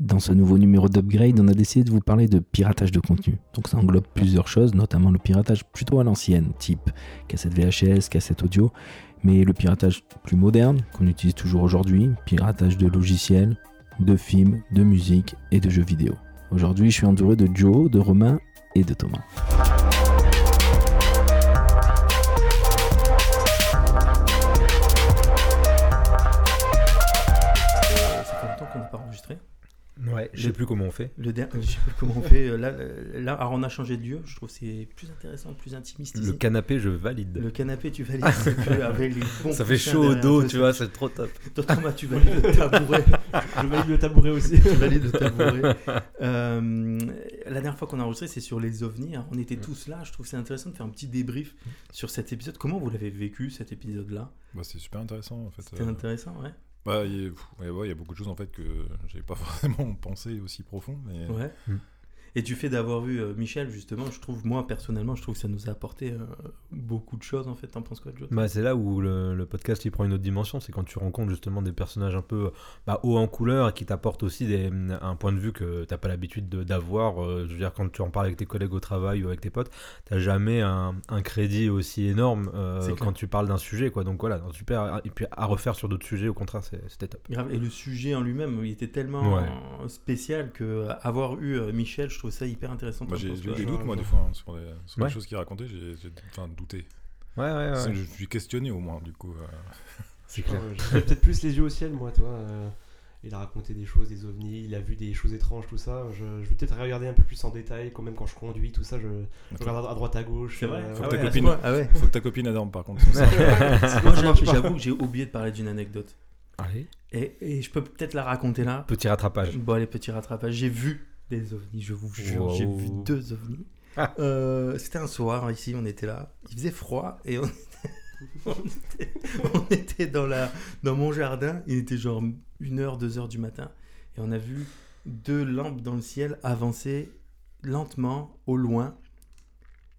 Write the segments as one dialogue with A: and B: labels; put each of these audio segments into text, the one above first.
A: Dans ce nouveau numéro d'Upgrade, on a décidé de vous parler de piratage de contenu. Donc ça englobe plusieurs choses, notamment le piratage plutôt à l'ancienne, type cassette VHS, cassette audio, mais le piratage plus moderne, qu'on utilise toujours aujourd'hui, piratage de logiciels, de films, de musique et de jeux vidéo. Aujourd'hui, je suis entouré de Joe, de Romain et de Thomas.
B: Ça fait longtemps qu'on n'a pas enregistré.
C: Ouais, je sais plus comment on fait.
B: Le der- Je sais pas comment on fait. euh, Là, euh, là, alors on a changé de lieu. Je trouve que c'est plus intéressant, plus intimiste ici.
C: Le canapé, je valide.
B: Le canapé, tu valides. plus avec les bons
C: Ça fait chaud au dos, tu
B: ça.
C: vois, c'est trop top.
B: Toi, Thomas, tu valides le tabouret.
D: Je valide le tabouret aussi.
B: tu valides le tabouret. Euh, la dernière fois qu'on a enregistré, c'est sur les ovnis. Alors, on était tous là. Je trouve que c'est intéressant de faire un petit débrief sur cet épisode. Comment vous l'avez vécu, cet épisode-là?
E: Bah, c'est super intéressant en fait.
B: C'était
E: Euh,
B: intéressant, ouais.
E: Bah, il y, a- pff, ouais, ouais, il y a beaucoup de choses en fait que j'avais pas vraiment pensé aussi profond. Mais
B: Ouais. Et du fait d'avoir vu euh, Michel, justement, je trouve, moi personnellement, je trouve que ça nous a apporté euh, beaucoup de choses en fait. T'en penses quoi, Joe
C: Bah, c'est là où le, le podcast il prend une autre dimension, c'est quand tu rencontres justement des personnages un peu bah, hauts en couleur et qui t'apportent aussi des, un point de vue que t'as pas l'habitude de- d'avoir. Euh, je veux dire, quand tu en parles avec tes collègues au travail ou avec tes potes, t'as jamais un, un crédit aussi énorme quand tu parles d'un sujet. Quoi. Donc voilà, super. Et puis à refaire sur d'autres sujets, au contraire, c'était top.
B: Grave. Et le sujet en lui-même, il était tellement
C: Ouais.
B: spécial que avoir eu Michel, je trouve ça hyper intéressant.
E: Bah, j'ai eu des
D: je-
E: doutes moi
D: je-
E: des fois hein, sur les, sur
C: Ouais.
E: les choses qu'il racontait. J'ai douté.
C: Ouais, ouais, ouais.
E: Je suis questionné au moins du coup. euh.
C: C'est
D: Ouais, J'avais peut-être plus les yeux au ciel, moi, toi. euh, il a raconté des choses, des ovnis, il a vu des choses étranges, tout ça. Je, je vais peut-être regarder un peu plus en détail, quand même quand je conduis, tout ça. Je, je regarde à droite, à gauche.
B: C'est vrai
D: euh,
E: Faut
B: Ah
E: que
B: ouais,
E: copine-
B: Ah ouais.
E: faut que ta copine adore par contre.
B: Moi, j'avoue que j'ai oublié de parler d'une anecdote.
C: Allez,
B: Et, et je peux peut-être la raconter là.
C: petit rattrapage.
B: Bon, les petits rattrapages. J'ai vu des ovnis, je vous jure.
C: Wow.
B: J'ai vu deux ovnis.
C: Ah.
B: Euh, C'était un soir ici, on était là. Il faisait froid et on on était, on était dans, la, dans mon jardin. Il était genre 1h, 2h du matin. Et on a vu deux lampes dans le ciel avancer lentement au loin.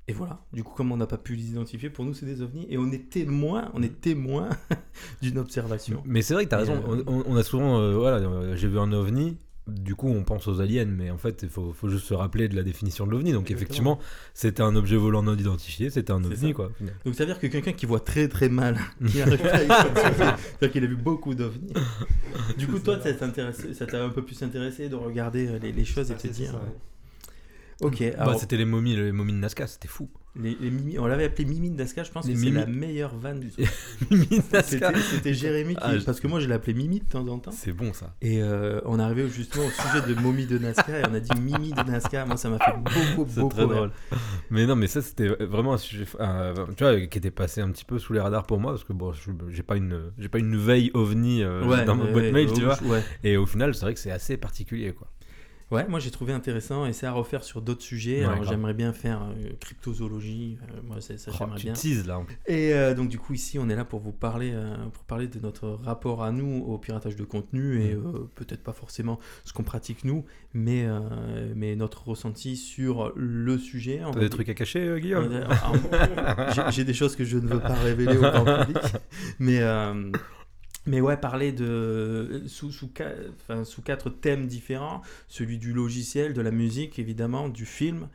B: Et voilà, du coup, comme on n'a pas pu les identifier, pour nous, c'est des ovnis. Et on est témoin, on est témoin d'une observation.
C: Mais c'est vrai que t'as
B: Et,
C: raison.
B: euh,
C: On, on a souvent, euh, voilà, j'ai vu un ovni. Du coup, on pense aux aliens, mais en fait, il faut, faut juste se rappeler de la définition de l'ovni. Donc,
B: Exactement.
C: effectivement, c'était un objet volant non identifié, c'était un ovni, quoi.
B: Donc ça veut dire que quelqu'un qui voit très très mal, qui arrive c'est-à-dire qu'il a vu beaucoup d'ovnis. Du coup, toi, ça t'a un peu plus intéressé de regarder euh, les, les choses et de te dire.
D: ça, ouais.
B: Ok,
C: Bah,
B: alors
C: c'était les momies, les momies de Nazca, c'était fou.
B: les, les Mimi, on l'avait appelé Mimi de Nazca, je pense
C: Les
B: que c'est la meilleure vanne du
C: Mimi de Nazca.
B: C'était Jérémy qui.
C: Ah, je-
B: Parce que moi je l'appelais Mimi de temps en temps.
C: C'est bon, ça.
B: Et euh, on est arrivé justement au sujet de Momie de Nazca et on a dit Mimi de Nazca. Moi ça m'a fait beaucoup, beaucoup
C: très
B: rire.
C: drôle. Mais non, mais ça, c'était vraiment un sujet, euh, tu vois, qui était passé un petit peu sous les radars pour moi, parce que bon, j'ai pas une, j'ai pas une veille ovni euh,
B: Ouais,
C: dans ma boîte
B: ouais,
C: mail,
B: ouais,
C: tu vois. Et au final, c'est vrai que c'est assez particulier, quoi.
B: Ouais, moi j'ai trouvé intéressant et c'est à refaire sur d'autres sujets.
C: Ouais,
B: Alors j'aimerais bien faire euh, cryptozoologie, euh, moi c'est- ça
C: Oh,
B: j'aimerais bien.
C: teases là.
B: Et euh, donc du coup ici on est là pour vous parler, pour parler de notre rapport à nous au piratage de contenu et
C: Mm.
B: peut-être pas forcément ce qu'on pratique nous, mais, mais notre ressenti sur le sujet.
C: T'as des trucs à cacher, Guillaume
B: j'ai- des choses que je ne veux pas révéler au grand public, mais mais ouais, parler de sous sous, enfin, sous quatre thèmes différents, celui du logiciel, de la musique évidemment, du film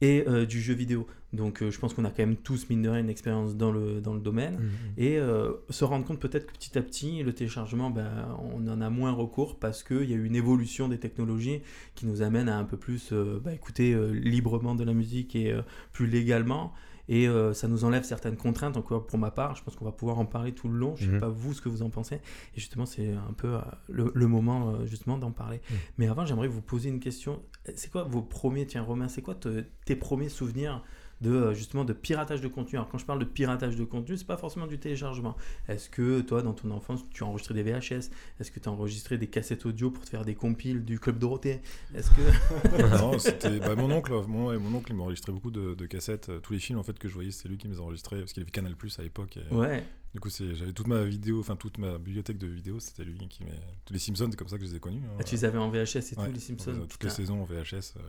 B: et euh, du jeu vidéo. Donc euh, je pense qu'on a quand même tous mine de rien une expérience dans le dans le domaine
C: Mhm.
B: et euh, se rendre compte peut-être que petit à petit, le téléchargement, ben, on en a moins recours parce qu'il y a eu une évolution des technologies qui nous amène à un peu plus euh, ben, écouter euh, librement de la musique et euh, plus légalement. Et euh, ça nous enlève certaines contraintes, encore pour ma part. Je pense qu'on va pouvoir en parler tout le long. Je ne sais
C: Mhm.
B: pas vous ce que vous en pensez. Et justement, c'est un peu euh, le, le moment euh, justement d'en parler.
C: Mhm.
B: Mais avant, j'aimerais vous poser une question. C'est quoi vos premiers, tiens Romain, c'est quoi te- tes premiers souvenirs de euh, justement de piratage de contenu. Alors quand je parle de piratage de contenu, c'est pas forcément du téléchargement. Est-ce que toi, dans ton enfance, tu as enregistré des VHS Est-ce que tu as enregistré des cassettes audio pour te faire des compiles du Club Dorothée? Est-ce que
E: non, c'était bah, mon oncle. Mon, ouais, mon oncle, il m'enregistrait beaucoup de, de cassettes. Euh, Tous les films en fait que je voyais, c'est lui qui me les enregistrait parce qu'il avait Canal Plus à l'époque. et
B: ouais
E: Du coup, c'est- j'avais toute ma vidéo, enfin toute ma bibliothèque de vidéos, c'était lui qui m'est. Tous les Simpsons, c'est comme ça que je les ai connus. hein.
B: Ah, Tu les avais en VHS et
E: Ouais,
B: tout les Simpsons.
E: Toutes les saisons en VHS. euh.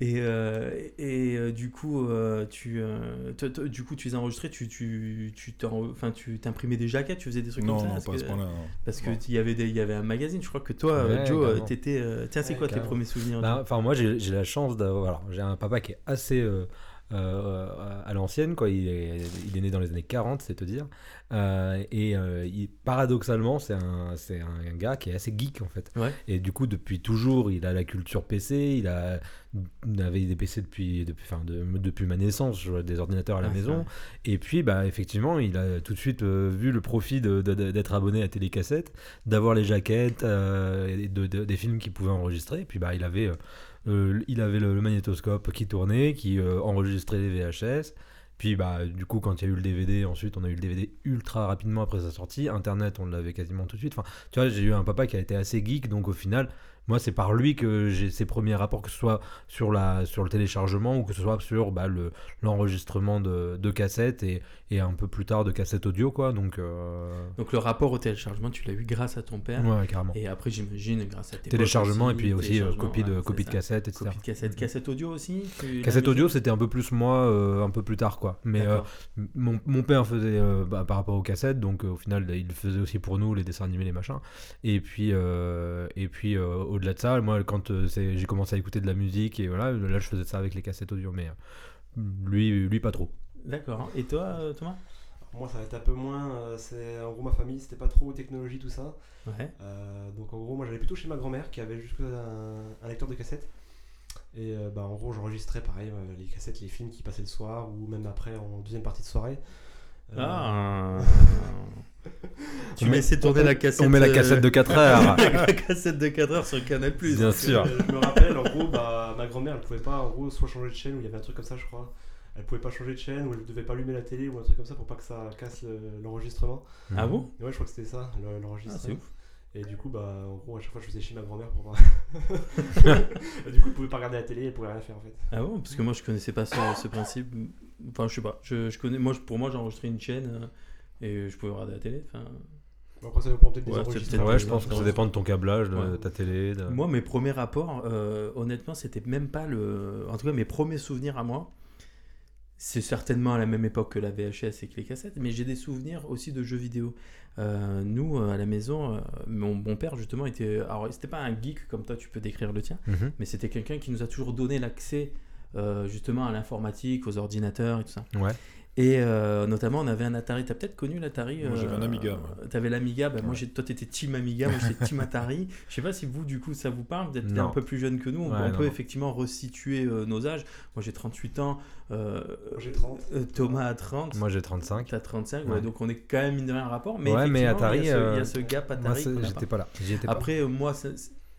B: Et, euh, et euh, du coup, euh, tu, euh, toi- toi, du coup, tu les enregistrés, tu, tu, tu, t'en- enfin, tu t'imprimais des jaquettes, tu faisais des trucs
E: Non,
B: comme ça
E: non,
B: parce
E: pas à
B: que-
E: ce point-là. non.
B: Parce que
E: Non.
B: il y avait des, il y avait un magazine. Je crois que toi,
C: Ouais,
B: Joe, t'étais. euh, Tiens, c'est
D: Ouais,
B: quoi tes premiers souvenirs
C: Bah, Enfin, moi, j'ai la chance d'avoir. alors, J'ai un papa qui est assez à l'ancienne, quoi. Il est, il est né dans les années 40, c'est te dire. Euh, et euh, il- paradoxalement, c'est un, c'est un gars qui est assez geek, en fait.
B: Ouais.
C: Et du coup, depuis toujours, il a la culture PC. Il, a, avait des PC depuis, depuis, enfin, de- depuis ma naissance, je vois des ordinateurs à la
B: Ouais,
C: maison. Et puis, bah, effectivement, il a tout de suite euh, vu le profit de- de- de- d'être abonné à Télécassette, d'avoir les jaquettes, euh, et de- de- des films qu'il pouvait enregistrer. Et puis, bah, il avait, euh, euh, il avait le, magnétoscope qui tournait, qui euh, enregistrait les VHS. Puis, bah, du coup, quand il y a eu le DVD, ensuite, on a eu le DVD ultra rapidement après sa sortie. Internet, on l'avait quasiment tout de suite. Enfin, tu vois, j'ai eu un papa qui a été assez geek, donc au final, moi, c'est par lui que j'ai ces premiers rapports, que ce soit sur, la, sur le téléchargement ou que ce soit sur bah, le, l'enregistrement de, de cassettes et, et un peu plus tard de cassettes audio, quoi. Donc, euh,
B: Donc le rapport au téléchargement, tu l'as eu grâce à ton père.
C: ouais, carrément.
B: Et après, j'imagine, grâce à tes
C: Téléchargement et puis aussi euh, copie de,
B: ouais,
C: copie de cassette, etc.
B: Copie de cassette. Cassette audio aussi
C: Cassette audio, c'était un peu plus moi, euh, un peu plus tard, quoi. Mais euh, mon, mon père faisait bah, par rapport aux cassettes, donc au final, il faisait aussi pour nous, les dessins animés, les machins. Et puis, et puis au-delà de ça, moi, quand euh, j'ai commencé à écouter de la musique, et voilà, là, je faisais ça avec les cassettes audio, mais euh, lui, lui, pas trop.
B: D'accord. Et toi, euh, Thomas?
D: Moi, ça va être un peu moins. euh, c'est en gros ma famille, c'était pas trop technologie tout ça.
B: Ouais.
D: Euh, donc en gros, moi j'allais plutôt chez ma grand-mère qui avait juste un, un lecteur de cassettes. Et euh, bah, en gros, j'enregistrais pareil euh, les cassettes, les films qui passaient le soir ou même après en deuxième partie de soirée. Euh,
B: Ah. tu
C: On
B: laissais tourner la cassette.
C: On met la
B: euh,
C: cassette de 4 heures.
B: la cassette de 4 heures sur Canal Plus.
C: Bien sûr.
D: Euh, je me rappelle, en gros, bah, ma grand-mère, elle pouvait pas, en gros, soit changer de chaîne, ou il y avait un truc comme ça, je crois. Elle pouvait pas changer de chaîne, ou elle devait pas allumer la télé, ou un truc comme ça, pour pas que ça casse le- l'enregistrement.
B: Ah bon?
D: Ouais, je crois que c'était ça,
B: Ah,
D: l'enregistrement.
B: c'est ouf.
D: et du coup, bah, en gros, à chaque fois, je faisais chez ma grand-mère pour voir. Du coup, elle pouvait pas regarder la télé, elle pouvait rien faire en fait.
B: Ah bon? Parce que moi je connaissais pas ce, ce principe. Enfin, je sais pas. Je, je connais. Moi, pour moi, j'ai enregistré une chaîne euh, et je pouvais regarder la télé. Enfin,
D: après, ça dépend peut-être des
B: Ouais,
D: enregistrements.
C: Ouais, je pense que ça dépend de ton câblage, de
B: Ouais.
C: ta télé. de-
B: Moi, mes premiers rapports, euh, honnêtement, c'était même pas le. En tout cas, mes premiers souvenirs à moi, c'est certainement à la même époque que la VHS et que les cassettes, mais j'ai des souvenirs aussi de jeux vidéo. Euh, nous, euh, à la maison, euh, mon, mon père, justement, était. Alors, c'était pas un geek comme toi, tu peux décrire le tien,
C: Mhm.
B: mais c'était quelqu'un qui nous a toujours donné l'accès. euh, justement à l'informatique, aux ordinateurs et tout ça.
C: Ouais.
B: Et euh, notamment, on avait un Atari. T'as peut-être connu l'Atari
E: Moi, j'avais un Amiga,
B: euh, T'avais l'Amiga. bah, Moi,
E: Ouais.
B: j'ai- toi, t'étais Team Amiga. Moi, j'étais Team Atari. Je sais pas si vous, du coup, ça vous parle. Vous êtes
C: Non.
B: un peu plus jeune que nous. On,
C: Ouais,
B: on
C: non,
B: peut effectivement resituer euh, nos âges. Moi, j'ai 38 ans. euh,
D: Moi, j'ai 30.
B: euh, Thomas a 30.
C: Moi, j'ai 35.
B: T'as 35. ouais,
C: Ouais.
B: donc, on est quand même mine de rien un rapport. Mais
C: Ouais, mais
B: effectivement, il y a
C: Atari,
B: ce- il y, a ce gap
C: Moi,
B: Atari. a
C: j'étais
B: pas.
C: là. Pas.
B: Après, euh, moi,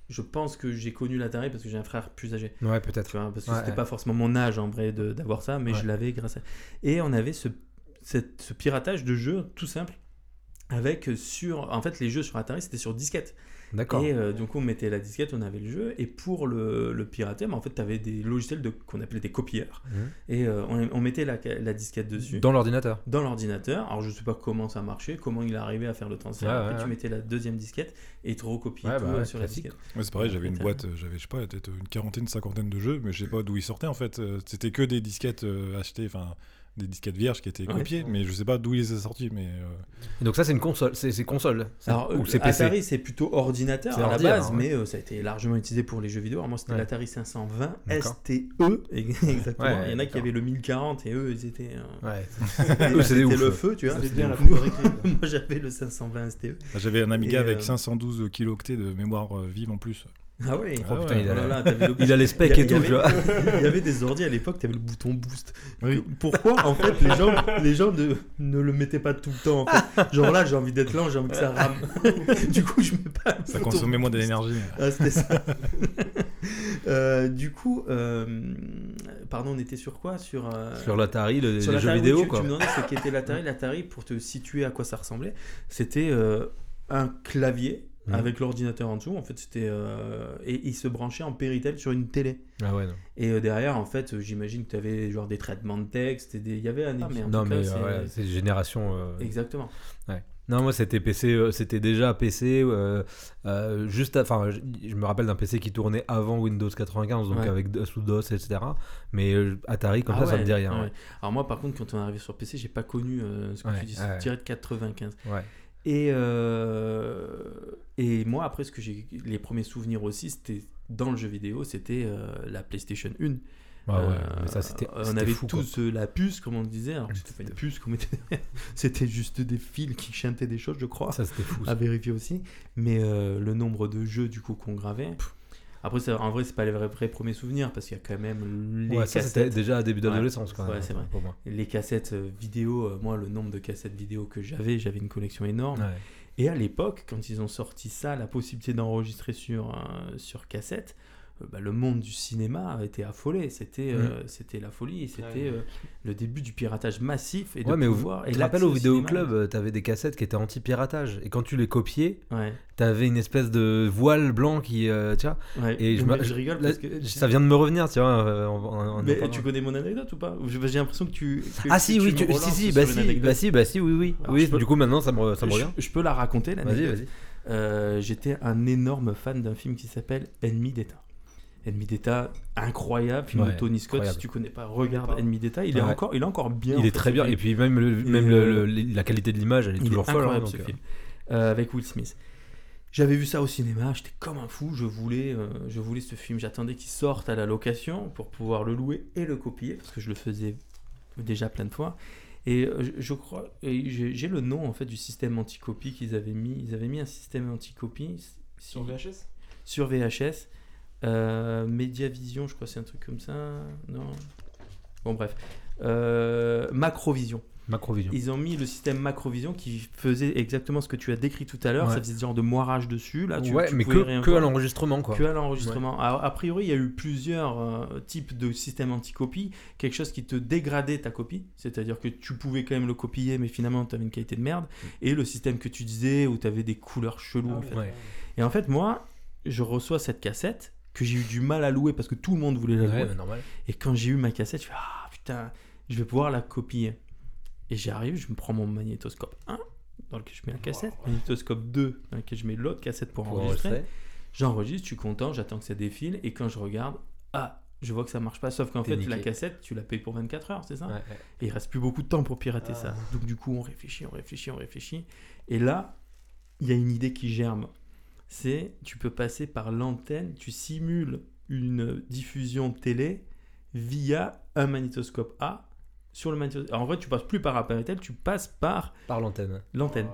B: je pense que j'ai connu l'Atari parce que j'ai un frère plus âgé.
C: Ouais, peut-être.
B: Parce que
C: Ouais,
B: c'était
C: ouais.
B: pas forcément mon âge en vrai d'avoir ça, mais
C: Ouais.
B: je l'avais grâce à. Et on avait ce, cette- ce piratage de jeux tout simple. Avec sur. En fait, les jeux sur Atari c'était sur disquette.
C: D'accord.
B: Et euh, donc on mettait la disquette, on avait le jeu. Et pour le, le pirater, mais en fait, tu avais des logiciels de- qu'on appelait des copieurs.
C: Mhm.
B: Et euh, on, on mettait la, la disquette dessus.
C: Dans l'ordinateur.
B: Dans l'ordinateur, alors je sais pas comment ça marchait, comment il arrivait à faire le transfert.
C: Ouais,
B: Après,
C: ouais,
B: tu
C: ouais.
B: mettais la deuxième disquette et il te recopiait
C: Ouais,
B: tout
C: bah
B: euh, sur la disquette.
E: Ouais, c'est pareil, j'avais une boîte, euh, j'avais, je sais pas, peut-être une quarantaine, cinquantaine de jeux, mais je sais pas d'où ils sortaient en fait. Euh, C'était que des disquettes euh, achetées, enfin des disquettes vierges qui étaient
B: Ouais.
E: copiées, mais je sais pas d'où ils les ont sortis. Mais euh,
C: donc ça, c'est une console. C'est c'est console.
B: Alors,
C: ou
B: euh,
C: c'est PC.
B: Atari, c'est plutôt ordinateur
C: C'est
B: à la
C: ordi,
B: base,
C: ouais.
B: mais euh, ça a été largement utilisé pour les jeux vidéo. Alors, moi, c'était
C: Ouais.
B: l'Atari 520
C: D'accord.
B: STE, exactement.
C: Ouais,
B: Il y en a qui avaient le 1040 et eux, ils étaient. euh, c'était
C: ouf,
B: le feu, tu vois.
D: Bien la.
B: Moi, j'avais le 520 STE.
E: j'avais un Amiga
B: Et,
E: avec
B: euh,
E: 512 kilooctets de mémoire vive en plus.
B: Ah oui.
C: Oh,
E: Ah
C: putain,
E: ouais,
C: il, a,
B: Oh le-
C: il les specs
B: Il y
C: et tout,
B: avait-
C: tu vois.
B: Il y avait des ordi à l'époque, tu avais le bouton boost.
E: Oui.
B: Pourquoi en fait les gens, les gens ne, ne le mettaient pas tout le temps en fait? Genre là j'ai envie d'être lent, j'ai envie que ça rame. du coup je mets pas le
E: Ça consommait moins d'énergie.
B: Ah, c'était ça. Euh, du coup, euh, pardon, on était sur quoi? Sur, euh,
C: Sur l'Atari, le-
B: sur
C: les jeux vidéo,
B: tu,
C: quoi.
B: Tu me demandais ce qu'était l'Atari. L'Atari, pour te situer à quoi ça ressemblait, c'était euh, un clavier
C: Mhm.
B: avec l'ordinateur en dessous. En fait, c'était euh, et il se branchait en Péritel sur une télé.
C: Ah ouais, non.
B: Et euh, derrière, en fait, euh, j'imagine que tu avais genre des traitements de texte. Et des... Il y avait un. mais en
C: non,
B: tout cas,
C: mais
B: c'est-
C: euh, ouais, génération. euh,
B: Exactement.
C: Non, moi c'était PC, euh, c'était déjà PC. euh, euh, juste, enfin, je, je me rappelle d'un PC qui tournait avant Windows 95, donc
B: Ouais.
C: avec sous DOS, etc. Mais euh, Atari comme
B: Ah
C: ça, ça me
B: ouais,
C: dit rien.
B: ouais.
C: Ouais.
B: Alors moi, par contre, quand on est arrivé sur PC, j'ai pas connu euh, ce que
C: Ouais,
B: tu dis,
C: ouais.
B: direct 95. Et, euh, et moi, après, ce que j'ai, les premiers souvenirs aussi, c'était dans le jeu vidéo, c'était euh, la PlayStation 1.
C: Ouais, ouais,
B: Euh,
C: mais ça c'était.
B: on avait
C: fou,
B: tous la puce, comme on disait. Alors, c'était pas une puce qu'on mettait. C'était juste des fils qui chantaient des choses, je crois,
C: Ça c'était fou. ça.
B: à vérifier aussi. Mais le nombre de jeux, du coup, qu'on gravait. Après, ça, en vrai, c'est pas les vrais, vrais premiers souvenirs parce qu'il y a quand même les
C: Ouais, ça c'était
B: cassettes.
C: déjà à début
B: Ouais.
C: d'adolescence quand même.
B: Ouais, c'est vrai.
C: Pour moi.
B: les cassettes euh, vidéo, euh, moi le nombre de cassettes vidéo que j'avais, j'avais une collection énorme.
C: Ouais.
B: Et à l'époque, quand ils ont sorti ça, la possibilité d'enregistrer sur, euh, sur cassette, bah, le monde du cinéma a été affolé. C'était euh, c'était la folie. Et C'était
D: Ouais.
B: euh, le début du piratage massif. Et de
C: Ouais, mais
B: pouvoir,
C: Tu te rappelles au vidéoclub, euh, t'avais des cassettes qui étaient anti-piratage. Et quand tu les copiais,
B: Ouais,
C: t'avais une espèce de voile blanc qui. euh, tu vois. Et je
B: rigole
C: là,
B: parce que.
C: ça vient de me revenir, tu vois. euh, en- en- en
B: Mais
C: parlant.
B: tu connais mon anecdote ou pas? J'ai l'impression que tu. que-
C: Ah si, oui, tu, si, si, bah si, bah si, bah si, oui, oui.
B: Alors,
C: oui,
B: peux-
C: du coup maintenant ça me, ça me
B: je,
C: revient.
B: je peux la raconter,
C: Vas-y,
B: l'anecdote.
C: vas-y.
B: Euh, J'étais un énorme fan d'un film qui s'appelle Ennemi d'État. Ennemi d'État, incroyable, film
C: Ouais,
B: de Tony Scott.
C: incroyable.
B: Si tu connais pas, regarde
D: pas.
B: Ennemi d'État. Il, est encore, il est encore bien. en
C: Il est
B: fait,
C: très bien. Et puis même, le,
B: Et,
C: même le-
B: euh,
C: le- la qualité de l'image, elle est toujours folle. hein, donc,
B: ce
C: euh,
B: film. Euh, avec Will Smith. J'avais vu ça au cinéma, j'étais comme un fou, je voulais, euh, je voulais ce film, j'attendais qu'il sorte à la location pour pouvoir le louer et le copier, parce que je le faisais déjà plein de fois. Et je, je crois, j'ai le nom en fait du système anti-copie qu'ils avaient mis. Ils avaient mis un système anti-copie si-
D: Sur VHS
B: sur VHS. Euh, Mediavision, je crois que c'est un truc comme ça. Non? Bon bref. Euh, Macrovision.
C: Macrovision.
B: Ils ont mis le système Macrovision qui faisait exactement ce que tu as décrit tout à l'heure.
C: Ouais.
B: Ça faisait ce genre de moirage dessus. Là, tu,
C: ouais,
B: tu
C: mais que,
B: rien
C: que à l'enregistrement, quoi.
B: Que à l'enregistrement. Alors, A, priori, il y a eu plusieurs euh, types de systèmes anti-copie. Quelque chose qui te dégradait ta copie, c'est-à-dire que tu pouvais quand même le copier, mais finalement, tu avais une qualité de merde. Et le système que tu disais où tu avais des couleurs cheloues. en fait.
C: Ouais.
B: Et en fait, moi, je reçois cette cassette que j'ai eu du mal à louer parce que tout le monde voulait la louer.
C: Ouais, mais normal.
B: Et quand j'ai eu ma cassette, je fais Ah putain, je vais pouvoir la copier. Et j'arrive, je me prends mon magnétoscope 1 dans lequel je mets la cassette, magnétoscope 2 dans lequel je mets l'autre cassette pour
C: Pour
B: enregistrer. J'enregistre, je suis content, j'attends que ça défile. Et quand je regarde, ah, je vois que ça marche pas. Sauf qu'en fait, la cassette, tu la payes pour 24 heures, c'est ça
C: Ouais, ouais.
B: et il reste plus beaucoup de temps pour pirater
D: Ah.
B: ça. Donc du coup, on réfléchit, on réfléchit, on réfléchit. Et là, il y a une idée qui germe. C'est, tu peux passer par l'antenne, tu simules une diffusion télé via un magnétoscope A sur le magnétoscope. En vrai, tu passes plus par Apparitel, tu passes par
C: Par l'antenne.
B: l'antenne.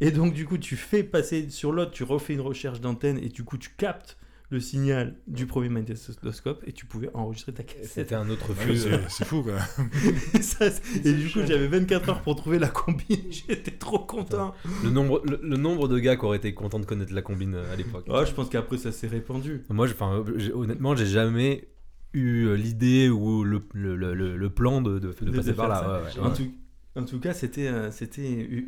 B: Et donc du coup, tu fais passer sur l'autre, tu refais une recherche d'antenne et du coup, tu captes le signal du premier magnétoscope et tu pouvais enregistrer ta cassette.
C: C'était un autre
E: Ouais, mais
C: fuse.
E: c'est- fou quoi.
B: Ça, c'est- et du coup, j'avais 24 heures pour trouver la combi. J'étais trop content.
C: Le nombre, le, le nombre de gars qui auraient été contents de connaître la combine euh, à l'époque.
B: Ah, je pense qu'après, ça s'est répandu.
C: Moi, j'ai- enfin, j'ai- honnêtement, j'ai jamais eu euh, l'idée ou le, le, le, le- le plan de, de, de
B: De-
C: passer
B: de
C: par
B: faire
C: là.
B: ça.
C: ouais, ouais,
B: En,
C: ouais.
B: tout, en tout cas, c'était euh,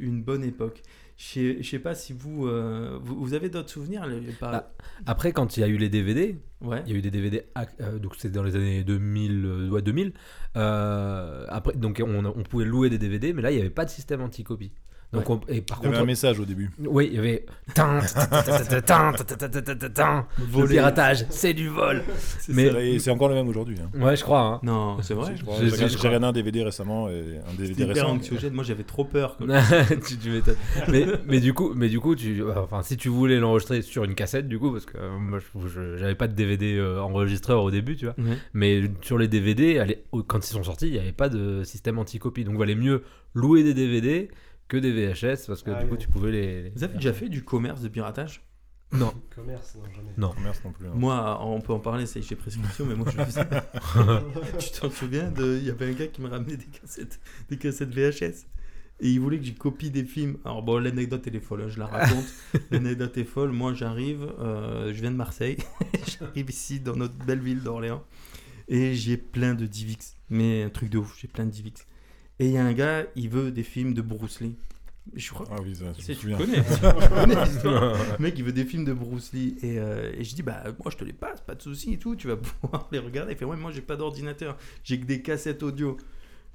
B: une bonne époque. Je sais- je sais pas si vous, euh, vous, vous avez d'autres souvenirs le- par-
C: Ah. Après, quand il y a eu les DVD,
B: Ouais.
C: il y a eu des DVD, ac- euh, donc c'était dans les années 2000, euh, ouais, 2000. euh, après, donc on, on pouvait louer des DVD, mais là, il n'y avait pas de système anti-copie. Donc ouais. on, et par
E: il y
C: contre, avait
E: un message au début.
C: Oui, il y avait le piratage, c'est du vol.
B: C'est
E: encore le même aujourd'hui. Hein.
C: Ouais, je crois. Hein.
B: Non, c'est vrai.
C: J'ai
E: regardé un DVD récemment et un DVD récent.
B: anxiogène. Moi, j'avais trop peur.
C: tu, tu m'étonnes. mais, mais du coup, mais du coup, tu, enfin, si tu voulais l'enregistrer sur une cassette, du coup, parce que moi, j'avais pas de DVD euh, enregistreur au début, tu vois.
B: Mm.
C: Mais sur les DVD, quand ils sont sortis, il n'y avait pas de système anti-copie. Donc, valait mieux louer des DVD que des VHS parce que
D: Ah
C: du coup, tu pouvais les. les-
B: Vous avez déjà fait du commerce de piratage?
C: Non.
D: Commerce, non, jamais.
C: Non.
E: Commerce non plus. hein.
B: Moi, on peut en parler, c'est j'ai prescription, mais moi je le faisais. tu t'en souviens de... Il y avait un gars qui me ramenait des cassettes, des cassettes VHS. Et il voulait que j'y copie des films. Alors bon, l'anecdote elle est folle, hein, je la raconte. l'anecdote est folle. Moi j'arrive, euh, je viens de Marseille. j'arrive ici dans notre belle ville d'Orléans. Et j'ai plein de Divix. Mais un truc de ouf, j'ai plein de Divix. Et il y a un gars, il veut des films de Bruce Lee. Je crois
E: Ah oui, ça, je
B: tu connais, tu connais l'histoire. Le mec, il veut des films de Bruce Lee. Et, euh, et je dis, bah, moi, je te les passe, pas de souci et tout. Tu vas pouvoir les regarder. Il fait, ouais, moi, j'ai pas d'ordinateur. J'ai que des cassettes audio.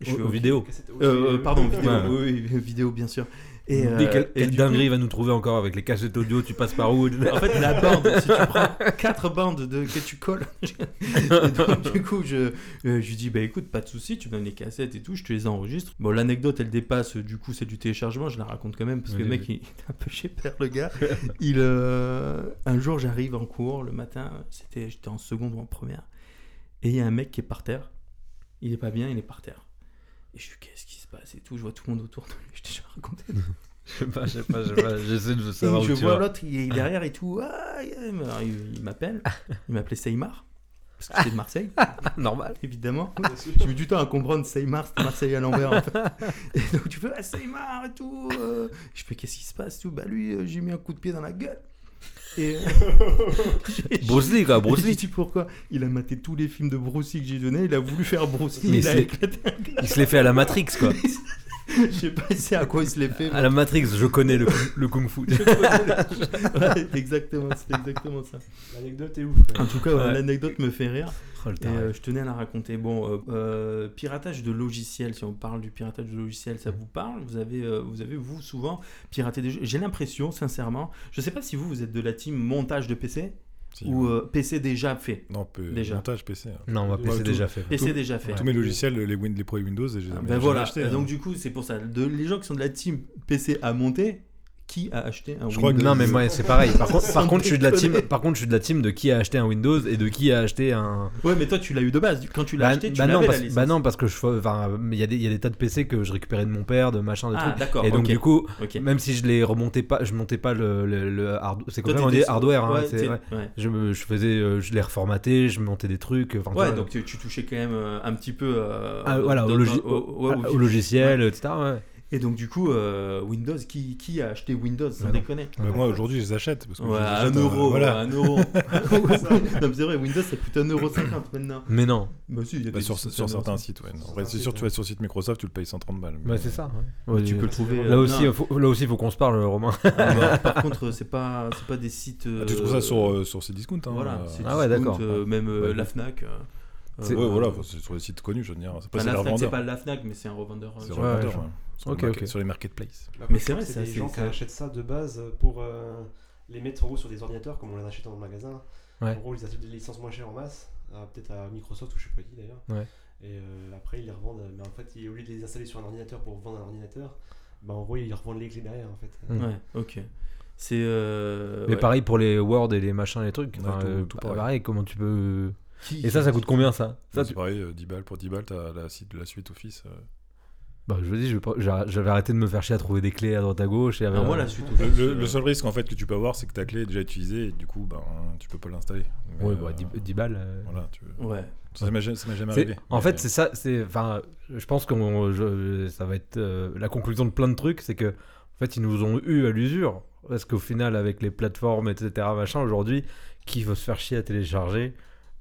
B: Je
C: vidéos.
D: Cassette
B: Euh, euh, pardon, vidéo,
C: Ouais.
B: oui, vidéo, bien sûr. Et, euh,
C: Dis
B: et
C: dinguerie
B: coup-
C: va nous trouver encore avec les cassettes audio, tu passes par où
B: En fait, la bande, si tu prends quatre bandes de, que tu colles, donc, du coup, je, euh, je lui dis, bah écoute, pas de souci, tu me donnes les cassettes et tout, je te les enregistre. Bon, l'anecdote, elle dépasse, du coup, c'est du téléchargement, je la raconte quand même, parce que le mec,
C: oui.
B: il est un peu chez père, le gars. Il, euh, un jour, j'arrive en cours, le matin, c'était, j'étais en seconde ou en première, et il y a un mec qui est par terre, il est pas bien, il est par terre. Et je suis, qu'est-ce qui passe et tout, je vois tout le monde autour de lui, je t'ai déjà raconté.
C: Je sais pas, je sais pas, je sais pas, j'essaie de
B: Et
C: savoir
B: je
C: où tu
B: vois
C: vas.
B: l'autre, il est derrière et tout. Ah, il il- il m'appelle. Il m'appelait Seymar. Parce que j'étais de Marseille,
C: Normal.
B: évidemment. J'ai mis du temps à comprendre Seymar, c'était Marseille à l'envers. En fait. Et donc tu fais ah, Seymar et tout. euh. Je fais qu'est-ce qui se passe et tout? Bah lui, euh, j'ai mis un coup de pied dans la gueule. Et.
C: Bruce Lee, quoi, Bruce Lee.
B: dit pourquoi? Il a maté tous les films de Bruce Lee que j'ai donné. Il a voulu faire Bruce Lee.
C: Mais
B: il a
C: c'est-
B: éclaté un gars.
C: Il se l'est fait à la Matrix, quoi.
B: Je sais pas c'est à quoi il se l'est fait.
C: À la Matrix, je connais le, le kung fu.
B: Ouais, exactement, c'était exactement ça.
D: L'anecdote est ouf.
B: En tout cas,
C: Ouais.
B: l'anecdote me fait rire.
C: Oh,
B: Et euh, je tenais à la raconter. Bon, euh, euh, piratage de logiciels, si on parle du piratage de logiciels, ça vous parle? Vous avez, euh, vous avez, vous, souvent piraté des jeux? J'ai l'impression, sincèrement, je sais pas si vous, vous êtes de la team montage de PC
E: Si,
B: ou
E: ouais.
B: euh, PC déjà fait.
E: Non,
B: déjà.
E: montage PC. hein.
C: Non, on va
D: Ouais,
C: PC
E: tout-
C: déjà fait.
B: PC
E: Tout-
B: déjà fait.
E: Tous mes logiciels, les, Win- les Pro et Windows, et je les ai
B: Ah,
E: jamais
B: ben voilà,
E: achetés,
B: Et
E: hein.
B: donc du coup, c'est pour ça. De, les gens qui sont de la team PC à monter, qui a acheté un
E: Je crois que-
B: Windows
C: Non mais moi c'est pareil. Par contre, par
B: Sans
C: contre, je suis de la team. Par contre, je suis de la team de qui a acheté un Windows et de qui a acheté un.
B: Ouais, mais toi, tu l'as eu de base. Quand tu l'as
C: Bah,
B: acheté, tu
C: bah non,
B: l'avais
C: parce,
B: la licence.
C: bah non, parce que je, enfin, il y a des, il y a des tas de PC que je récupérais de mon père, de machin, de
B: Ah,
C: trucs.
B: d'accord.
C: Et donc du coup, même si je les remontais pas, je montais pas le, le, le hard- c'est
B: Toi,
C: comment on dit hardware. hein,
B: ouais,
C: c'est-
B: t'es-
C: ouais.
B: ouais.
C: Je, me- je faisais, euh, je les reformatais, je montais des trucs.
B: Ouais, donc tu, tu touchais quand même euh, un petit peu euh,
C: ah, voilà, au logiciel, etc. ouais.
B: Et donc du coup, euh, Windows, qui, qui a acheté Windows sans
C: Bah
B: déconner
E: Bah, moi, aujourd'hui, je les achète. Parce que
B: Ouais,
E: je les
B: à
E: achète,
B: 1
E: euh,
B: euro,
E: Voilà.
B: un euro. non, mais c'est vrai, Windows ça coûte 1,50€ maintenant.
C: Mais non,
B: Bah si, il y a
E: Bah,
B: des
E: sur, certains
B: 1,50.
E: sites, ouais. Non, c'est sûr, tu vas sur le site Microsoft, tu le payes 130 balles.
C: bah,
E: mais-
C: c'est ça. ouais.
B: Tu peux le trouver.
C: Là
B: euh,
C: aussi,
B: non.
C: faut, là aussi, faut qu'on se parle, Romain.
B: Ah, bah, par contre, c'est pas, c'est pas des sites.
E: Ah, tu trouves ça sur, euh, sur Cdiscount. Hein,
B: Voilà, c'est
C: Ah ouais,
B: Discount,
C: d'accord.
B: même
E: Ouais.
B: la Fnac.
C: C'est-
E: Ouais, voilà, c'est sur les sites connus, je veux dire. C'est pas c'est
B: la Fnac, c'est pas la Fnac, mais c'est un revendeur.
E: C'est
B: sur-
E: leur Sur
C: Ok,
E: le market-
C: ok.
E: Sur les marketplaces.
D: Bah,
B: Mais c'est vrai,
D: c'est des gens qui achètent ça de base pour euh, les mettre en gros sur des ordinateurs comme on les achète dans le magasin.
C: Ouais.
D: En gros, ils achètent des licences moins chères en masse, euh, peut-être à Microsoft ou je sais pas qui d'ailleurs.
C: Ouais.
D: Et euh, après, ils les revendent. Mais en fait, ils- au lieu de les installer sur un ordinateur pour vendre un ordinateur, bah, en gros, ils revendent les clés derrière en fait.
B: Ouais, ok. C'est. euh,
C: Mais
B: ouais.
C: pareil pour les Word et les machins, les trucs.
E: Ouais,
C: enfin,
E: tout-
C: euh,
E: tout
C: pareil.
E: pareil.
C: comment tu peux.
B: Qui-
C: Et ça, ça coûte combien ça Ça,
E: C'est
C: tu-
E: pareil, euh, 10 balles. Pour 10 balles, t'as la, la suite Office. euh.
C: Bah, je pas- j'arr- j'avais arrêté de me faire chier à trouver des clés à droite à gauche. Et à-
B: moi, la suite.
E: Le, le-
B: euh,
E: le seul risque en fait que tu peux avoir, c'est que ta clé est déjà utilisée et du coup, ben, tu peux pas l'installer.
C: Ouais,
E: euh,
C: bah, 10, 10 balles. euh.
E: Voilà, tu...
B: Ouais.
E: ça m'est jamais arrivé.
C: En
E: Mais-
C: fait, c'est ça. C'est, enfin, je pense que ça va être euh, la conclusion de plein de trucs, c'est que, en fait, ils nous ont eu à l'usure, parce qu'au final, avec les plateformes, etc., machin, aujourd'hui, qui veut se faire chier à télécharger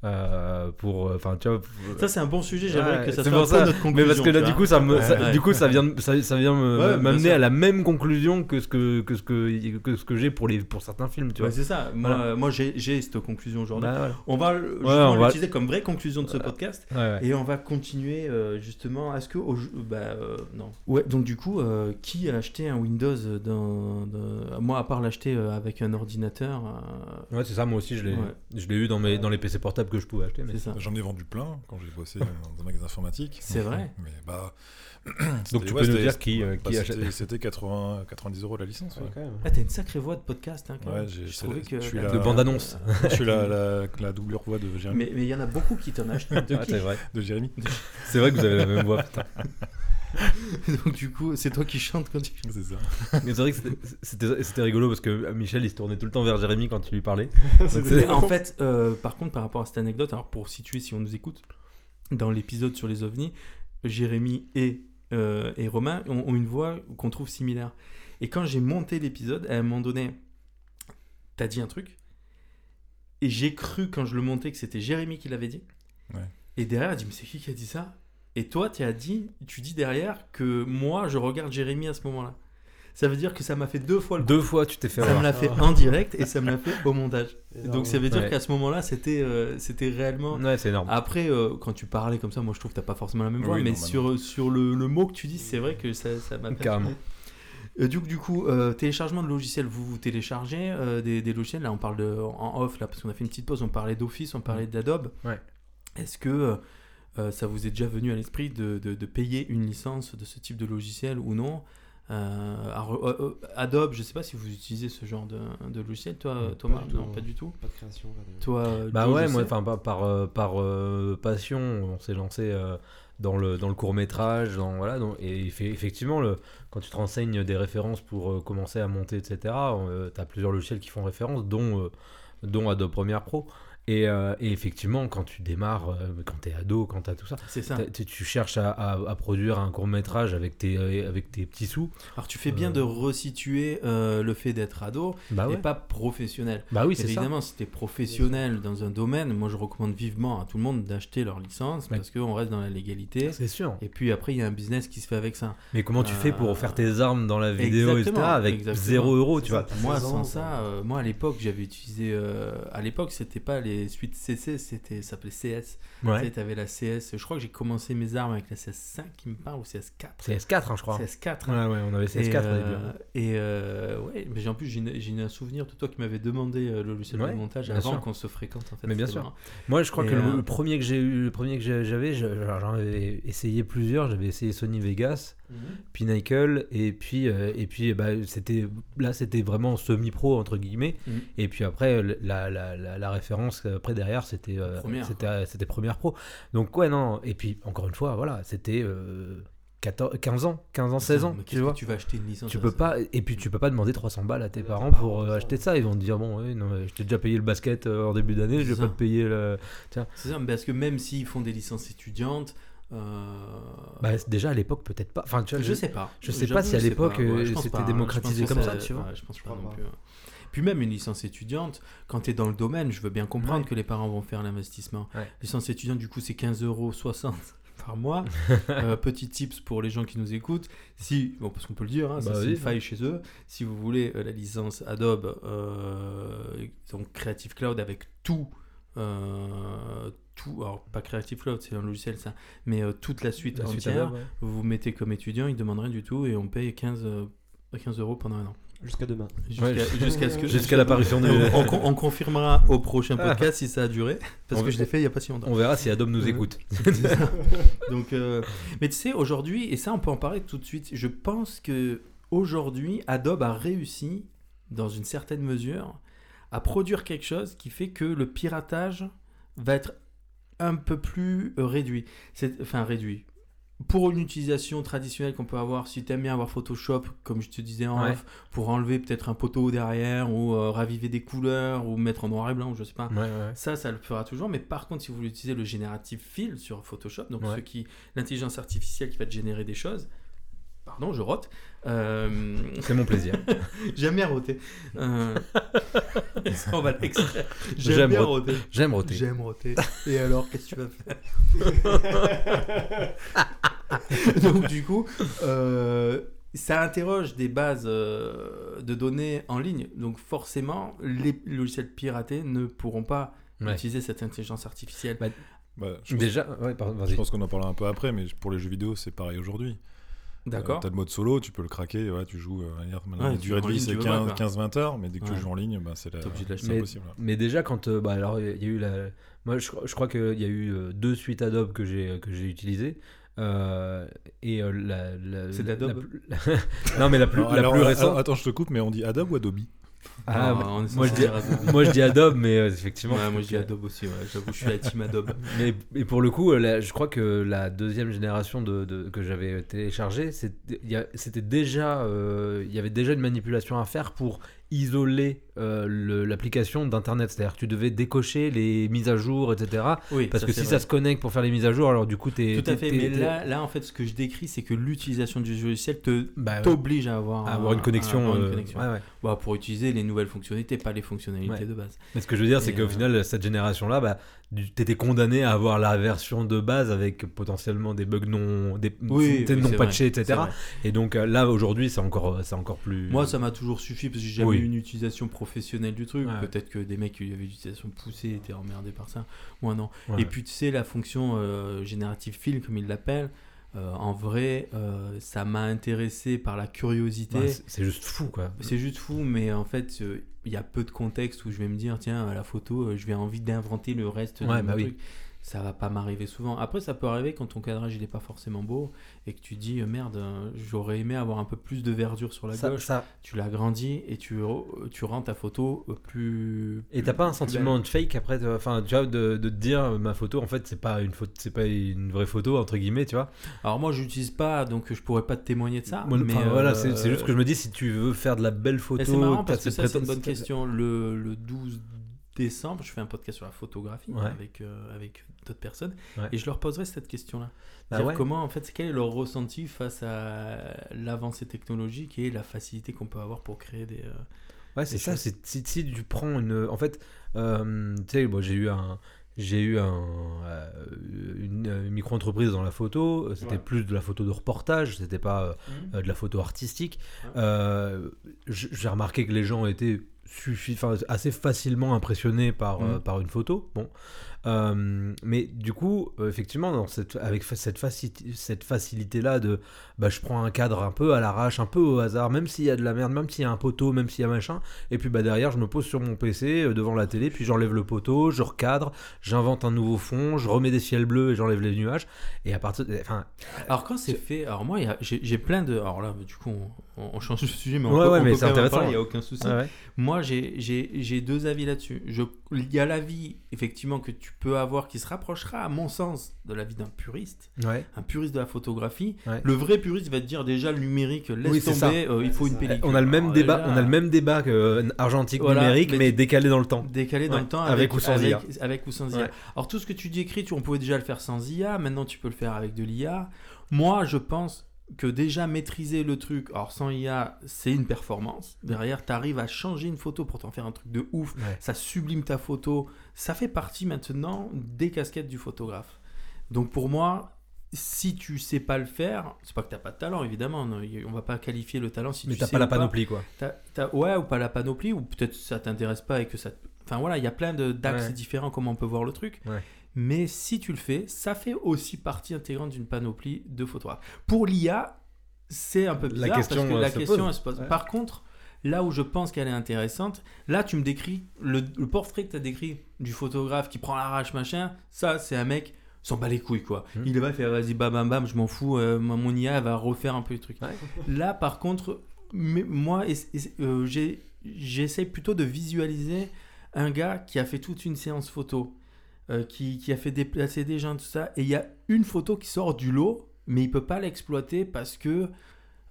C: euh, pour, enfin, tu vois.
B: Ça, c'est un bon sujet. J'aimerais
C: Ouais,
B: que ça soit
C: pour ça.
B: notre conclusion.
C: Mais parce que là, du coup, ça, me, ça-
B: Ouais.
C: du coup, ça vient, ça, ça vient m'amener à la même conclusion que ce que, que ce que, que ce que j'ai pour les, pour certains films, tu vois.
B: Ouais, c'est ça. Moi,
C: Voilà.
B: moi j'ai j'ai cette conclusion aujourd'hui.
C: Bah.
B: On va justement
C: va-
B: l'utiliser comme vraie conclusion de ce podcast.
C: Ouais, ouais.
B: Et on va continuer euh, justement. Est-ce que. au- bah, euh, non. Ouais, donc du coup, euh, qui a acheté un Windows dans, dans- Moi, à part l'acheter euh, avec un ordinateur. euh,
C: Ouais, c'est ça, moi aussi, je l'ai,
B: Ouais.
C: je l'ai eu dans, mes, dans les PC portables que je pouvais acheter. Mais...
E: J'en ai vendu plein quand j'ai bossé dans un magasin informatique.
B: C'est vrai
E: Mais bah.
C: Donc tu
E: ouais,
C: peux nous dire qui, euh,
E: bah,
C: qui
E: c'était-
C: achète.
E: C'était 80, 90 euros la licence.
D: Ouais,
E: ouais.
B: Ah, t'as une sacrée voix de podcast. Hein, quand
E: Ouais,
B: même.
E: j'ai-
B: Je
E: la-
B: que.
E: je suis
B: la-
C: De bande-annonce.
E: Je suis la, la, la doublure voix de Jérémy.
B: Mais il y en a beaucoup qui t'en achètent. De
C: Ah,
B: qui
C: c'est vrai.
E: De Jérémy.
C: C'est vrai que vous avez la même voix, putain.
B: Donc du coup, c'est toi qui chantes quand tu.
E: C'est ça.
C: Mais c'est vrai que c'était- c'était rigolo parce que Michel il se tournait tout le temps vers Jérémy quand tu lui parlais.
D: C'est
C: c'est-
B: Mais en fait, euh, par contre, par rapport à cette anecdote, alors pour situer si on nous écoute, dans l'épisode sur les ovnis, Jérémy et, euh, et Romain ont, ont une voix qu'on trouve similaire. Et quand j'ai monté l'épisode, à un moment donné, t'as dit un truc, et j'ai cru quand je le montais que c'était Jérémy qui l'avait dit.
E: Ouais.
B: Et derrière, elle dit, mais c'est qui qui a dit ça? Et toi, tu as dit, tu dis derrière que moi, je regarde Jérémy à ce moment-là. Ça veut dire que ça m'a fait deux fois le coup.
C: Deux fois tu t'es fait
B: Ça me l'a fait en direct et ça me l'a fait au montage.
D: Énorme.
B: Donc ça veut dire
C: Ouais.
B: qu'à ce moment-là, c'était euh, c'était réellement.
C: Ouais, c'est énorme.
B: Après, euh, quand tu parlais comme ça, moi je trouve que t'as pas forcément la même voix,
E: Oui,
B: mais
E: non,
B: sur, sur le, le mot que tu dis, c'est vrai que ça ça m'a fait.
C: Carrément.
B: Euh, du, coup- du coup, euh, téléchargement de logiciels, vous vous téléchargez euh, des, des logiciels. Là, on parle de, en off, là, parce qu'on a fait une petite pause. On parlait d'Office, on parlait d'Adobe.
C: Ouais.
B: Est-ce que euh, ça vous est déjà venu à l'esprit de, de- de payer une licence de ce type de logiciel ou non Euh, alors, euh, Adobe, je sais pas si vous utilisez ce genre de, de logiciel, toi, Thomas Non, pas du tout.
D: Pas de création. pas de-
B: Toi,
C: Bah
B: Joe,
C: ouais, moi, enfin, par, par, par, euh, passion, on s'est lancé euh, dans le, dans le court métrage, dans, voilà, donc, et effe- effectivement, le, quand tu te renseignes des références pour euh, commencer à monter, etc., tu as plusieurs logiciels qui font référence, dont, euh, dont Adobe Premiere Pro. Et, euh, et effectivement, quand tu démarres, euh, quand tu es ado, quand tu as tout ça,
B: ça.
C: t'as- tu, cherches à, à- à produire un court métrage avec tes, avec tes petits sous.
B: Alors, tu fais bien
C: Euh.
B: de resituer euh, le fait d'être ado
C: Bah
B: et
C: ouais.
B: pas professionnel.
C: Bah oui, c'est ça.
B: Évidemment, si tu es professionnel dans un domaine, moi je recommande vivement à tout le monde d'acheter leur licence
C: Ouais.
B: parce qu'on reste dans la légalité.
C: C'est sûr.
B: Et puis après, il y a un business qui se fait avec ça.
C: Mais comment tu fais pour faire tes armes dans la vidéo, etc.,
B: exactement,
C: avec
B: exactement.
C: 0 euros,
D: C'est
C: tu
D: ça,
C: vois?
D: t'as
B: Moi,
D: 16
B: sans
D: ans,
B: ça, euh, moi à l'époque, j'avais utilisé. euh, à l'époque, c'était pas les suites CC, c'était, ça s'appelait CS.
C: Ouais.
B: Tu avais la CS. Je crois que j'ai commencé mes armes avec la CS5 qui me parle ou CS4.
C: C'est S4, hein, je crois.
B: CS4.
C: Ouais, ouais, on avait
B: Et,
C: CS4 au début.
B: euh, et euh, ouais, mais j'ai- en plus j'ai un souvenir de toi qui m'avais demandé euh, le logiciel
C: Ouais,
B: de montage avant qu'on se fréquente en fait.
C: Mais bien sûr.
B: marrant.
C: Moi, je crois
B: Et,
C: que le,
B: euh,
C: le premier que j'ai eu, le premier que j'avais, j'en avais essayé plusieurs. J'avais essayé Sony Vegas, Pinnacle, et puis, et puis, bah, c'était là, c'était vraiment semi-pro entre guillemets.
B: Mhm.
C: Et puis après, la, la, la, la référence après derrière, c'était, euh,
B: Première,
C: c'était, euh, c'était première pro. Donc ouais, non. Et puis encore une fois, voilà, c'était euh, 14, 15 ans, 15 ans, 16 ans,
B: Mais
C: tu vois.
B: que tu vas acheter une licence
C: Tu peux pas, et puis tu peux pas demander 300 balles à tes parents pour euh, acheter ça. Ils vont te dire bon, ouais, non, je t'ai déjà payé le basket euh, en début d'année, je vais pas te payer le.
B: C'est ça, parce que même s'ils font des licences étudiantes, euh,
C: Bah, déjà à l'époque peut-être pas. Enfin, tu vois,
B: je sais pas.
C: je sais
B: J'avoue,
C: pas si à
B: je
C: l'époque,
B: pas. Ouais, je
C: euh,
B: pense
C: c'était
B: pas,
C: démocratisé
B: Je
C: comme ça, tu vois.
B: ouais, je pense
D: Je
B: pas non plus. Puis même une licence étudiante, quand tu es dans le domaine, je veux bien comprendre
C: Ouais.
B: que les parents vont faire l'investissement.
C: Ouais.
B: Licence étudiante, du coup, c'est 15,60 euros par mois. Euh, petit tips pour les gens qui nous écoutent. Si, bon, parce qu'on peut le dire, hein,
C: Bah
B: c'est une faille chez eux. Si vous voulez euh, la licence Adobe, euh, donc Creative Cloud avec tout, tout, alors pas Creative Cloud, c'est un logiciel ça, mais toute la suite
C: La suite
B: entière,
C: Adobe, ouais.
B: vous vous mettez comme étudiant, ils demandent rien du tout et on paye 15, euh, 15 euros pendant un an.
D: Jusqu'à demain.
B: Jusqu'à
C: Ouais,
B: que.
C: Jusqu'à l'apparition du.
B: on, on- on confirmera au prochain podcast si ça a duré, parce
C: On
B: que je l'ai fait il n'y a pas si longtemps.
C: On verra si Adobe nous écoute.
B: Donc, euh, mais tu sais, aujourd'hui, et ça on peut en parler tout de suite, je pense que aujourd'hui, Adobe a réussi, dans une certaine mesure, à produire quelque chose qui fait que le piratage va être un peu plus euh, réduit. Enfin, réduit. Pour une utilisation traditionnelle qu'on peut avoir, si tu aimes bien avoir Photoshop, comme je te disais en
C: Ouais.
B: off, pour enlever peut-être un poteau derrière, ou euh, raviver des couleurs, ou mettre en noir et blanc, je sais pas.
C: Ouais, ouais.
B: Ça, ça le fera toujours. Mais par contre, si vous voulez utiliser le générative fill sur Photoshop, donc
C: Ouais.
B: ce qui, l'intelligence artificielle qui va te générer des choses. Pardon, je rote. Euh,
C: C'est mon plaisir.
B: J'aime bien roter. Euh, on va l'extraire. J'aime
C: J'aime
B: bien
C: rot-
B: roter.
C: J'aime roter.
B: J'aime roter. Et alors, qu'est-ce que tu vas faire? Donc, du coup, euh, ça interroge des bases de données en ligne. Donc, forcément, les logiciels piratés ne pourront pas
C: Ouais.
B: utiliser cette intelligence artificielle.
E: Bah, je pense,
C: Déjà, ouais, pardon,
E: je pense qu'on en parlera un peu après, mais pour les jeux vidéo, c'est pareil aujourd'hui.
B: D'accord
E: tu as le mode solo, tu peux le craquer, voilà, tu joues. euh, maintenant,
B: Ouais,
E: la
B: tu
E: durée
B: joues
E: de vie, c'est
B: tu veux pas, quoi.
E: 15-20 heures, mais dès que
B: Ouais.
E: tu joues en ligne, bah, c'est impossible.
C: Mais déjà, quand. euh, bah, alors, il y a eu la. Moi, je, crois- je crois qu'il y a eu euh, deux suites Adobe que j'ai que j'ai utilisées. Euh, et euh, la, la-
B: C'est de
C: la non, mais la plus,
E: Alors,
C: la
E: alors,
C: plus
E: euh,
C: récente.
E: Attends, je te coupe, mais on dit Adobe ou Adobe?
C: Ah,
B: Ah, on est
C: moi, je dis,
B: Adobe.
C: moi je dis Adobe, mais euh, effectivement.
B: Ouais, moi je dis
C: que-
B: Adobe aussi, ouais. j'avoue, je suis la team Adobe.
C: Mais et pour le coup, euh, je crois que la deuxième génération de, de- que j'avais téléchargée, c'était il déjà, euh, il y avait déjà une manipulation à faire pour isoler euh, l'application d'internet. C'est-à-dire que tu devais décocher les mises à jour, etc.
B: Oui,
C: Parce que si
B: vrai.
C: ça se connecte pour faire les mises à jour, alors du coup, t'es.
B: Tout à fait, mais là, là, en fait, ce que je décris, c'est que l'utilisation du logiciel te
C: bah,
B: t'oblige à avoir,
C: à avoir une
B: un-
C: connexion.
B: à avoir une
C: euh,
B: connexion.
C: ouais, ouais.
B: Bah, pour utiliser les nouvelles fonctionnalités, pas les fonctionnalités
C: Ouais.
B: de base.
C: Mais ce que je veux dire, c'est qu'au
B: euh,
C: final, cette génération-là, bah, t'étais condamné à avoir la version de base avec potentiellement des bugs non, des,
B: Oui,
C: des
B: oui,
C: non patchés, etc. Et donc là, aujourd'hui, c'est encore, c'est encore plus.
B: Moi, ça m'a toujours suffi parce que j'ai jamais eu une utilisation professionnelle du truc.
C: Ouais.
B: Peut-être que des mecs qui avaient une utilisation poussée étaient emmerdés par ça. Moi, non.
C: Ouais.
B: Et puis, tu sais, la fonction euh, générative fill, comme ils l'appellent, Euh, en vrai, euh, ça m'a intéressé par la curiosité.
C: Ouais, c'est- juste fou, quoi.
B: C'est juste fou, mais en fait, il y a peu de contexte où je vais me dire, tiens, à la photo, je vais envie d'inventer le reste
C: Ouais,
B: de
C: bah oui.
B: Ça va pas m'arriver souvent. Après, ça peut arriver quand ton cadrage il est pas forcément beau et que tu dis, euh, merde, euh, j'aurais aimé avoir un peu plus de verdure sur la
C: Ça-
B: gauche.
C: ça-
B: Tu l'agrandis et tu, tu rends ta photo euh, plus.
C: Et t'as pas un sentiment de fake après, enfin, tu vois, de, de te dire ma photo, en fait, c'est pas une photo, c'est pas une vraie photo entre guillemets, tu vois.
B: Alors moi, j'utilise pas, donc je pourrais pas te témoigner de ça. Mais
C: voilà, c'est juste que je me dis si tu veux faire de la belle photo,
B: c'est marrant parce que ça, c'est une bonne question. Le, le 12 décembre, je fais un podcast sur la photographie
C: Ouais.
B: avec, euh, avec d'autres personnes
C: Ouais.
B: et je leur poserai cette question-là.
C: Bah ouais.
B: Comment, en fait, quel est leur ressenti face à l'avancée technologique et la facilité qu'on peut avoir pour créer des. euh,
C: Ouais, c'est ça. c'est- Si, si tu prends une. En fait, euh, tu sais, moi j'ai eu un. J'ai eu un, une, une micro-entreprise dans la photo, c'était plus de la photo de reportage, c'était pas euh, de la photo artistique. J'ai remarqué que les gens étaient suffi- enfin, assez facilement impressionnés par, euh,
B: Mhm.
C: par une photo. Bon. Euh, mais du coup, euh, effectivement, dans cette, avec cette, faci- cette facilité-là de bah, je prends un cadre un peu à l'arrache, un peu au hasard, même s'il y a de la merde, même s'il y a un poteau, même s'il y a machin, et puis bah, derrière, je me pose sur mon PC euh, devant la télé, puis j'enlève le poteau, je recadre, j'invente un nouveau fond, je remets des ciels bleus et j'enlève les nuages. Et à partir de. Enfin,
B: Alors quand c'est fait, alors moi j'ai plein de, alors là du coup on, on change de sujet mais on
C: Ouais,
B: peut,
C: ouais,
B: on
C: mais c'est intéressant.
B: il y a aucun souci.
C: ouais, ouais.
B: Moi, j'ai- deux avis là-dessus. Il y a l'avis, effectivement, que tu peux avoir qui se rapprochera, à mon sens, de l'avis d'un puriste,
C: Ouais.
B: un puriste de la photographie.
C: Ouais.
B: Le vrai puriste va te dire déjà le numérique, laisse
C: Oui,
B: tomber, euh, il faut une pellicule.
C: On a le même
B: Alors,
C: débat,
B: déjà,
C: on a le même débat que euh, argentique
B: Voilà,
C: numérique,
B: mais
C: mais,
B: tu-
C: décalé dans le temps.
B: Décalé dans
C: Ouais.
B: le temps
C: Avec
B: avec,
C: ou sans
B: avec-
C: IA.
B: avec ou sans IA. Alors tout ce que tu décris, tu, on pouvait déjà le faire sans IA, maintenant tu peux le faire avec de l'IA. Moi, je pense que déjà maîtriser le truc, alors sans IA, c'est une performance. Derrière, tu arrives à changer une photo pour t'en faire un truc de ouf.
C: Ouais.
B: Ça sublime ta photo. Ça fait partie maintenant des casquettes du photographe. Donc pour moi, si tu sais pas le faire, c'est pas que t'as pas de talent évidemment. non, On va pas qualifier le talent si
C: Mais
B: tu
C: t'as
B: sais
C: pas la panoplie, quoi.
B: Ouais, ou pas la panoplie, ou peut-être ça t'intéresse pas et que ça. te- Enfin voilà, il y a plein d'axes
C: Ouais.
B: différents comment on peut voir le truc.
C: Ouais.
B: Mais si tu le fais, ça fait aussi partie intégrante d'une panoplie de photographes. Pour l'IA, c'est un peu
C: La
B: bizarre
C: question,
B: parce que
C: euh,
B: la
C: se
B: question
C: pose.
B: elle se pose.
C: Ouais.
B: Par contre, là où je pense qu'elle est intéressante, là tu me décris le, le portrait que tu as décrit du photographe qui prend l'arrache machin, ça c'est un mec s'en bat les couilles quoi.
C: Mhm.
B: Il il fait vas-y bam bam bam, je m'en fous, euh, mon IA va refaire un peu le truc.
C: Ouais.
B: Là par contre, mais moi euh, j'essaie plutôt de visualiser un gars qui a fait toute une séance photo, euh, qui, qui a fait déplacer des gens, tout ça, et il y a une photo qui sort du lot, mais il peut pas l'exploiter parce que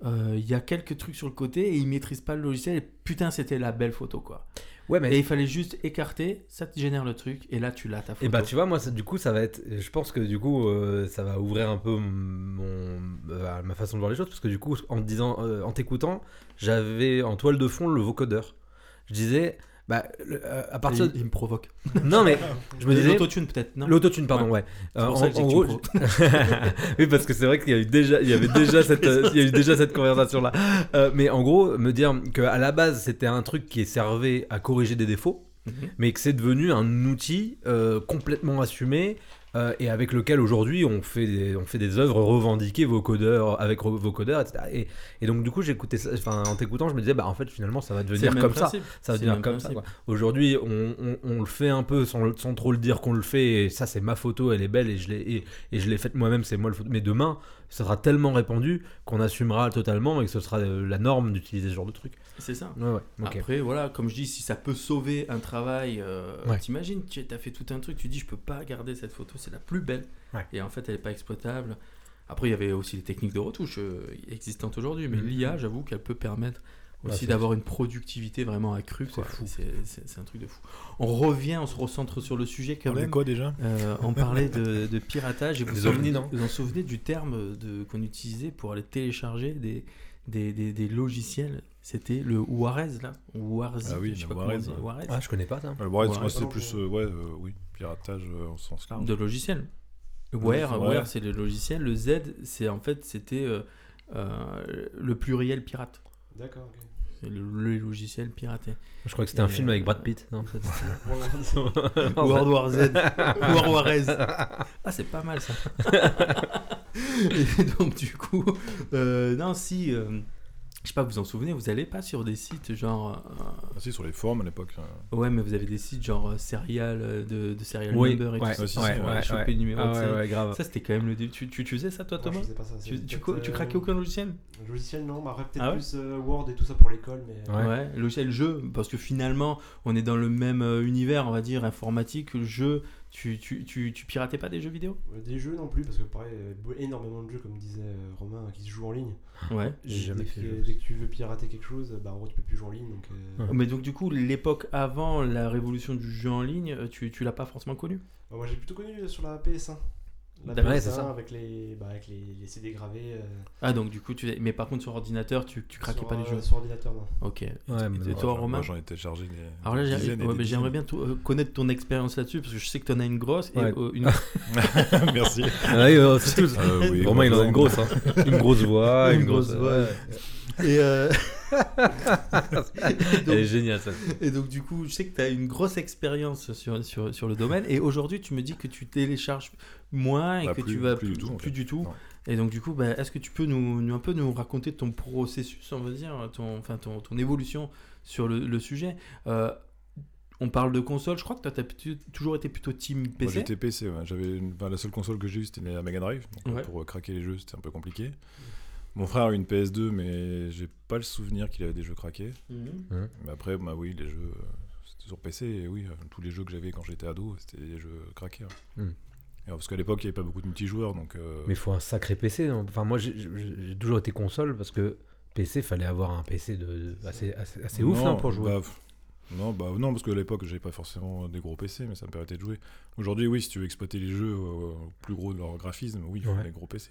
B: euh, il y a quelques trucs sur le côté et il maîtrise pas le logiciel. Et putain, c'était la belle photo quoi.
C: Ouais, mais
B: Et il fallait juste écarter, ça te génère le truc, et là tu l'as ta photo.
C: Et bah tu vois moi ça- du coup ça va être je pense que du coup euh, ça va ouvrir un peu mon euh, ma façon de voir les choses parce que du coup en disant euh, en t'écoutant j'avais en toile de fond le vocodeur. Je disais bah le- euh, à partir
B: il, il me provoque.
C: non mais je me disais
B: L'autotune peut-être,
C: l'autotune pardon ouais. Euh, en, gros oui parce que c'est vrai qu'il y a eu déjà il y avait déjà cette euh, il y a eu déjà cette conversation là. mais en gros me dire que à la base c'était un truc qui servait à corriger des défauts
B: Mhm.
C: mais que c'est devenu un outil euh, complètement assumé euh, et avec lequel aujourd'hui on fait des, on fait des œuvres revendiquées vocodeurs avec vocodeurs etc et, et donc du coup j'écoutais ça enfin en t'écoutant je me disais bah en fait finalement ça va devenir comme ça
B: principe.
C: ça va devenir comme ça
B: principe.
C: aujourd'hui on, on- on le fait un peu sans, sans trop le dire qu'on le fait et ça c'est ma photo elle est belle et je l'ai et, et je l'ai faite moi-même c'est moi le photo mais demain sera tellement répandu qu'on assumera totalement et que ce sera euh, la norme d'utiliser ce genre de truc
B: C'est ça.
C: ouais ouais ok
B: Après, voilà, comme je dis, si ça peut sauver un travail, euh,
C: Ouais.
B: t'imagines, tu as fait tout un truc, tu dis, je peux pas garder cette photo, c'est la plus belle. Et en fait, elle est pas exploitable. Après, il y avait aussi les techniques de retouche euh, existantes aujourd'hui, mais
C: Mhm.
B: l'IA, j'avoue qu'elle peut permettre aussi
C: c'est-
B: d'avoir une productivité vraiment accrue. C'est un truc de fou. On revient, on se recentre sur le sujet quand
E: On est
B: même.
E: quoi déjà
B: Euh, on parlait de, de piratage et vous vous
C: ovnis, non
B: vous en souvenez du terme qu'on utilisait pour aller télécharger des, des, des, des logiciels? C'était le Juarez là Juarez,
E: Ah oui,
B: je sais
E: le
B: pas
E: ouais.
B: Juarez.
C: ah je connais pas ça
E: Euh, ouais,
B: Ouais,
E: moi, c'est plus
D: ouais.
E: euh, ouais, euh, oui, piratage euh, au sens large.
B: de logiciels.
E: Ouais.
B: Wear, c'est le logiciel. Le Z, c'est en fait c'était euh, euh, le pluriel pirate.
D: D'accord, ok.
B: C'est le, le logiciel piraté.
C: je crois que c'était un film avec Brad Pitt non
B: World War Z. War Juarez. Ah, c'est pas mal ça. Et donc, du coup, euh, non, si. euh, je sais pas, vous en souvenez, vous allez pas sur des sites genre.
E: Ah, si, sur les forums à l'époque. euh,
B: euh, ouais, mais vous avez des sites genre euh, serial euh, de, de serial
C: Oui,
B: number et
C: ouais,
B: tout
E: ouais,
B: ça.
E: ouais,
B: pour
E: ouais,
B: choper le numéro
C: Ah ouais, ouais, grave.
B: Ça, c'était quand même le début. Tu, tu, tu faisais ça, toi,
D: Moi,
B: Thomas
D: je faisais pas ça.
B: tu, tu,
D: euh,
B: craquais aucun logiciel?
D: Logiciel, non, mais après peut-être
B: Ah ouais
D: plus euh, Word et tout ça pour l'école, mais.
C: Ouais.
B: Ouais, logiciel jeu, parce que finalement, on est dans le même euh, univers, on va dire, informatique, jeu. Tu, tu, tu, tu piratais pas des jeux vidéo?
D: Euh, Des jeux non plus, parce que pareil, euh, énormément de jeux, comme disait euh, Romain, qui se jouent en ligne.
B: Ouais.
C: J'ai jamais fait
D: que, dès que tu veux pirater quelque chose, bah en gros tu peux plus jouer en ligne. Donc, euh.
B: Mais donc, du coup, l'époque avant la révolution du jeu en ligne, tu, tu l'as pas forcément connue
D: bah, moi j'ai plutôt connu sur la PS1.
C: Ouais,
D: PS1
C: c'est ça.
D: avec, les, bah, avec les, les CD gravés. euh,
B: Ah, donc, du coup, tu. Mais par contre, sur ordinateur, tu, tu craquais
D: sur,
B: pas les
D: euh,
B: jeux.
D: Sur ordinateur, non.
B: Ok. Et
C: Ouais,
B: t-
C: mais
B: et
C: non,
B: toi,
E: moi,
B: Romain
E: j'en ai téléchargé des.
B: Alors là, j'aimerais bien tout- euh, connaître ton expérience là-dessus, parce que je sais que tu en as une grosse. Et,
C: Ouais.
B: euh, une...
E: Merci.
C: Ah oui, euh, c'est tout.
E: Euh, oui,
C: Romain, il en a une grosse. Hein. Une grosse voix, une,
B: Une
C: grosse,
B: grosse voix.
C: ouais.
B: et, euh,
C: Elle est géniale, ça.
B: et donc, du coup, je sais que tu as une grosse expérience sur, sur, sur le domaine. Et aujourd'hui, tu me dis que tu télécharges moins et
E: Bah,
B: que
E: plus-
B: tu vas
E: plus du tout, en
B: plus
E: fait.
B: du tout.
E: Non.
B: Et donc, du coup, bah, est-ce que tu peux nous, nous- un peu nous raconter ton processus, on va dire, ton, enfin, ton, ton évolution sur le, le sujet? Euh, On parle de console, je crois que toi, tu as toujours été plutôt team
E: Moi
B: PC.
E: j'étais PC, ouais. J'avais une- enfin, la seule console que j'ai eue c'était la Mega Drive. Donc,
B: Ouais.
E: Pour euh, craquer les jeux c'était un peu compliqué. Mon frère a eu une PS2 mais j'ai pas le souvenir qu'il avait des jeux craqués.
B: Mhm.
E: Mais après, bah oui, les jeux euh, c'était sur PC et oui, euh, tous les jeux que j'avais quand j'étais ado c'était des jeux craqués. ouais.
C: Hmm.
E: Et parce qu'à l'époque il n'y avait pas beaucoup de multijoueurs donc. euh,
C: Mais il faut un sacré PC. non Enfin, moi, j'ai- toujours été console parce que PC, fallait avoir un PC de, de- assez, assez, assez ouf
E: non,
C: pour jouer.
E: bah, non, bah non, parce qu'à l'époque j'avais pas forcément des gros PC, mais ça me permettait de jouer. Aujourd'hui, oui, si tu veux exploiter les jeux au au plus gros de leur graphisme, oui, il faut
C: Ouais.
E: des gros PC.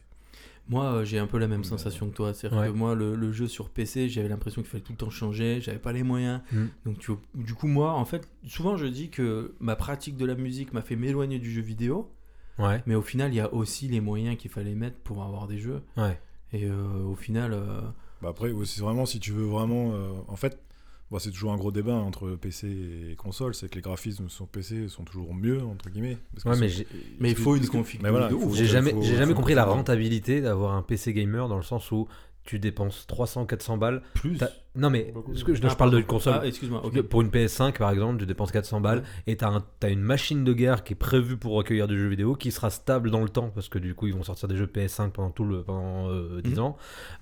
B: Moi, euh, j'ai un peu la même sensation que toi. C'est-à-dire
C: Ouais.
B: que moi, le, le jeu sur PC, j'avais l'impression qu'il fallait tout le temps changer. J'avais pas les moyens.
C: Mm.
B: Donc, tu, du coup, moi, en fait, souvent, je dis que ma pratique de la musique m'a fait m'éloigner du jeu vidéo.
C: Ouais,
B: Mais au final, il y a aussi les moyens qu'il fallait mettre pour avoir des jeux.
C: ouais.
B: Et euh, au final, euh,
E: Bah après, c'est vraiment si tu veux vraiment. euh, en fait, bon, c'est toujours un gros débat entre PC et console, c'est que les graphismes sur PC sont toujours mieux, entre guillemets. parce que
C: Ouais, mais
B: il faut une config
E: voilà,
C: j'ai jamais,
E: faut-
C: compris la rentabilité d'avoir un PC gamer dans le sens où tu dépenses 300-400 balles.
B: Plus.
C: T'as- Non, mais ce que je,
B: Ah,
C: parle de console.
B: Ah, excuse-moi. ok.
C: Que Pour une PS5 par exemple, tu dépenses 400 balles et tu as, une machine de guerre qui est prévue pour recueillir du jeu vidéo qui sera stable dans le temps parce que du coup ils vont sortir des jeux PS5 pendant, tout le, pendant euh, 10
B: Mhm.
C: ans.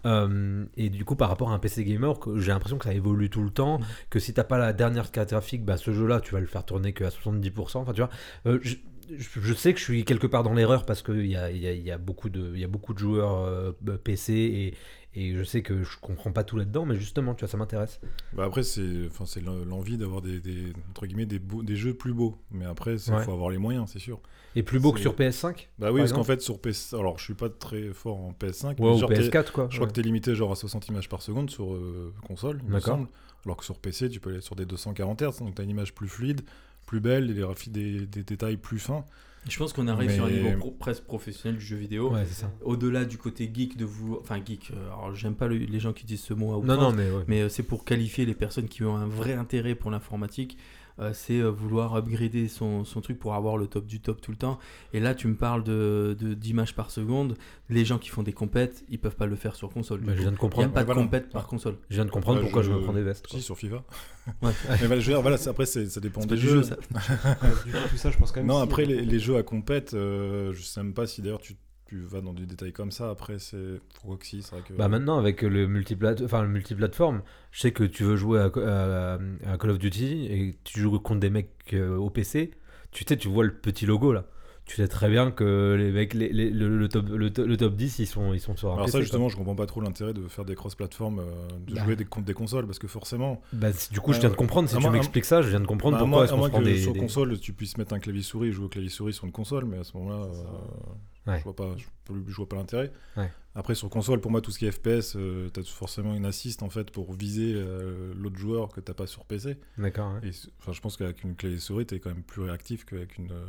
C: Euh, et du coup par rapport à un PC gamer, que j'ai l'impression que ça évolue tout le temps,
B: Mhm.
C: que si t'as pas la dernière carte graphique, bah, ce jeu là tu vas le faire tourner que à 70%. Enfin tu vois, euh, je, sais que je suis quelque part dans l'erreur parce qu'il y a, il y, a, y, a beaucoup de- y a beaucoup de joueurs euh, PC et, et je sais que je comprends pas tout là-dedans, mais justement, tu vois, ça m'intéresse.
E: Bah après, c'est enfin, l'envie d'avoir des, des, entre guillemets, des, beaux- des jeux plus beaux. Mais après, il
C: Ouais.
E: faut avoir les moyens, c'est sûr.
C: Et plus beau que sur PS5
E: Bah oui,
C: Par
E: parce qu'en fait, sur PS... Alors, je suis pas très fort en PS5.
C: Ouais,
E: mais
C: ou
E: genre, t'es-
C: PS4 quoi.
E: Je crois
C: Ouais.
E: que tu es limité genre à 60 images par seconde sur euh, console, il me
C: D'accord.
E: semble. Alors que sur PC, tu peux aller sur des 240 Hz, donc tu as une image plus fluide, plus belle, et des, des, des détails plus fins.
B: Je pense qu'on arrive sur un niveau pro- presque professionnel du jeu vidéo.
C: Ouais, c'est ça.
B: Au-delà du côté geek de vous. Enfin, geek. euh, Alors, j'aime pas le- les gens qui disent ce mot à
C: Non,
B: outrance,
C: non, mais ouais.
B: mais euh, c'est pour qualifier les personnes qui ont un vrai intérêt pour l'informatique. Euh, c'est euh, vouloir upgrader son, son truc pour avoir le top du top tout le temps. Et là, tu me parles de de- d'images par seconde. Les gens qui font des compètes, ils peuvent pas le faire sur console.
C: Bah, je viens de
B: Il n'y a
C: comprendre.
B: pas de
E: voilà.
B: compète par console.
C: Je viens de comprendre
E: Ouais,
C: pourquoi
E: je-
C: je me prends des vestes. quoi.
E: Si, sur FIFA.
B: Ouais.
E: Mais voilà, je veux dire, voilà, après, ça dépend des jeux.
B: jeu, ça.
D: du coup, tout ça, je pense quand même.
E: Non,
D: si,
E: après,
D: euh,
E: les, les jeux à compète, euh, je sais même pas si d'ailleurs tu, tu vas dans du détail comme ça. Après, c'est. Pourquoi que si, c'est vrai que.
C: Bah maintenant avec le multiplat enfin le multiplateforme, je sais que tu veux jouer à Call of Duty et tu joues contre des mecs euh, au PC, tu sais tu vois le petit logo là. Tu sais très bien que les mecs les, les- le, le top, le, le top 10 ils sont ils sont sur un
E: Alors
C: PC.
E: ça
C: quoi.
E: justement je comprends pas trop l'intérêt de faire des cross-platforms, euh, de
C: Bah.
E: jouer des, contre des consoles parce que forcément,
C: Bah, du coup je
E: Ouais,
C: viens de comprendre si
E: À
C: tu m'expliques ça, je viens de comprendre
E: bah,
C: pourquoi est-ce qu'on prend
E: que
C: des,
E: sur
C: des-
E: console tu puisses mettre un clavier souris et jouer au clavier souris sur une console, mais à ce moment-là, euh,
C: Ouais.
E: je vois pas, je, vois pas l'intérêt.
C: Ouais.
E: Après sur console, pour moi tout ce qui est FPS, euh, t'as forcément une assist en fait pour viser euh, l'autre joueur que t'as pas sur PC.
C: D'accord. ouais.
E: Enfin, je pense qu'avec une clé souris, t'es quand même plus réactif qu'avec une, euh,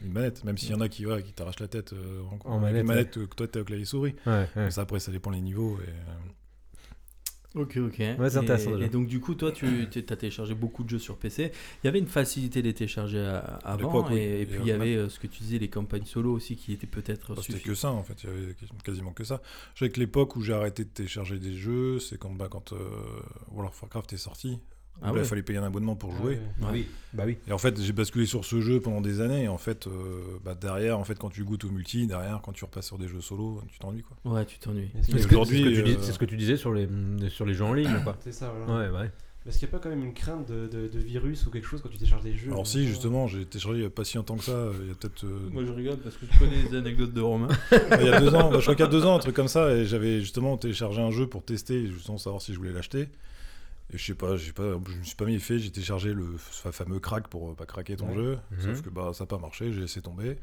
E: une manette. Même s'il y en a qui, ouais, qui t'arrachent la tête euh, en,
C: manette,
E: une manette euh, que toi t'as au clavier souris.
C: Ouais, ouais.
E: Mais ça après ça dépend les niveaux. Et, euh,
B: Ok, ok.
C: c'est
B: Et-
C: déjà.
B: Et, donc, du coup, toi, tu as téléchargé beaucoup de jeux sur PC. Il y avait une facilité de les télécharger à- avant.
E: oui.
B: et, et
E: Et
B: puis, il y avait euh, ce que tu disais, les campagnes solo aussi, qui étaient peut-être
E: Bah, C'était que ça en fait, il y avait quasiment que ça. Je sais que l'époque où j'ai arrêté de télécharger des jeux, c'est quand, bah, quand euh, World of Warcraft est sorti.
B: Ah
E: Là,
B: ouais.
E: il fallait payer un abonnement pour jouer.
D: Ouais. Ouais.
C: Bah oui.
E: Et en fait, j'ai basculé sur ce jeu pendant des années. Et en fait, euh, bah, derrière, en fait, quand tu goûtes au multi, derrière, quand tu repasses sur des jeux solo, tu t'ennuies quoi.
B: Ouais, tu t'ennuies.
C: C'est ce que-
E: aujourd'hui,
C: c'est ce, que tu dis-
E: euh,
C: c'est ce que tu disais sur les, sur les jeux en ligne, quoi.
D: C'est ça, voilà.
C: Ouais, ouais.
D: Est-ce qu'il n'y a pas quand même une crainte de, de- de virus ou quelque chose quand tu télécharges des jeux
E: Alors si, justement, j'ai téléchargé il n'y a pas si longtemps que ça. euh, Il y a peut-être euh,
B: Moi, je rigole parce que je connais les anecdotes de Romain.
E: il y a deux ans, bah, je crois qu'il y a deux ans, un truc comme ça, et j'avais justement téléchargé un jeu pour tester, justement savoir si je voulais l'acheter. Et je sais pas, j'ai pas, je me suis pas mis fait, j'ai téléchargé le fa- fameux crack pour euh, pas craquer ton
D: Ouais.
E: jeu,
C: Mhm.
E: sauf que bah ça n'a pas marché, j'ai laissé tomber.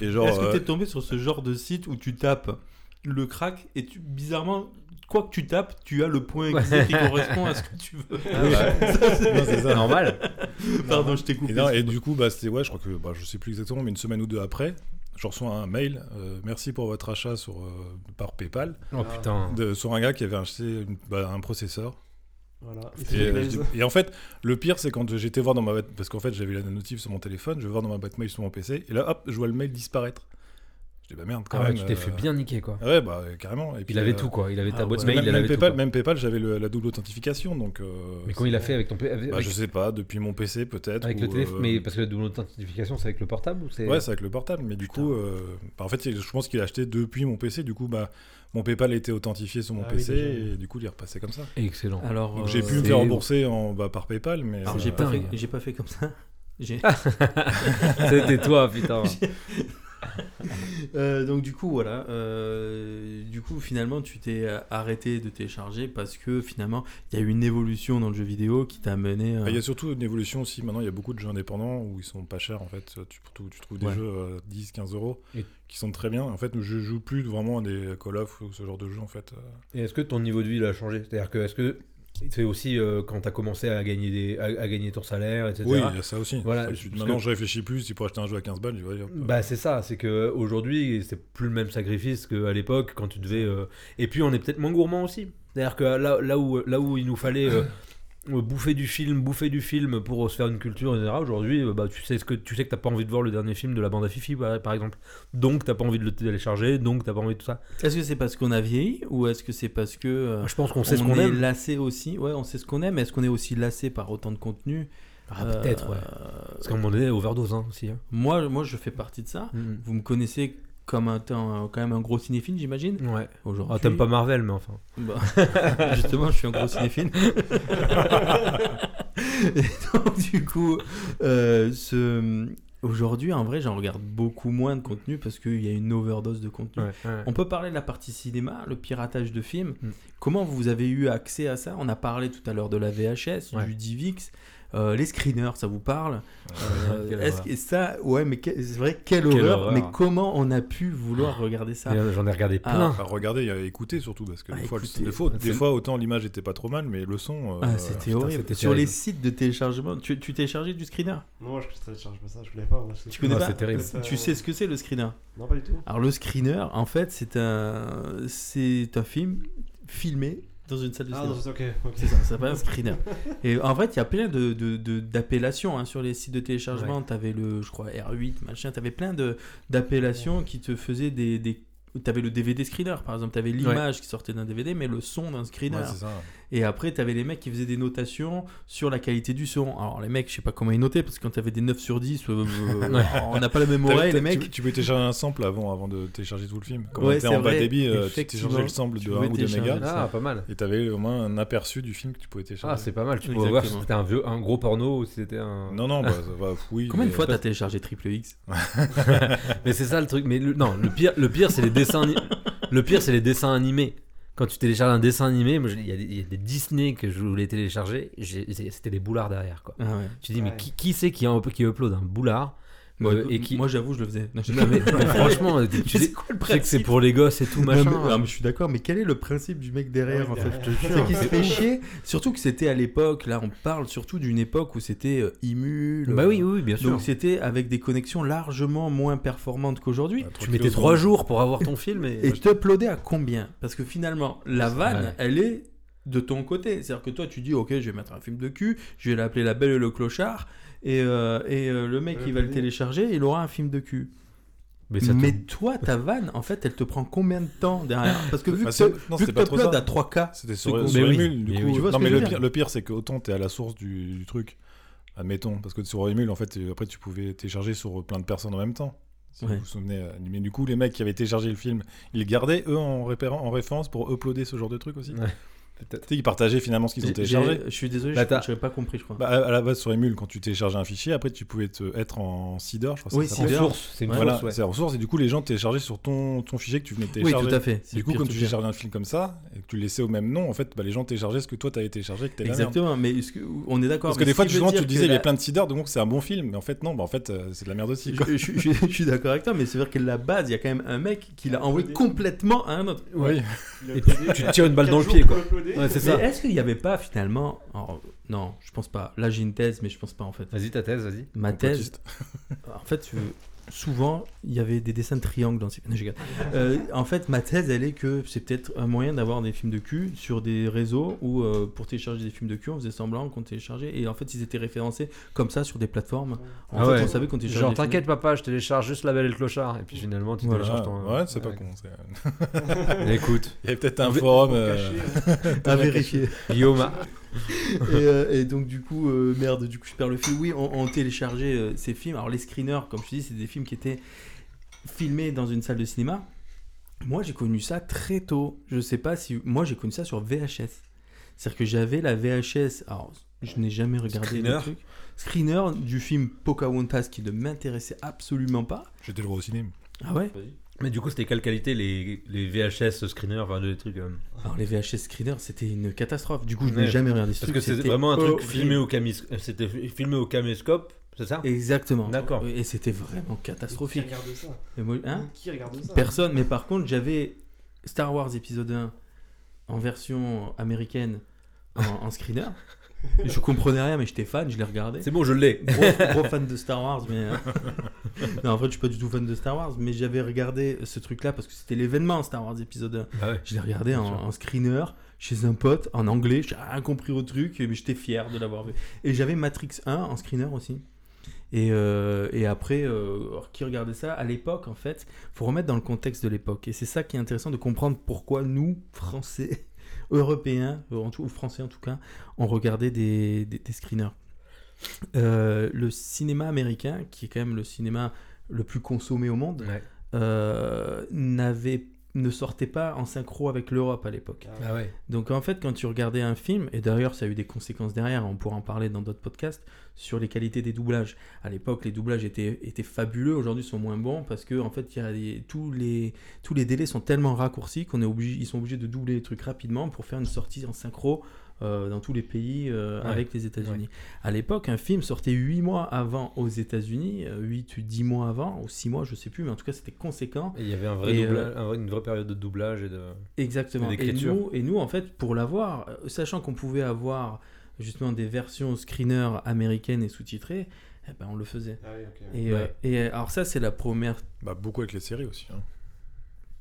E: Et genre,
B: Est-ce que
E: euh,
B: t'es tombé sur ce genre de site où tu tapes le crack et tu, bizarrement, quoi que tu tapes, tu as le point exact qui correspond à ce que tu veux
C: Ah,
E: c'est
C: normal.
B: Pardon, je t'ai coupé.
E: Et, non, et du coup, bah, c'était, ouais, je crois que, bah, je sais plus exactement, mais une semaine ou deux après, je reçois un mail, euh, merci pour votre achat sur, euh, par PayPal,
C: Oh putain.
E: de, sur un gars qui avait acheté une- bah, un processeur.
D: Voilà.
E: Et,
D: Et
E: euh, en fait, le pire, c'est quand j'étais voir dans ma parce qu'en fait, j'avais la notif sur mon téléphone, je vais voir dans ma boîte mail sur mon PC, et là, hop, je vois le mail disparaître. Je dis, bah merde, quand
C: Ah ouais,
E: même.
C: tu t'es
E: euh,
C: fait bien niquer, quoi.
E: ah Ouais, bah, carrément. Et puis,
C: Il avait
E: euh,
C: tout, quoi. Il avait ta
B: ah
C: boîte
B: ouais.
C: mail,
E: Même,
C: il
E: même
C: avait
E: Paypal,
C: tout. quoi.
E: même PayPal, j'avais le- la double authentification, donc. euh,
C: Mais quand il a fait avec ton avec,
E: bah, je sais pas, depuis mon PC peut-être.
C: avec
E: ou,
C: le téléphone,
E: euh,
C: mais parce que la double authentification, c'est avec le portable ou c'est
E: Ouais, c'est avec le portable, mais du
C: Putain.
E: coup, euh, bah, en fait, je pense qu'il a acheté depuis mon PC, du coup, bah, mon PayPal a été authentifié sur mon
D: Ah
E: PC, et du coup, il est repassé comme ça.
C: excellent.
B: Alors,
E: Donc j'ai pu me faire rembourser en, bah, par PayPal, mais.
B: Alors, j'ai pas, fait,
C: dingue.
B: j'ai pas fait comme ça.
C: C'était toi, putain.
B: Euh, donc du coup voilà, euh, du coup finalement tu t'es euh, arrêté de télécharger parce que finalement il y a eu une évolution dans le jeu vidéo qui t'a amené. euh,
E: Bah, Il y a surtout une évolution aussi. Maintenant, il y a beaucoup de jeux indépendants où ils sont pas chers en fait. Tu, tu- tu trouves des
B: Ouais.
E: jeux à 10, 15 euros
C: Et-
E: qui sont très bien. En fait, je joue plus vraiment à des Call of ou ce genre de jeu en fait.
C: Et est-ce que ton niveau de vie il a changé? C'est-à-dire que est-ce que c'est aussi euh, quand tu as commencé à gagner des à, à gagner ton salaire, etc.
E: Oui, il y a ça aussi.
C: Voilà, que-
E: maintenant, je réfléchis plus. Si pour acheter un jeu à 15 balles, je vais hop,
C: Bah c'est ça, c'est que aujourd'hui c'est plus le même sacrifice qu'à l'époque quand tu devais. euh, Et puis on est peut-être moins gourmand aussi. C'est-à-dire que là, là où là où il nous fallait euh, bouffer du film, bouffer du film pour se faire une culture, etc. Aujourd'hui, euh, bah tu sais ce que tu sais que t'as pas envie de voir le dernier film de la bande à Fifi, par par exemple. Donc t'as pas envie de le télécharger, donc t'as pas envie de tout ça.
B: Est-ce que c'est parce qu'on a vieilli ou est-ce que c'est parce que euh,
C: Je pense qu'on sait ce qu'on
B: est
C: aime.
B: lassé aussi? Ouais, on sait ce qu'on aime. Est-ce qu'on est aussi lassé par autant de contenu?
C: Ah,
B: Euh,
C: peut-être, ouais. Parce qu'à un moment donné, overdose hein, aussi. hein.
B: Moi, moi, je fais partie de ça.
C: Mhm.
B: Vous me connaissez comme un, un- quand même un gros cinéphile, j'imagine.
C: Ouais.
B: Aujourd'hui.
C: Ah, t'aimes pas Marvel, mais enfin.
B: Bah, justement, je suis un gros cinéphile. Et donc, du coup, euh, ce... aujourd'hui, en vrai, j'en regarde beaucoup moins de contenu parce qu'il y a une overdose de contenu.
C: Ouais, ouais.
B: On peut parler de la partie cinéma, le piratage de films.
C: Mm.
B: Comment vous avez eu accès à ça? On a parlé tout à l'heure de la VHS, du DivX. Euh, les screeners, ça vous parle Euh, Est-ce que ça, ouais, mais que- c'est vrai, quelle,
C: Quelle
B: horreur,
C: horreur.
B: Mais comment on a pu vouloir regarder ça
C: J'en ai regardé
B: Ah.
C: plein.
E: Enfin, regardez, écouté surtout parce que
B: Ah,
E: des, fois,
B: écoutez,
E: des, fois,
C: c'est-
E: des fois, autant l'image était pas trop mal, mais le son. euh,
B: Ah, c'était
C: putain,
B: horrible.
C: c'était
B: Sur
C: terrible.
B: les sites de téléchargement, tu, tu téléchargeais du screener?
D: Non, je télécharge pas ça, je connais pas. moi,
B: Tu connais
C: Ah,
B: pas
C: c'est terrible.
B: Tu sais ce que c'est le screener?
D: Non, pas du tout.
B: Alors le screener, en fait, c'est un, c'est un film filmé dans une salle de
D: Ah,
B: cinéma.
D: non, c'est ok. ok.
B: C'est ça, ça s'appelle un screener. Et en fait, il y a plein de, de- de- d'appellations hein, sur les sites de téléchargement. Tu avais le, je crois, R8, machin. Tu avais plein de, d'appellations qui te faisaient des. des... Tu avais le DVD screener, par exemple. Tu avais l'image qui sortait d'un DVD, mais le son d'un screener.
E: Ouais, c'est ça.
B: Et après, tu avais les mecs qui faisaient des notations sur la qualité du son. Alors, les mecs, je sais pas comment ils notaient, parce que quand tu avais des 9 sur 10, euh, euh, on n'a pas la même oreille, les
E: tu-
B: mecs.
E: Tu, peux télécharger un sample avant, avant de télécharger tout le film. Comme
B: Ouais,
E: on en bas débit, euh, tu téléchargeais le sample
B: tu
E: de 1
B: pouvais
E: ou 2
B: télécharger
E: mégas.
C: Ah, pas mal.
E: Et t'avais au moins un aperçu du film que tu pouvais télécharger.
C: Ah, c'est pas mal. Tu pourrais voir si c'était un vieux, un gros porno ou si c'était un.
E: Non, non, bah, ça va, oui.
B: Combien de fois t'as téléchargé Triple X
C: Mais c'est ça le truc. Mais le- non, le pire, le pire, c'est les dessins. Le pire, c'est les dessins animés. Quand tu télécharges un dessin animé, il y, a des- il y a des Disney que je voulais télécharger. C'était des boulards derrière, quoi.
B: ah ouais.
C: Tu dis, mais qui, qui c'est qui upload un boulard
B: Moi,
C: euh, et qui.
B: moi, j'avoue, je le faisais. Non, je-
C: Non, mais, mais franchement, tu sais,
B: quoi le
C: tu sais que c'est
B: principe
C: pour les gosses et tout,
B: Non,
C: machin.
B: mais, non, mais je suis d'accord, mais quel est le principe du mec derrière
D: Ouais,
B: en
D: derrière.
B: C'est qu'il se fait chier. Surtout que c'était à l'époque, là on parle surtout d'une époque où c'était euh, Imul.
C: Bah oui, oui, oui, bien sûr.
B: Donc c'était avec des connexions largement moins performantes qu'aujourd'hui.
E: Ah,
C: tu mettais trois jours pour avoir ton film et.
B: Et t'uploadais à combien? Parce que finalement, la vanne,
C: Ouais.
B: elle est de ton côté. C'est-à-dire que toi, tu dis, ok, je vais mettre un film de cul, je vais l'appeler La Belle et le Clochard, et, euh, et euh, le mec
D: Ouais,
B: qui va le télécharger, il aura un film de cul.
C: Mais ça te-
B: Mais toi, ta vanne, en fait, elle te prend combien de temps derrière Parce que vu
E: Bah,
B: que
E: c'est-
B: tu
E: non,
B: vu
E: c'était
B: que
E: pas trop
B: t'uploades
E: ça.
B: à 3K,
E: C'était sur, sur
C: Mais oui,
E: Emule, du
C: mais
E: coup.
C: oui.
B: Tu vois ce
E: non,
B: que
E: mais
B: je veux
E: le
B: dire
E: pire, le pire, c'est que autant t'es à la source du, du truc, admettons, parce que sur Emule, en fait, euh, après, tu pouvais télécharger sur plein de personnes en même temps. Si
B: Ouais.
E: vous vous souvenez. euh, Mais du coup, les mecs qui avaient téléchargé le film, ils le gardaient, eux, en, en référence pour uploader ce genre de truc aussi.
C: Ouais,
E: Tu
C: peut-être.
E: sais, ils partageaient finalement ce qu'ils ont téléchargé.
B: je suis désolé,
C: Bah,
B: je n'avais pas compris, je crois.
E: Bah, à la base, sur Emule, quand tu téléchargeais un fichier, après, tu pouvais te, être en seeder, je crois
B: Oui,
C: c'est une
E: Voilà,
C: source, ouais.
E: c'est en source, et du coup, les gens téléchargeaient sur ton, ton fichier que tu venais de
B: oui,
E: télécharger.
B: tout à fait. c'est
E: Du coup, quand tu téléchargeais un film comme ça, et que tu le laissais au même nom, en fait, bah, les gens téléchargeaient ce que toi t'avais téléchargé, que t'es la merde.
B: Exactement, mais est-ce que- on est d'accord.
E: Parce que des fois,
B: qui
E: tu, tu disais, il y a plein de seeders, donc c'est un bon film. Mais en fait, non, en fait, euh, c'est de la merde aussi.
B: Je, suis d'accord avec toi, mais c'est vrai que la base, il y a quand même un mec qui l'a envoyé complètement à un autre.
E: Oui.
C: Et tu, tu te tires une balle dans le pied, quoi. Ouais, c'est
B: Mais
C: ça.
B: est-ce qu'il n'y avait pas finalement. alors, non, je pense pas. Là, j'ai une thèse, mais je pense pas en fait.
C: Vas-y, ta thèse, vas-y.
B: Ma thèse, en fait, euh, souvent, il y avait des dessins de triangles dans ces. Non, je. Euh, en fait, ma thèse, elle est que c'est peut-être un moyen d'avoir des films de cul sur des réseaux où, euh, pour télécharger des films de cul, on faisait semblant qu'on téléchargeait. Et en fait, ils étaient référencés comme ça sur des plateformes. En
C: Ah
B: fait,
C: ouais.
B: on savait qu'on téléchargeait.
C: Genre, t'inquiète, papa, je télécharge juste la belle et le clochard. Et puis finalement, tu
B: Voilà.
C: télécharges ton.
E: ouais, c'est pas con.
C: Écoute,
E: Il y avait peut-être un forum. Euh,
B: À vérifier.
C: Guillaume,
B: et, euh, et donc du coup, euh, merde, du coup je perds le fil. Oui, on, on téléchargeait euh, ces films. Alors les screeners, comme je te dis, c'est des films qui étaient filmés dans une salle de cinéma. Moi, j'ai connu ça très tôt. Je sais pas si moi j'ai connu ça sur VHS. C'est-à-dire que j'avais la VHS. Alors, je n'ai jamais regardé
C: Screener.
B: le truc. Screener du film Pocahontas qui ne m'intéressait absolument pas.
E: J'étais le voir au cinéma.
B: Ah ouais?
C: Mais du coup, c'était quelle qualité les, les VHS screeners, enfin des trucs. euh,
B: Alors les VHS screeners, c'était une catastrophe. Du coup, je
C: Ouais.
B: n'ai jamais regardé ce
C: Parce
B: truc.
C: que c'est
B: C'était
C: vraiment un truc
B: horrible.
C: filmé au camis... euh, C'était filmé au caméscope, c'est ça
B: Exactement.
C: D'accord.
B: Et c'était vraiment
D: Qui
B: catastrophique.
D: regarde ça
B: Et moi- hein
D: Qui regarde ça
B: Personne, mais par contre, j'avais Star Wars épisode 1 en version américaine en, en screener. Je comprenais rien, mais j'étais fan, je l'ai regardé.
C: C'est bon, je l'ai.
B: Gros, gros fan de Star Wars, mais. euh, non, en fait, je suis pas du tout fan de Star Wars, mais j'avais regardé ce truc-là parce que c'était l'événement Star Wars épisode 1.
C: Ah ouais.
B: Je l'ai regardé en, en screener chez un pote en anglais, j'ai rien compris au truc, mais j'étais fier de l'avoir vu. Et j'avais Matrix 1 en screener aussi. Et, euh, et après, euh, qui regardait ça À l'époque, en fait, faut remettre dans le contexte de l'époque. Et c'est ça qui est intéressant de comprendre pourquoi nous, Français, Européens, euh, en tout, ou Français en tout cas, on regardait des, des, des screeners. Euh, le cinéma américain, qui est quand même le cinéma le plus consommé au monde,
C: Ouais.
B: n'avait ne sortait pas en synchro avec l'Europe à l'époque.
C: Ah ouais.
B: Donc en fait, quand tu regardais un film, et d'ailleurs ça a eu des conséquences derrière, on pourra en parler dans d'autres podcasts, sur les qualités des doublages. À l'époque, les doublages étaient, étaient fabuleux, aujourd'hui ils sont moins bons parce que en fait, il y a des- tous, les, tous les délais sont tellement raccourcis qu'on est obligé, ils sont obligés de doubler les trucs rapidement pour faire une sortie en synchro euh, dans tous les pays euh,
C: Ouais.
B: avec les États-Unis. À l'époque, un film sortait 8 mois avant aux États-Unis, 8 ou 10 mois avant, ou 6 mois, je sais plus, mais en tout cas c'était conséquent.
C: Et il y avait un vrai
B: Et,
C: doublage- un vrai- une vraie période de doublage et de.
B: Exactement.
C: Et
B: nous, et nous, en fait, pour l'avoir, euh, sachant qu'on pouvait avoir justement des versions screener américaines et sous-titrées, eh ben, on le faisait.
D: Ah oui, ok.
B: Et, euh,
C: Ouais.
B: et euh, alors ça, c'est la première,
E: Bah, beaucoup avec les séries aussi. hein.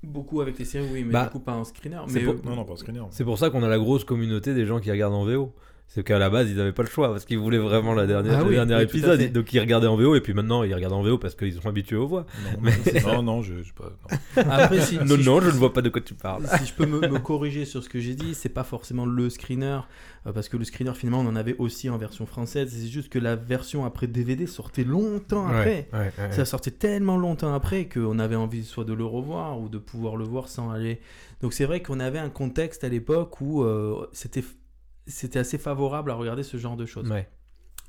B: Beaucoup avec les séries, oui, mais
C: Bah,
B: du coup pas en screener.
C: c'est
B: Mais
C: pour-
B: euh,
E: Non, non, pas au screener.
C: C'est pour ça qu'on a la grosse communauté des gens qui regardent en VO. C'est qu'à la base, ils n'avaient pas le choix parce qu'ils voulaient vraiment la dernière,
B: Ah
C: le
B: oui,
C: dernier
B: oui,
C: épisode. Donc ils regardaient en VO et puis maintenant ils regardent en VO parce qu'ils sont habitués aux voix.
E: Non,
C: Mais-
E: non, non, je, je sais pas. non.
B: après, si,
C: non,
B: si
C: non, je ne vois pas de quoi tu parles.
B: si je peux me, me corriger sur ce que j'ai dit, c'est pas forcément le screener, euh, parce que le screener finalement on en avait aussi en version française. C'est juste que la version après DVD sortait longtemps après.
C: Ouais, ouais, ouais.
B: Ça sortait tellement longtemps après qu'on avait envie soit de le revoir ou de pouvoir le voir sans aller. Donc c'est vrai qu'on avait un contexte à l'époque où euh, c'était c'était assez favorable à regarder ce genre de choses.
C: Ouais.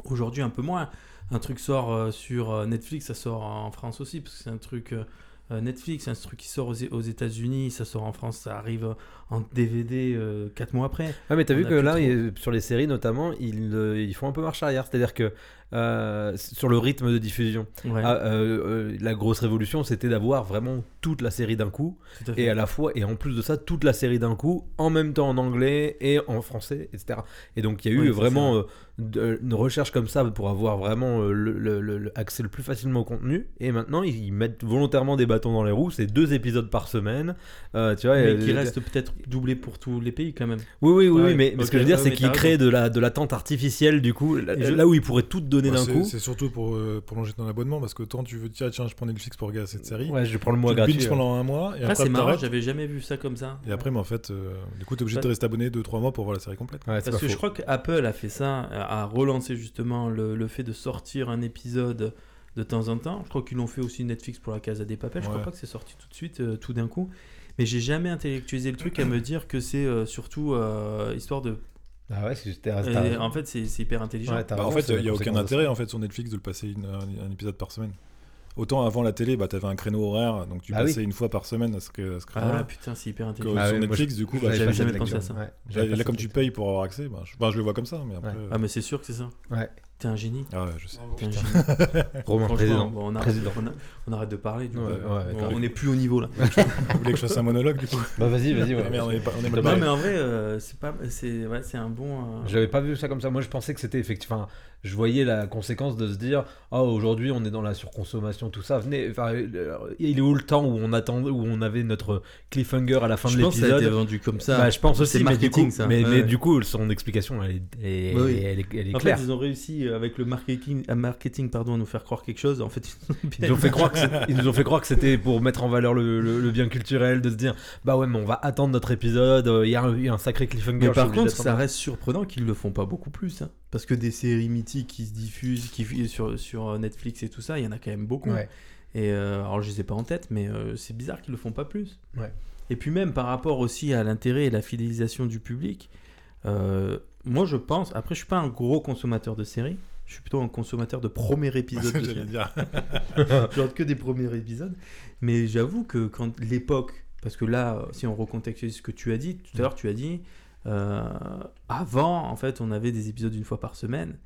B: Aujourd'hui un peu moins. Un truc sort euh, sur euh, Netflix, ça sort en France aussi parce que c'est un truc euh, Netflix, c'est un truc qui sort aux États-Unis, ça sort en France, ça arrive en DVD 4 mois après.
C: Ah mais t'as vu que là, il- sur les séries notamment, ils, euh, ils font un peu marche arrière. C'est-à-dire que euh, sur le rythme de diffusion.
B: Ouais,
C: Ah, euh, euh, la grosse révolution, c'était d'avoir vraiment toute la série d'un coup,
B: à
C: et à la fois, et en plus de ça, toute la série d'un coup, en même temps en anglais et en français, etc. Et donc il y a eu vraiment euh, une recherche comme ça pour avoir vraiment euh, le, le- le- le- accès le plus facilement au contenu. Et maintenant, ils, mettent volontairement des bâtons dans les roues. C'est deux épisodes par semaine. Euh, tu vois,
B: Mais
C: euh,
B: qui
C: le-
B: reste peut-être doublé pour tous les pays quand même.
C: Oui, oui, oui,
B: Ouais,
C: oui, mais, mais ce que je veux dire, c'est
B: t'as
C: créent de la, de l'attente artificielle, du coup, là,
B: Et je-
C: là où ils pourraient tout te donner
E: Bah,
C: d'un coup.
E: C'est surtout pour euh, prolonger ton abonnement parce que tant tu veux dire tiens je prends Netflix pour regarder cette série.
C: Ouais, je prends le mois gratuit.
E: binges
C: euh.
E: pendant un mois et
B: Ah,
E: après
B: c'est marrant, j'avais jamais vu ça comme ça.
E: Et après mais en fait euh, du coup t'es obligé de te rester abonné 2-3 mois pour voir la série complète.
C: Ouais,
B: Parce que je crois qu'Apple a fait ça, a relancé justement le, le fait de sortir un épisode de temps en temps. Je crois qu'ils l'ont fait aussi Netflix pour la Casa des Papels. Je crois pas que c'est sorti tout de suite, euh, tout d'un coup. Mais j'ai jamais intellectualisé le truc à me dire que c'est euh, surtout euh, histoire de.
C: Ah ouais, c'est c'était
B: Et en fait, c'est c'est hyper intelligent.
C: Ouais, t'as
E: Bah, en
C: raison,
E: fait
C: c'est
E: il y a aucun
C: conséquence de
E: intérêt en fait sur Netflix de le passer une- un, un épisode par semaine. Autant avant la télé bah t'avais un créneau horaire donc tu
C: Ah oui.
E: passais une fois par semaine à ce, que, à ce
B: ah
E: créneau-là.
B: putain, c'est hyper intelligent.
C: Ah
E: sur
C: ouais, moi,
E: Netflix du coup bah,
B: j'avais
E: je-
B: jamais pensé à ça.
C: Ouais,
E: Là,
C: j'avais
E: là,
C: pas
E: comme
C: cette
E: tu payes pour avoir accès, bah, je, bah, je le vois comme ça, mais après.
C: Ouais.
E: euh,
B: Ah, mais c'est sûr que c'est ça.
C: Ouais.
B: T'es un génie.
E: ah ouais, je sais.
B: T'es un génie.
C: Romain, président.
B: bon, on, arrête,
C: Président.
B: on a- on arrête de parler. du coup.
C: Ouais, ouais,
B: on,
C: carrément.
B: on est plus au niveau là.
E: Vous voulez que je fasse un monologue du coup?
C: Bah vas-y, vas-y. ouais.
E: Ah merde, on est pas, on est mal
B: Non, mais en vrai, euh, c'est pas, c'est, ouais, c'est un bon. euh,
C: J'avais pas vu ça comme ça. Moi, je pensais que c'était effectivement. Je voyais la conséquence de se dire, oh, aujourd'hui, on est dans la surconsommation, tout ça. Venez. Enfin, euh, il est où le temps où on attendait, où on avait notre cliffhanger à la fin
B: je
C: de
B: pense que ça a été
C: l'épisode
B: vendu comme ça.
C: Bah, je pense aussi, mais du
B: marketing,
C: coup,
B: ça.
C: mais,
B: Ouais,
C: mais du coup, son explication, elle est, elle,
B: oui.
C: elle est, elle est
B: en
C: claire.
B: fait, ils ont réussi euh, avec le marketing, à marketing pardon, à nous faire croire quelque chose. En fait, ils,
C: Ils, ont fait croire que ils nous ont fait croire que c'était pour mettre en valeur le, le- le bien culturel, de se dire bah ouais, mais on va attendre notre épisode, euh, il y, a un- il y a un sacré cliffhanger.
B: Mais
C: je
B: par contre, ça reste surprenant qu'ils le font pas beaucoup plus. hein. Parce que des séries mythiques qui se diffusent, qui sur, sur Netflix et tout ça, il y en a quand même beaucoup.
C: Ouais.
B: Et euh, alors, je les ai pas en tête, mais euh, c'est bizarre qu'ils le font pas plus.
C: Ouais.
B: Et puis même par rapport aussi à l'intérêt et la fidélisation du public, euh, moi je pense, après je suis pas un gros consommateur de séries, je suis plutôt un consommateur de premier épisode de
E: dire.
B: Je que des premiers épisodes. Mais j'avoue que quand l'époque, parce que là, si on recontextualise ce que tu as dit, tout à l'heure tu as dit, euh, avant, en fait, on avait des épisodes une fois par semaine.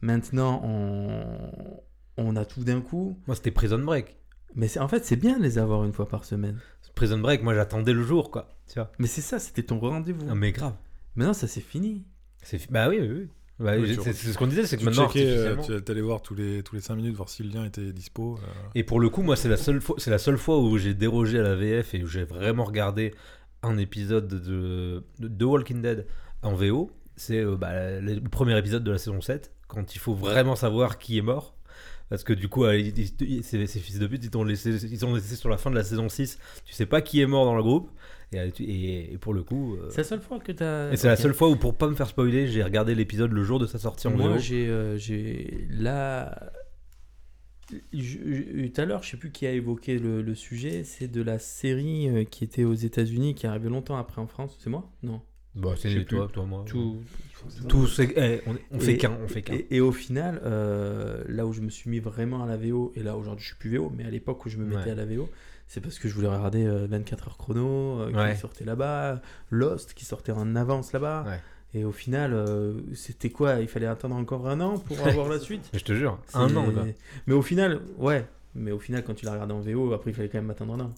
B: Maintenant, on, on a tout d'un coup.
C: Moi, c'était Prison Break.
B: Mais en fait, c'est bien de les avoir une fois par semaine.
C: Prison Break, moi, j'attendais le jour, quoi. Tu vois.
B: Mais c'est ça, c'était ton rendez-vous.
C: Ah, mais grave.
B: Maintenant, ça c'est fini.
C: C'est fi- Bah oui, oui, oui. Bah,
E: Oui,
C: c'est ce qu'on disait, c'est que
E: Tu
C: maintenant,
E: checkais, euh, tu allais voir tous les, tous les 5 minutes, voir si le lien était dispo. euh.
C: Et pour le coup, moi, c'est la seule fois, c'est la seule fois où j'ai dérogé à la VF et où j'ai vraiment regardé un épisode de, de, de Walking Dead en VO. C'est euh, bah, le premier épisode de la saison 7, quand il faut vraiment savoir qui est mort. Parce que du coup, euh, ces, ces fils de pute, ils t'ont laissé, ils t'ont laissé sur la fin de la saison 6. Tu sais pas qui est mort dans le groupe. Et, euh, et, et pour le coup. euh,
B: C'est la seule fois que tu as.
C: et c'est la seule fois où, pour pas me faire spoiler, j'ai regardé l'épisode le jour de sa sortie en
B: Moi,
C: VO.
B: j'ai, euh, j'ai là. Tout à l'heure, je sais plus qui a évoqué le, le sujet. C'est de la série euh, qui était aux États-Unis, qui est arrivée longtemps après en France. C'est moi? Non.
C: Bah, c'est toi, toi, moi.
B: Tout.
C: Tout, c'est- eh, on, on fait qu'un, on fait qu'un.
B: Et, et au final, euh, là où je me suis mis vraiment à la VO, et là aujourd'hui je suis plus VO, mais à l'époque où je me mettais
C: Ouais.
B: à la VO, c'est parce que je voulais regarder euh, 24 heures chrono, euh,
C: Ouais.
B: qui sortait là-bas, Lost qui sortait en avance là-bas.
C: Ouais.
B: Et au final, euh, c'était quoi? Il fallait attendre encore un an pour avoir la suite?
C: Mais je te jure, un an, quoi.
B: Mais au final, ouais. Mais au final, quand tu l'as regardé en VO, après il fallait quand même attendre un an.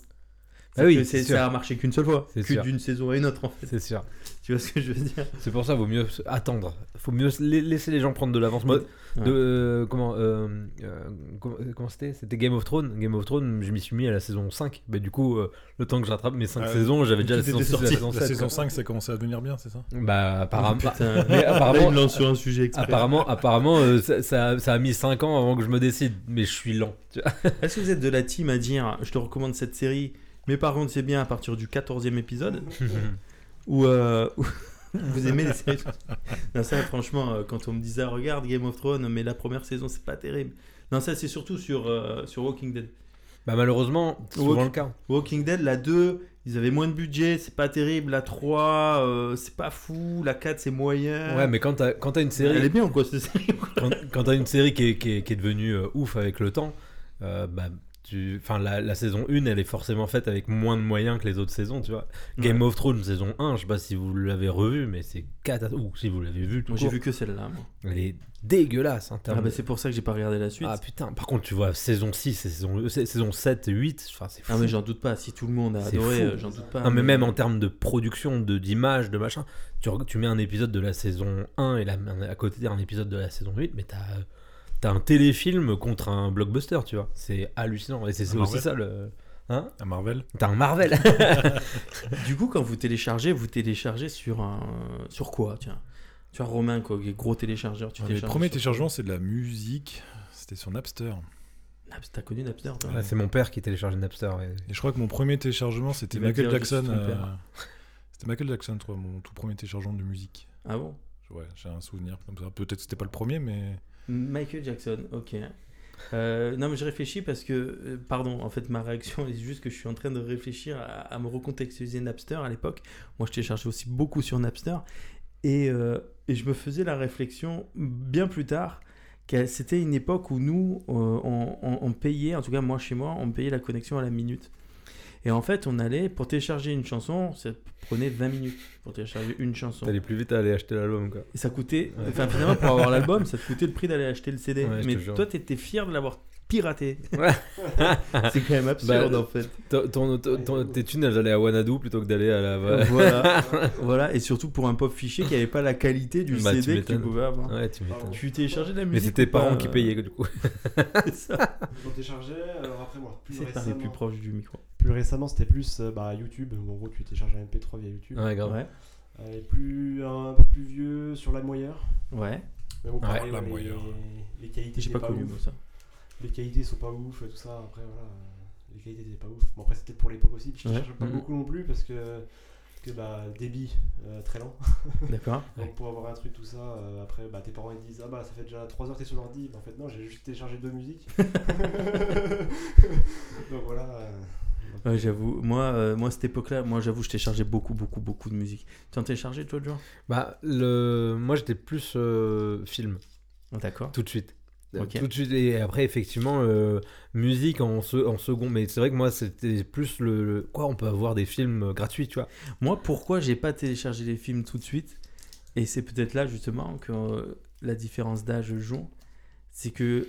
C: Ah oui,
B: que
C: c'est
B: ça a marché qu'une seule fois,
C: C'est
B: que d'une saison à une autre en fait.
C: C'est sûr.
B: Tu vois ce que je veux dire?
C: C'est pour ça, vaut mieux attendre. Faut mieux se- la- laisser les gens prendre de l'avance.
B: Ouais.
C: de, euh, comment, euh, euh, comment, comment c'était? C'était Game of Thrones. Game of Thrones, je m'y suis mis à la saison 5. Bah, du coup, euh, le temps que je rattrape mes 5
E: Ouais.
C: saisons, j'avais déjà la saison
B: était
C: 6 et la saison
E: La
C: 7.
E: saison
C: quoi.
E: 5, ça commençait à devenir bien, c'est ça?
C: Bah, apparemment,
B: Putain.
C: mais apparemment,
B: lance sur un sujet exprès.
C: apparemment, apparemment euh, ça, ça- ça a mis 5 ans avant que je me décide. Mais je suis lent.
B: Est-ce que vous êtes de la team à dire je te recommande cette série, mais par contre c'est bien à partir du 14e épisode Ou euh, ou vous aimez les séries Non, ça franchement, euh, quand on me disait regarde Game of Thrones, mais la première saison c'est pas terrible. Non, ça c'est surtout sur, euh, sur Walking Dead.
C: bah, malheureusement, c'est souvent le cas.
B: Walking Dead, la 2, ils avaient moins de budget, c'est pas terrible. La 3, euh, c'est pas fou. La 4, c'est moyen.
C: Ouais, mais quand t'as quand t'as une série.
B: Elle est bien quoi cette série quoi.
C: quand, quand t'as une série qui est, qui est- qui est devenue euh, ouf avec le temps, euh, bah. Enfin, la, la saison 1, elle est forcément faite avec moins de moyens que les autres saisons, tu vois. Game of Thrones saison 1, je sais pas si vous l'avez revu, mais c'est catastrophique. Ou si vous l'avez vu, tout
B: Moi j'ai vu que celle-là.
C: Elle est dégueulasse. en termes
B: Ah bah
C: de-
B: c'est pour ça que j'ai pas regardé la suite.
C: Ah putain, par contre, tu vois, saison 6 et saison, euh, saison 7 et 8, enfin, c'est fou.
B: Ah mais j'en doute pas, si tout le monde a adoré, euh, j'en doute pas.
C: Mais même en termes de production, de d'image, de machin, tu, tu mets un épisode de la saison 1 et la, à côté un épisode de la saison 8, mais t'as as un téléfilm contre un blockbuster, tu vois. C'est hallucinant. Et c'est
E: Un
C: aussi ça le. Hein
E: À Marvel.
C: T'as un Marvel
B: Du coup, quand vous téléchargez, vous téléchargez sur un sur quoi, tiens? Tu as Romain quoi, qui est gros téléchargeur, tu
E: Les
B: télécharges
E: premiers
B: sur-
E: téléchargements, c'est de la musique. C'était sur Napster.
B: Naps- T'as connu Napster toi?
C: Ouais, C'est mon père qui télécharge Napster. ouais.
E: Et je crois que mon premier téléchargement, c'était Michael Jackson. euh, C'était Michael Jackson, crois, mon tout premier téléchargement de musique.
B: Ah bon?
E: Ouais, j'ai un souvenir comme ça. Peut-être que c'était pas le premier, mais.
B: Michael Jackson, ok. Euh, non mais je réfléchis parce que, euh, pardon, en fait ma réaction est juste que je suis en train de réfléchir à, me recontextualiser Napster à l'époque. Moi je téléchargeais aussi beaucoup sur Napster et, euh, je me faisais la réflexion bien plus tard que c'était une époque où nous on- on payait, en tout cas moi chez moi, on payait la connexion à la minute. Et en fait on allait, pour télécharger une chanson, ça prenait 20 minutes pour télécharger une chanson.
C: T'allais plus vite à aller acheter l'album, quoi.
B: Et ça coûtait,
C: Ouais.
B: enfin finalement pour avoir l'album, ça te coûtait le prix d'aller acheter le CD.
C: Ouais,
B: mais toi, t'étais fier de l'avoir
C: Ouais.
B: c'est quand même absurde
C: Bah,
B: en fait.
C: Ton- ton- ton- ton- tes thunes, elles allaient à Wanadu plutôt que d'aller à la.
B: voilà, voilà, et surtout pour un pop fichier qui avait pas la qualité du
C: Bah, tu
B: CD que tu pouvais avoir.
C: Ouais, tu m'étonnes.
B: Tu téléchargeais de la
C: Mais
B: musique.
C: c'était tes parents qui
B: euh,
C: payaient, du coup.
B: c'est ça.
D: Je téléchargeais, alors après moi, plus récemment,
B: plus proche du micro.
D: plus récemment c'était plus euh, bah, YouTube, où en gros tu télécharges un MP3 via YouTube.
C: Ouais, grave.
B: Ouais,
D: Euh, et plus, un, peu plus vieux sur LimeWire.
B: ouais.
D: Mais bon, pareil,
E: Ouais,
D: ouais,
E: LimeWire.
D: les, les qualités
B: J'ai
D: étaient
B: pas
D: pas,
B: connu ça.
D: Les qualités sont pas ouf, tout ça. Après, voilà, euh, les qualités étaient pas ouf. Bon, après, c'était pour l'époque aussi. Puis je
B: Ouais.
D: télécharge pas
C: Mhm.
D: beaucoup non plus parce que, que bah, débit euh, très lent.
B: D'accord.
D: Donc pour avoir un truc, tout ça, euh, après, bah, tes parents ils disent Ah bah ça fait déjà 3 heures que t'es sur l'ordi. Bah, en fait, non, j'ai juste téléchargé deux musiques. Donc voilà. euh,
B: Ouais, j'avoue. Moi, euh, moi, cette époque-là, moi, j'avoue, je téléchargeais beaucoup, beaucoup, beaucoup de musique. Tu en téléchargeais, toi, Joe
C: Bah, le... moi j'étais plus euh, film,
B: D'accord.
C: tout de suite. Tout de suite. Et après, effectivement, euh, musique en, se- en second. Mais c'est vrai que moi, c'était plus le, le- Quoi, on peut avoir des films euh, gratuits, tu vois.
B: Moi, pourquoi j'ai pas téléchargé les films tout de suite Et c'est peut-être là justement que euh, la différence d'âge joue. C'est que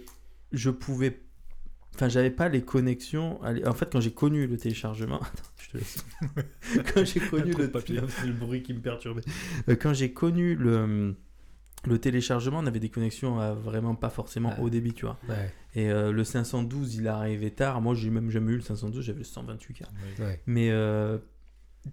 B: je pouvais. Enfin, j'avais pas les connexions. à En fait, quand j'ai connu le téléchargement. Attends, je te laisse. quand j'ai connu le.
E: papier.
B: C'est le bruit qui me perturbait. Quand j'ai connu le. Le téléchargement, on avait des connexions à vraiment pas forcément
C: Ouais.
B: haut débit, tu vois.
C: Ouais.
B: Et euh, le 512, il arrivé tard. Moi, j'ai même jamais eu le 512, j'avais le 128K.
C: ouais.
B: Mais euh,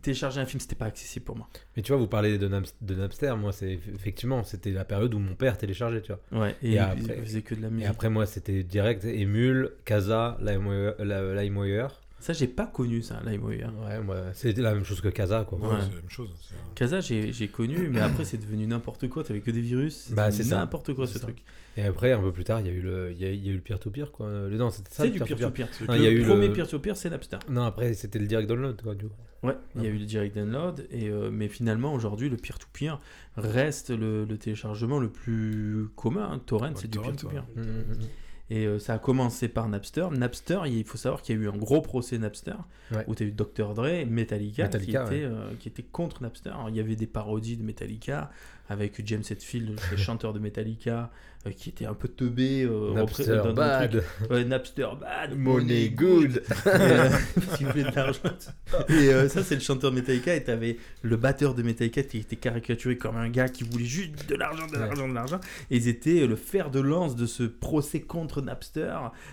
B: télécharger un film, c'était pas accessible pour moi.
C: Mais tu vois, vous parlez de, Naps- de Napster. Moi, c'est effectivement, c'était la période où mon père téléchargeait, tu vois.
B: Ouais, et,
C: Et
B: il
C: après-
B: faisait que de la
C: Et
B: musique.
C: après, moi, c'était direct Emule, Casa, LimeWire.
B: Ça, j'ai pas connu ça, LimeWire.
C: Ouais, moi, c'était la même chose que Casa, quoi.
E: Ouais,
B: Ouais.
E: c'est la même chose. c'est
B: Casa, j'ai j'ai connu, mais après, c'est devenu n'importe quoi. T'avais que des virus.
C: Bah, c'est ça.
B: N'importe quoi,
C: C'est
B: ce
C: ça.
B: truc.
C: Et après, un peu plus tard, il y a eu le, il y a, il y a eu le peer-to-peer, quoi. Le- Non, c'était ça.
B: C'est
C: le
B: du
C: peer-to-peer.
B: le
C: eu
B: premier
C: le-
B: peer-to-peer, c'est Napster.
C: Non, après, c'était le direct download, quoi, du coup.
B: Ouais, il y a eu le direct download, et, euh, mais finalement, aujourd'hui, le peer-to-peer reste le, le téléchargement le plus commun. hein. Torrent,
E: Ouais,
B: c'est du peer-to-peer. Et euh, ça a commencé par Napster. Napster, il faut savoir qu'il y a eu un gros procès Napster,
C: Ouais.
B: où tu as eu Dr. Dre et Metallica,
C: Metallica,
B: qui, étaient, euh, qui étaient contre Napster. Alors, il y avait des parodies de Metallica, avec James Hetfield, le chanteur de Metallica, qui était un peu teubé. euh,
C: Napster
B: dans-
C: bad.
B: Ouais, Napster bad,
C: money good.
B: Euh, parce qu'il voulait de l'argent. Et euh, ça, c'est le chanteur Metallica. Et t'avais le batteur de Metallica qui était caricaturé comme un gars qui voulait juste de l'argent, de
C: Ouais.
B: l'argent, de l'argent. Et ils étaient le fer de lance de ce procès contre Napster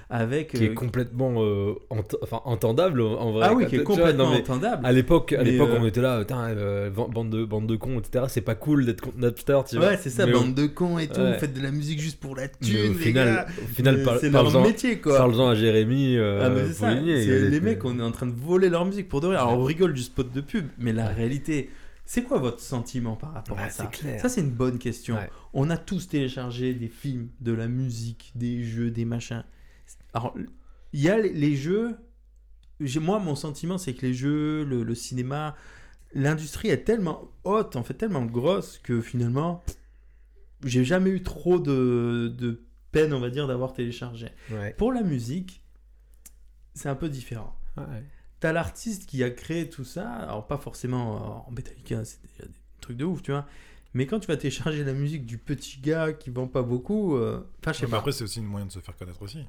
B: avec.
C: qui est
B: euh,
C: complètement euh, ent- enfin, entendable en vrai.
B: ah oui, qui est complètement
C: non,
B: entendable.
C: À l'époque, à l'époque,
B: euh,
C: on était là, euh, bande de bande de cons, etc. C'est pas cool d'être contre Napster, tu vois.
B: Ouais, c'est ça,
C: Mais
B: bande de cons et tout.
C: Ouais.
B: Faites de la musique juste pour la
C: mais
B: thune,
C: au
B: les
C: final,
B: gars.
C: au final,
B: Mais
C: par-
B: c'est leur métier, quoi.
C: parle-en à Jérémy. euh,
B: Ah, mais c'est ça, les mecs, on est en train de voler leur musique pour de vrai. Alors on rigole du spot de pub, mais la réalité, c'est quoi votre sentiment par rapport
C: Ouais,
B: à ça
C: c'est clair.
B: Ça, c'est une bonne question.
C: Ouais.
B: On a tous téléchargé des films, de la musique, des jeux, des machins. Alors, il y a les- les jeux. j'ai- Moi, mon sentiment, c'est que les jeux, le, le cinéma, l'industrie est tellement haute, en fait, tellement grosse que finalement, j'ai jamais eu trop de, de peine, on va dire, d'avoir téléchargé.
C: Ouais.
B: Pour la musique, c'est un peu différent.
C: Ouais.
B: T'as l'artiste qui a créé tout ça, alors pas forcément euh, en Metallica, c'est déjà des trucs de ouf, tu vois. Mais quand tu vas télécharger la musique du petit gars qui vend pas beaucoup, euh, enfin, je sais pas.
E: après, c'est aussi une moyen de se faire connaître aussi.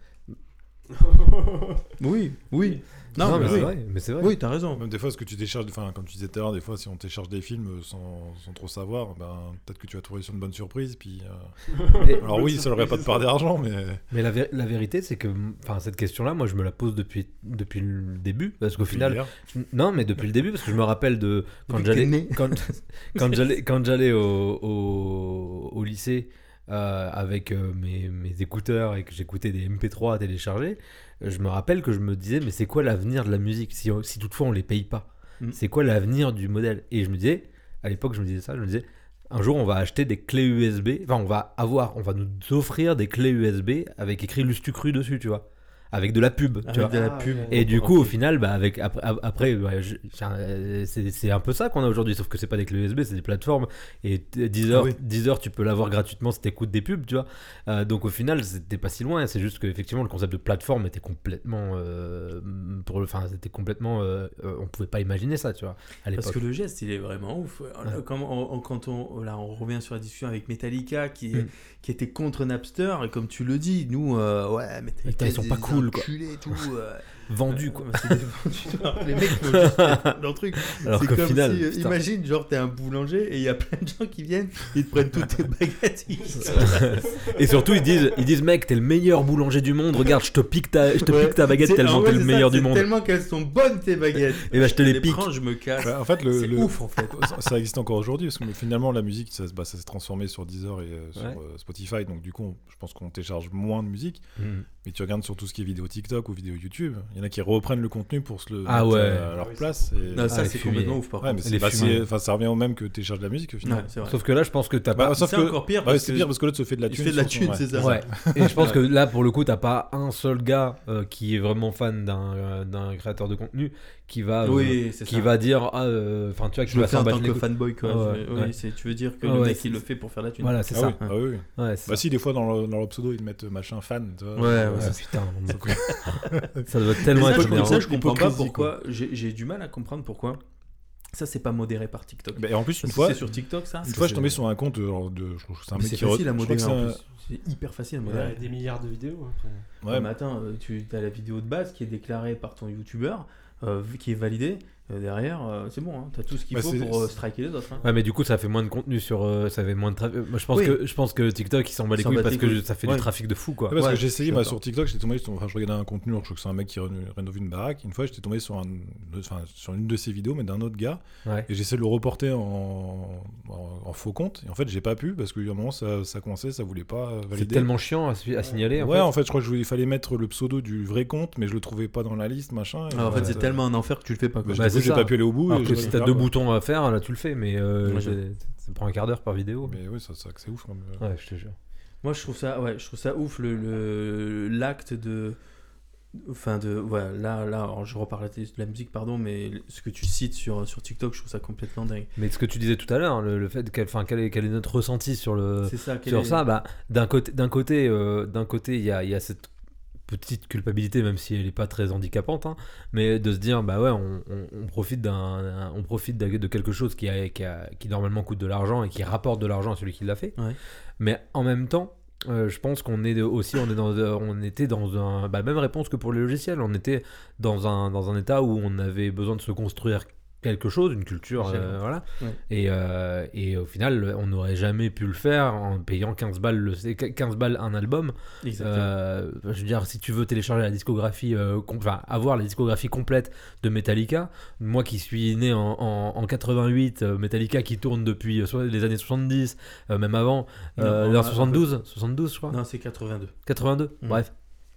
B: Oui, oui.
C: Non,
B: Non,
C: mais
B: mais
C: c'est
B: oui.
C: vrai, mais c'est vrai.
B: Oui, t'as raison.
E: Même des fois, ce que tu télécharges, enfin, comme tu disais tout à l'heure, des fois, si on télécharge des films euh, sans, sans trop savoir, ben, peut-être que tu vas trouver sur une bonne surprise. Puis, euh, Alors oui, ça n'aurait pas de part d'argent, mais
C: Mais la, vé- la vérité, c'est que enfin, cette question-là, moi, je me la pose depuis, depuis le début. Parce qu'au final. Non, mais depuis le début, parce que je me rappelle de. Quand
B: Depuis
C: j'allais. Quand, quand j'allais quand j'allais au, au, au lycée euh, avec euh, mes, mes écouteurs et que j'écoutais des MP3 à télécharger, euh, je me rappelle que je me disais, mais c'est quoi l'avenir de la musique si, si toutefois on les paye pas
B: Mm.
C: C'est quoi l'avenir du modèle? Et je me disais, à l'époque, je me disais ça, je me disais, un jour, on va acheter des clés USB, enfin, on va avoir, on va nous offrir des clés USB avec écrit Lustucru dessus, tu vois, avec de la pub, tu vois.
B: de la pub.
D: ouais.
C: Et du coup, au final, bah, avec, après, après ouais, je- euh, c'est un peu ça qu'on a aujourd'hui, sauf que c'est pas des clés USB, c'est des plateformes. Et t- Deezer,
B: Ah oui.
C: Deezer, tu peux l'avoir gratuitement si t'écoutes des pubs, tu vois. Euh, donc au final, c'était pas si loin. C'est juste qu'effectivement, le concept de plateforme était complètement. euh, pour le, enfin, c'était complètement. euh, euh, on pouvait pas imaginer ça, tu vois, à
B: Parce que le geste, il est vraiment ouf. On- quand on, là, on revient sur la discussion avec Metallica, qui,
C: Mm.
B: qui était contre Napster, et comme tu le dis, nous, ouais, Metallica,
C: ils sont pas
B: des
C: cool,
B: et tout.
C: Vendu, quoi.
B: les mecs, ils ont juste leur truc.
C: Alors
B: C'est comme
C: final.
B: si, euh,
C: putain.
B: imagine, genre, t'es un boulanger et il y a plein de gens qui viennent, ils te prennent toutes tes baguettes.
C: Et surtout, ils disent, ils disent, mec, t'es le meilleur boulanger du monde. Regarde, je te pique ta, je te
B: Ouais.
C: pique ta baguette
B: C'est-
C: tellement
B: en
C: t'es le meilleur
B: ça,
C: du monde.
B: Tellement qu'elles sont bonnes tes baguettes.
C: Et bah, je te les pique.
B: prends, je me casse.
E: Bah, en fait, le,
B: C'est
E: le-
B: ouf en fait.
E: ça- existe encore aujourd'hui parce que finalement la musique ça, se- bah, ça s'est transformé sur Deezer et euh, sur
C: Ouais.
E: euh, Spotify donc du coup on- je pense qu'on télécharge moins de musique
C: Mm.
E: mais tu regardes sur tout ce qui est vidéo TikTok ou vidéo YouTube il y en a qui reprennent le contenu pour se le
C: Ah
E: mettre
C: ouais.
E: euh, à leur
D: Ah
E: place et...
B: Non, ça,
C: les
B: c'est complètement ouf par
E: ouais
B: contre.
E: bah, enfin, ça revient au même que télécharge de la musique au final
B: Ouais.
C: Sauf que là, je pense que t'as
E: Bah,
C: pas.
E: sauf que
B: encore pire parce
E: c'est
B: que
E: pire parce que l'autre se fait de la
B: il
E: thune
B: fait de la thune, c'est ça.
C: Ouais. Et je pense que là, pour le coup, t'as pas un seul gars euh, qui est vraiment fan d'un euh, d'un créateur de contenu qui va, euh,
B: Oui,
C: qui
B: ça.
C: va dire, ah, euh, enfin, tu vois, qui
B: Je le fais en tant que fanboy quoi.
C: Ouais, ouais.
B: oui, c'est- tu veux dire que
C: Ouais,
B: le
C: ouais,
B: mec il le fait pour faire la thune.
C: Voilà, c'est
E: Ah
C: ça.
E: oui, ah oui, oui.
C: Ouais, c'est
E: bah
C: ça.
E: si des fois dans leur, dans leur pseudo ils mettent machin fan tu vois.
B: Ouais, ouais,
C: Ouais,
B: c'est-
C: putain, ça doit tellement
B: ça,
C: être
B: ça, je comprends pas pourquoi. J'ai du mal à comprendre pourquoi. Ça, c'est pas modéré par TikTok.
E: Bah, et en plus une
B: que
E: fois
B: c'est sur TikTok ça
E: une fois je tombais sur un compte euh, de je trouve que c'est un
B: Mais
E: mec
B: C'est
E: qui
B: facile à modérer
E: que c'est
B: hyper facile à
D: Il y
B: modérer.
D: a des milliards de vidéos après.
E: ouais,
B: Ouais, mais attends, euh, tu as la vidéo de base qui est déclarée par ton youtubeur, euh, qui est validée. Euh, derrière, euh, c'est bon, hein, t'as tout ce qu'il
E: Bah,
B: faut
E: c'est-
B: pour euh, striker les autres. hein.
C: Ouais, mais du coup, ça fait moins de contenu sur. euh, ça fait moins de trafic. Moi, je pense,
B: Oui.
C: que, je pense que TikTok, il s'en bat les couilles parce que ça fait
B: Ouais.
C: du trafic de fou, quoi.
E: Ouais, parce
B: Ouais,
E: que j'ai essayé
B: d'accord.
E: sur TikTok, j'étais tombé sur, enfin, je regardais un contenu, alors je crois que c'est un mec qui réno- rénove une baraque. Une fois, j'étais tombé sur, un, enfin, sur une de ses vidéos, mais d'un autre gars,
C: Ouais.
E: et j'essaie de le reporter en, en, en faux compte. Et en fait, j'ai pas pu parce qu'à un moment, ça, ça coinçait, ça voulait pas euh,
C: C'est
E: valider.
C: tellement chiant à, signaler. en
E: ouais,
C: fait.
E: en fait, je crois qu'il fallait mettre le pseudo du vrai compte, mais je le trouvais pas dans la liste, machin.
B: Alors, en fait, c'est tellement un enfer que tu le fais pas.
E: Coup, j'ai pas pu aller au bout.
C: Alors que si t'as
E: ah,
C: deux
E: bah.
C: boutons à faire, là, tu le fais, mais euh, ça prend un quart d'heure par vidéo.
E: Mais oui, ça, ça, c'est ouf. euh,
C: Ouais, je te jure.
B: Moi, je trouve ça, ouais, je trouve ça ouf le l'acte de, enfin de, voilà, là, là, alors, je reparle de la musique, pardon, mais ce que tu cites sur sur TikTok, je trouve ça complètement dingue.
C: Mais ce que tu disais tout à l'heure, le, le fait, quel, enfin, quel, est, quel est notre ressenti sur le,
B: ça.
C: sur
B: est-
C: ça, bah, d'un côté, d'un côté, euh, d'un côté, il y a, il y a cette petite culpabilité, même si elle n'est pas très handicapante, hein, mais de se dire, bah ouais, on, on- on profite d'un, un- on profite de de quelque chose qui, a, qui, a- qui normalement coûte de l'argent et qui rapporte de l'argent à celui qui l'a fait.
B: Ouais.
C: Mais en même temps, euh, je pense qu'on est aussi, on est dans, on était dans un, bah, même réponse que pour les logiciels, on était dans un, dans un état où on avait besoin de se construire quelque chose, une culture, euh, voilà.
B: Ouais.
C: Et, euh, et au final, on n'aurait jamais pu le faire en payant 15 balles, le, c'est 15 balles un album. Euh, je veux dire, si tu veux télécharger la discographie, enfin avoir la discographie complète de Metallica, moi qui suis né en, en, en 88, euh, Metallica qui tourne depuis les années 70, euh, même avant,
B: Non,
C: non,
B: en-
C: 72, 72 je crois,
B: Non, c'est 82.
C: 82,
B: Mm.
C: bref.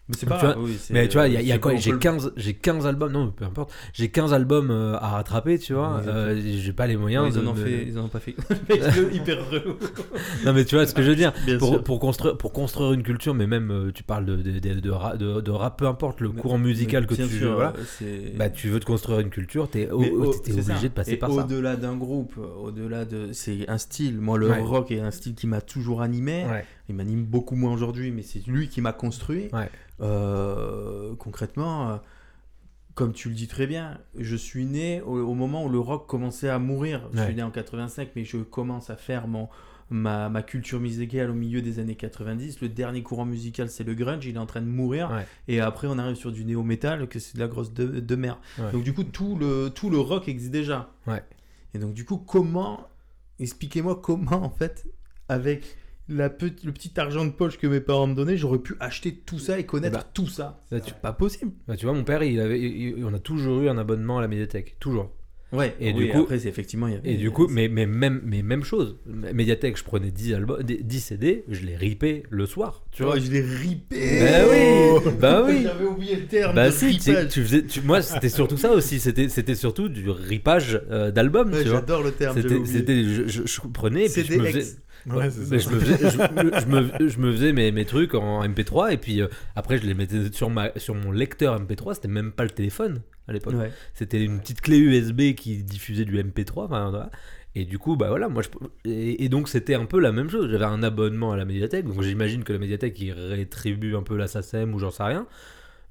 B: Mais c'est
C: Tu vois,
B: grave, oui, c'est-
C: Mais tu vois, il y a, quoi J'ai
B: peut le-
C: 15, j'ai 15 albums, non, peu importe. J'ai 15 albums euh, à rattraper, tu vois. Euh, j'ai pas les moyens
B: ils en
C: de.
B: ont
C: de-
B: fait, ils en ont pas fait. Hyper.
C: Non, mais tu vois ce que je veux dire. Pour, pour construire, pour construire une culture, mais même euh, tu parles de, de, de, de, ra- de- de rap, peu importe le
B: Mais-
C: courant musical que tu
B: sûr,
C: voilà, bah, tu veux te construire une culture, t'es
B: au- c'est
C: obligé
B: ça.
C: de passer
B: Et
C: par ça.
B: Au-delà d'un groupe, au-delà de. C'est un style. Moi, le
C: Ouais.
B: rock est un style qui m'a toujours animé.
C: Ouais.
B: Il m'anime beaucoup moins aujourd'hui, mais c'est lui qui m'a construit.
C: Ouais.
B: Euh, concrètement, euh, comme tu le dis très bien, je suis né au, au moment où le rock commençait à mourir. Je suis né en 85, mais je commence à faire mon, ma, ma culture musicale au milieu des années 90. Le dernier courant musical, c'est le grunge, il est en train de mourir.
C: Ouais.
B: Et après, on arrive sur du néo-metal, que c'est de la grosse de, de.
C: Ouais.
B: Donc, du coup, tout le, tout le rock existe déjà. Et donc, du coup, comment, expliquez-moi comment, en fait, avec la pe- le petit argent de poche que mes parents me donnaient, j'aurais pu acheter tout ça et connaître
C: Bah,
B: tout ça.
C: bah, tu-
B: C'est pas possible.
C: Bah, tu vois, mon père, il avait, il- il- on a toujours eu un abonnement à la médiathèque, toujours.
B: Ouais,
C: Et
B: et
C: du coup-
B: après, effectivement, il y avait.
C: Et du coup, mais, mais, même, mais même chose. Médiathèque, je prenais 10, albums, 10 CD, je les ripais le soir. Tu vois
B: vois, je l'ai ripé.
C: Bah oui, bah oui.
B: J'avais oublié le terme.
C: Bah
B: de
C: si, tu,
B: ripage.
C: tu faisais, tu- moi c'était surtout ça aussi, c'était surtout du ripage euh, d'albums,
B: Ouais. J'adore le terme.
C: C'était, je, je- je prenais et puis je me faisais.
E: Ouais,
C: mais je me faisais, je, je me, je me faisais mes, mes trucs en MP3 et puis euh, après je les mettais sur ma, sur mon lecteur MP3, c'était même pas le téléphone à l'époque.
B: Ouais.
C: C'était une petite clé USB qui diffusait du MP3. enfin, voilà. Et du coup, bah voilà, moi je. Et, et donc c'était un peu la même chose. J'avais un abonnement à la médiathèque, donc j'imagine que la médiathèque il rétribue un peu la SACEM ou j'en sais rien.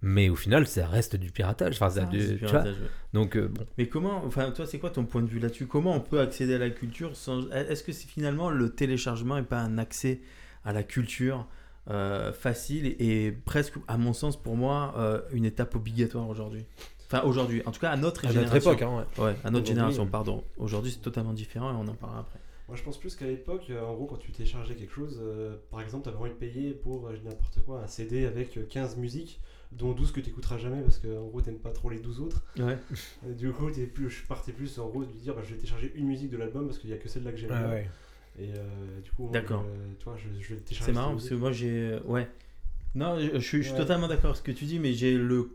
C: Mais au final, ça reste du piratage. Enfin, ça,
B: Ah,
C: du-
B: c'est
C: tu
B: du
C: vois.
B: piratage, ouais.
C: Donc euh, bon.
B: Mais comment, enfin, toi, c'est quoi ton point de vue là-dessus? Comment on peut accéder à la culture sans. Est-ce que c'est finalement le téléchargement et pas un accès à la culture euh, facile et, presque, à mon sens, pour moi, euh, une étape obligatoire aujourd'hui? Enfin, aujourd'hui, en tout cas, à notre
C: À notre époque, hein, ouais.
B: Ouais, à notre génération, pardon. Aujourd'hui, c'est totalement différent et on en parlera après.
D: Moi, je pense plus qu'à l'époque, en gros, quand tu téléchargeais quelque chose, euh, par exemple, tu avais envie de payer pour euh, n'importe quoi, un CD avec euh, 15 musiques, dont 12 que tu n'écouteras jamais parce que, en gros, t'aimes pas trop les 12 autres.
B: Ouais.
D: Du coup, t'es plus, je partais plus en gros de lui dire bah, je vais télécharger une musique de l'album parce qu'il y a que celle-là que j'aime. bien. Et euh, du coup,
B: D'accord.
D: je- tu vois, je, je vais télécharger.
B: C'est marrant parce que moi j'ai. Ouais. Non, je, je suis, je suis
D: Ouais.
B: totalement d'accord avec ce que tu dis, mais j'ai le,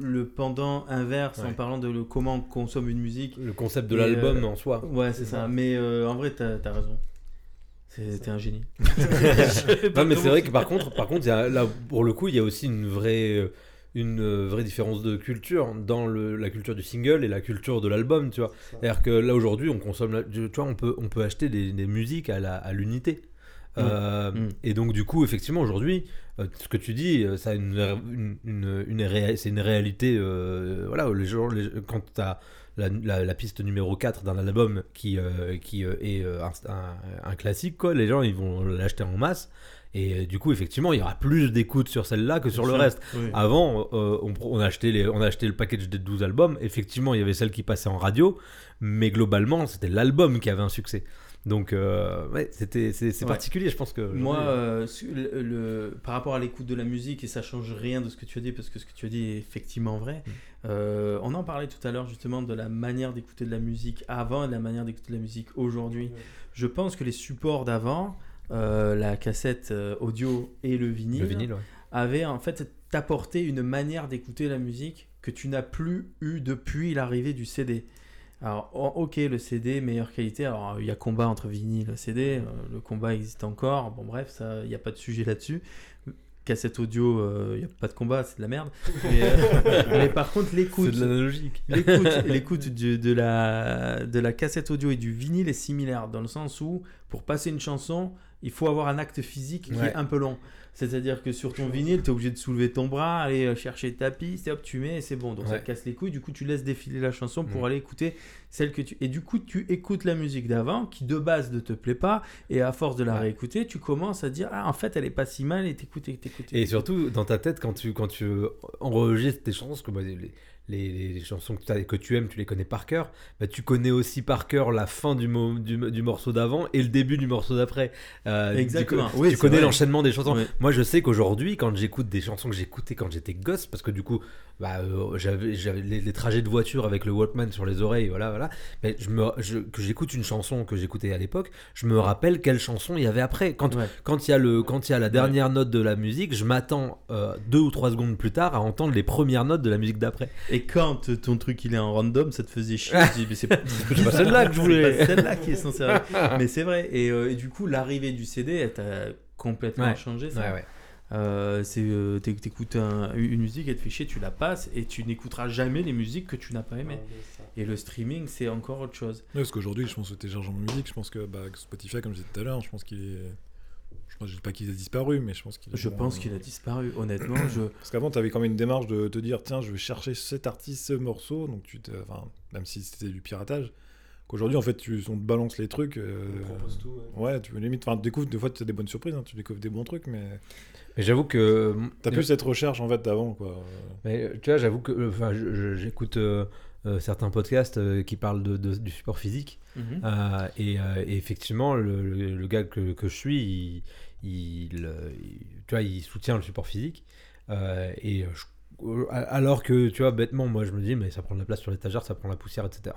B: le pendant inverse en
C: Ouais.
B: parlant de le, comment on consomme une musique.
C: Le concept de l'album
B: euh,
C: en soi.
B: Ouais, c'est ça. Mais euh, en vrai, t'as as raison. T'es un génie.
C: Non, mais c'est vrai que par contre, par contre, il y a, là, pour le coup, il y a aussi une vraie, euh, une euh, vraie différence de culture dans le, la culture du single et la culture de l'album, tu vois. C'est-à-dire que là aujourd'hui, on consomme, tu vois, on peut, on peut acheter des, des musiques à la- à l'unité. Euh,
B: Mm.
C: Et donc du coup, effectivement, aujourd'hui, euh, ce que tu dis, ça a une, une, une, une réa- c'est une réalité. euh, voilà, les gens, les- quand tu as la, la- la piste numéro 4 d'un album qui, euh, qui euh, est euh, un, un- un classique, quoi, les gens ils vont l'acheter en masse. Et du coup, effectivement, il y aura plus d'écoute sur celle-là que sur le reste.
B: Oui.
C: Avant, euh, on, on a acheté les, on a acheté le package des 12 albums. Effectivement, il y avait celle qui passait en radio, mais globalement, c'était l'album qui avait un succès. Donc, euh, ouais, c'était, c'est, c'est
B: Ouais.
C: particulier, je pense que.
B: Moi, euh, su- le, le- par rapport à l'écoute de la musique, et ça change rien de ce que tu as dit, parce que ce que tu as dit est effectivement vrai,
C: Mm.
B: euh, on en parlait tout à l'heure justement de la manière d'écouter de la musique avant et de la manière d'écouter de la musique aujourd'hui. Je pense que les supports d'avant, euh, la cassette euh, audio et le vinyle,
C: le vinyle, ouais.
B: avaient en fait apporté une manière d'écouter la musique que tu n'as plus eu depuis l'arrivée du CD. Alors, ok, le CD, meilleure qualité. Alors, il y a combat entre vinyle et CD. euh, le combat existe encore. Bon, bref, ça, il n'y a pas de sujet là-dessus. Cassette audio, euh, il n'y a pas de combat, c'est de la merde. Mais, euh, mais par contre, l'écoute.
C: C'est de l'analogique.
B: L'écoute, l'écoute du- de, la, de la cassette audio et du vinyle est similaire dans le sens où pour passer une chanson, il faut avoir un acte physique qui
C: Ouais.
B: est un peu long. C'est-à-dire que sur ton vinyle, tu es obligé de soulever ton bras, aller euh, chercher ta piste, et hop, tu mets et c'est bon. Donc ça te casse les couilles. Du coup, tu laisses défiler la chanson pour
C: Mm.
B: aller écouter celle que tu. Et du coup, tu écoutes la musique d'avant qui de base ne te plaît pas. Et à force de la
C: Ouais.
B: réécouter, tu commences à dire Ah, en fait, elle est pas si mal et t'écoutes et t'écoutes.
C: Et surtout, dans ta tête, quand tu, quand tu enregistres tes chansons, que moi, les, les, les chansons que, tu aimes, tu les connais par cœur, bah, tu connais aussi par cœur la fin du, mo- du, du morceau d'avant et le début du morceau d'après. Euh,
B: Exactement.
C: Tu,
B: Oui,
C: tu connais l'enchaînement des chansons. Moi, je sais qu'aujourd'hui, quand j'écoute des chansons que j'écoutais quand j'étais gosse, parce que du coup, bah, euh, j'avais les, les trajets de voiture avec le Walkman sur les oreilles, voilà, voilà. Mais je me, je- que j'écoute une chanson que j'écoutais à l'époque, je me rappelle quelle chanson il y avait après. Quand
B: Ouais.
C: quand il y a le quand il y a la dernière note de la musique, je m'attends euh, deux ou trois secondes plus tard à entendre les premières notes de la musique d'après.
B: Et quand ton truc il est en random, ça te faisait chier. tu dis, mais c'est
C: pas celle-là que je voulais.
B: C'est celle-là qui est censée arriver. Mais c'est vrai. Et, euh, et du coup, l'arrivée du CD, elle t'a complètement
C: Ouais.
B: changé. Ça.
C: Ouais, ouais.
B: Euh, c'est euh, t'éc- t'écoutes un- une musique, elle te fait chier, tu la passes et tu n'écouteras jamais les musiques que tu n'as pas aimées. Et le streaming, c'est encore autre chose.
E: Ouais, parce qu'aujourd'hui, je pense que téléchargement de musique, je pense que bah, Spotify, comme je disais tout à l'heure, je pense qu'il est Je ne dis pas qu'il a disparu, mais je pense qu'il. a
B: Je pense qu'il a disparu. Honnêtement, je.
E: Parce qu'avant, tu avais quand même une démarche de te dire tiens, je vais chercher cet artiste, ce morceau. Donc, tu enfin, même si c'était du piratage. Qu'aujourd'hui, en fait, tu, on te balance les trucs. euh,
D: On propose tout. ouais.
E: Ouais, tu veux limite. Enfin, découvres, des fois, tu as des bonnes surprises. hein, tu découvres des bons trucs, mais.
C: Mais j'avoue que.
E: T'as plus cette recherche, en fait, d'avant, quoi.
C: Mais euh, tu vois, j'avoue que euh, enfin, j'écoute euh, euh, certains podcasts euh, qui parlent de, de- du support physique.
B: Mhm.
C: Euh, et, euh, et effectivement, le, le- le gars que, que je suis, euh, il- tu vois, il soutient le support physique. Euh, et euh, alors que, tu vois, bêtement, moi je me dis, mais ça prend de la place sur l'étagère, ça prend la poussière, etc.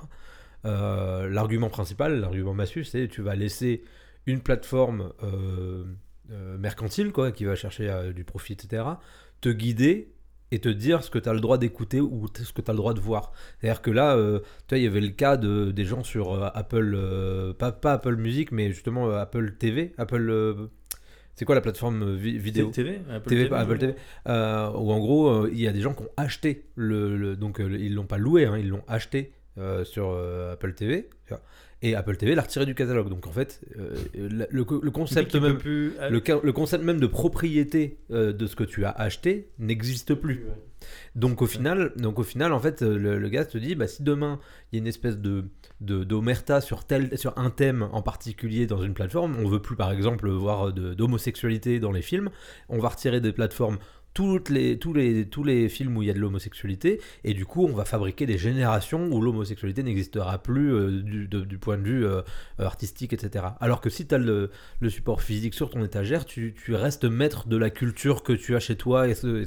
C: L'argument principal, l'argument massu, c'est tu vas laisser une plateforme mercantile, quoi, qui va chercher du profit, etc., te guider et te dire ce que tu as le droit d'écouter ou ce que tu as le droit de voir. C'est-à-dire que là, il y avait le cas de, des gens sur Apple, pas, pas Apple Music, mais justement Apple TV, Apple. C'est quoi la plateforme euh, vi- vidéo?
B: TV, Apple
C: TV,
B: TV,
C: Apple euh, où en gros, euh, il y a des gens qui ont acheté le, le- donc euh, ils l'ont pas loué, hein, ils l'ont acheté sur Apple TV, et Apple TV l'a retiré du catalogue. Donc en fait, le, concept
B: peut
C: même,
B: plus-
C: le, ca- le concept même de propriété de ce que tu as acheté n'existe plus.
D: Ouais.
C: Donc au final, donc au final, en fait, le, le gars te dit, bah, si demain il y a une espèce de d'omerta sur tel sur un thème en particulier dans une plateforme, on veut plus par exemple voir d'homosexualité dans les films, on va retirer des plateformes toutes les, tous, les, tous les films où il y a de l'homosexualité, et du coup on va fabriquer des générations où l'homosexualité n'existera plus euh, du, de- du point de vue euh, artistique, etc. Alors que si tu as le, le support physique sur ton étagère, tu, tu restes maître de la culture que tu as chez toi, et, ce-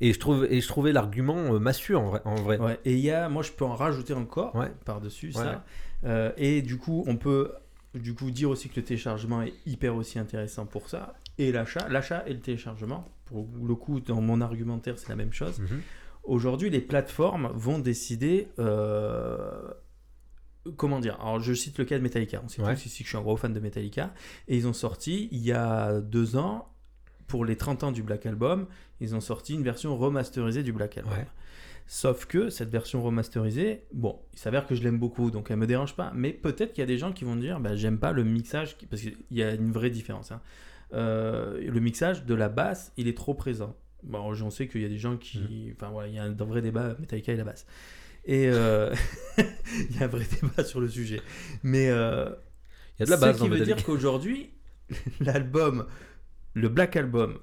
C: et, je, trouve, et je trouvais l'argument euh, massue en vrai. En vrai.
B: Ouais, et il y a, moi je peux en rajouter encore
C: Ouais.
B: par-dessus
C: Ouais.
B: ça. Euh, et du coup, on peut du coup dire aussi que le téléchargement est hyper aussi intéressant pour ça. Et l'achat, l'achat et le téléchargement, pour le coup, dans mon argumentaire, c'est la même chose.
C: Mhm.
B: Aujourd'hui, les plateformes vont décider. euh, Comment dire Alors, je cite le cas de Metallica. On sait
C: Ouais.
B: tous ici que je suis un gros fan de Metallica. Et ils ont sorti, il y a deux ans, pour les 30 ans du Black Album, ils ont sorti une version remasterisée du Black Album.
C: Ouais.
B: Sauf que cette version remasterisée, bon, il s'avère que je l'aime beaucoup, donc elle me dérange pas. Mais peut-être qu'il y a des gens qui vont dire, bah, j'aime pas le mixage, parce qu'il y a une vraie différence. hein. Euh, le mixage de la basse, il est trop présent. Bon, j'en sais qu'il y a des gens qui, enfin voilà, il y a un, vrai débat Metallica et la basse. Et euh, il y a un vrai débat sur le sujet. Mais euh,
C: Il y a de la base
B: ce qui veut
C: Metallica.
B: dire qu'aujourd'hui, l'album, le Black Album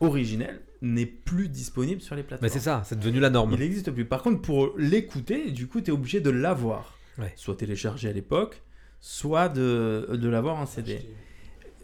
B: originel n'est plus disponible sur les plateformes.
C: Mais c'est ça, c'est devenu la norme.
B: Il n'existe plus. Par contre, pour l'écouter, du coup, tu es obligé de l'avoir.
C: Ouais.
B: Soit téléchargé à l'époque, soit de, de l'avoir en CD.
D: Acheter.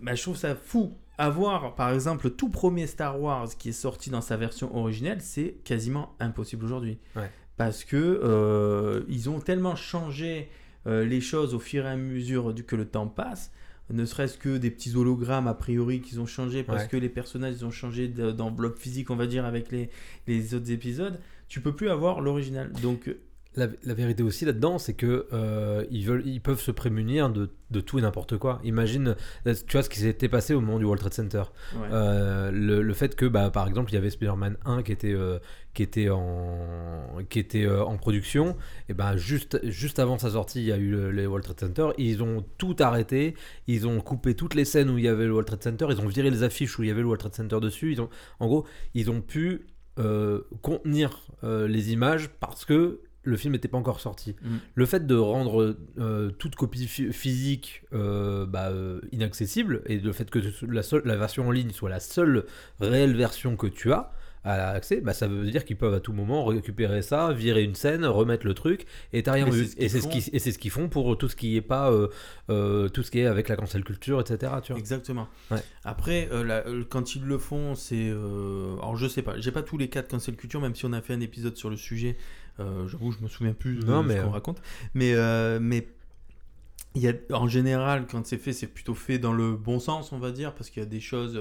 B: Bah, je trouve ça fou. Avoir, par exemple, le tout premier Star Wars qui est sorti dans sa version originelle, c'est quasiment impossible aujourd'hui.
C: Ouais.
B: Parce que euh, ils ont tellement changé euh, les choses au fur et à mesure du, que le temps passe. Ne serait-ce que des petits hologrammes a priori qu'ils ont changé parce
C: Ouais.
B: que les personnages ils ont changé de- d'enveloppe physique, on va dire, avec les, les autres épisodes. Tu peux plus avoir l'original. Donc,
C: La, la vérité aussi là-dedans, c'est que euh, ils, veulent, ils peuvent se prémunir de, de tout et n'importe quoi. Imagine, euh, tu vois ce qui s'était passé au moment du World Trade Center.
B: ouais.
C: Euh, le, le fait que, bah, par exemple, il y avait Spider-Man 1 qui était, euh, qui était, en, qui était en production, et ben juste, juste avant sa sortie, il y a eu le- les World Trade Center. Ils ont tout arrêté, ils ont coupé toutes les scènes où il y avait le World Trade Center, ils ont viré les affiches où il y avait le World Trade Center dessus. Ils ont, en gros, ils ont pu contenir les images parce que le film n'était pas encore sorti.
B: Mhm.
C: Le fait de rendre euh, toute copie phy- physique euh, bah, euh, inaccessible et le fait que la, seule, la version en ligne soit la seule réelle version que tu as à accès, bah, ça veut dire qu'ils peuvent à tout moment récupérer ça, virer une scène, remettre le truc et t'as rien
B: Mais
C: vu. Et c'est ce qu'ils font pour tout ce qui est pas tout ce qui est avec la cancel culture, etc. Tu vois.
B: Exactement.
C: Ouais.
B: Après, la- quand ils le font, c'est. Alors, je sais pas, j'ai pas tous les cas de cancel culture, même si on a fait un épisode sur le sujet. Euh, J'avoue, je me souviens plus de
C: Non,
B: ce
C: mais,
B: qu'on
C: euh,
B: raconte. Mais, euh, mais il y a, en général, quand c'est fait, c'est plutôt fait dans le bon sens, on va dire, parce qu'il y a des choses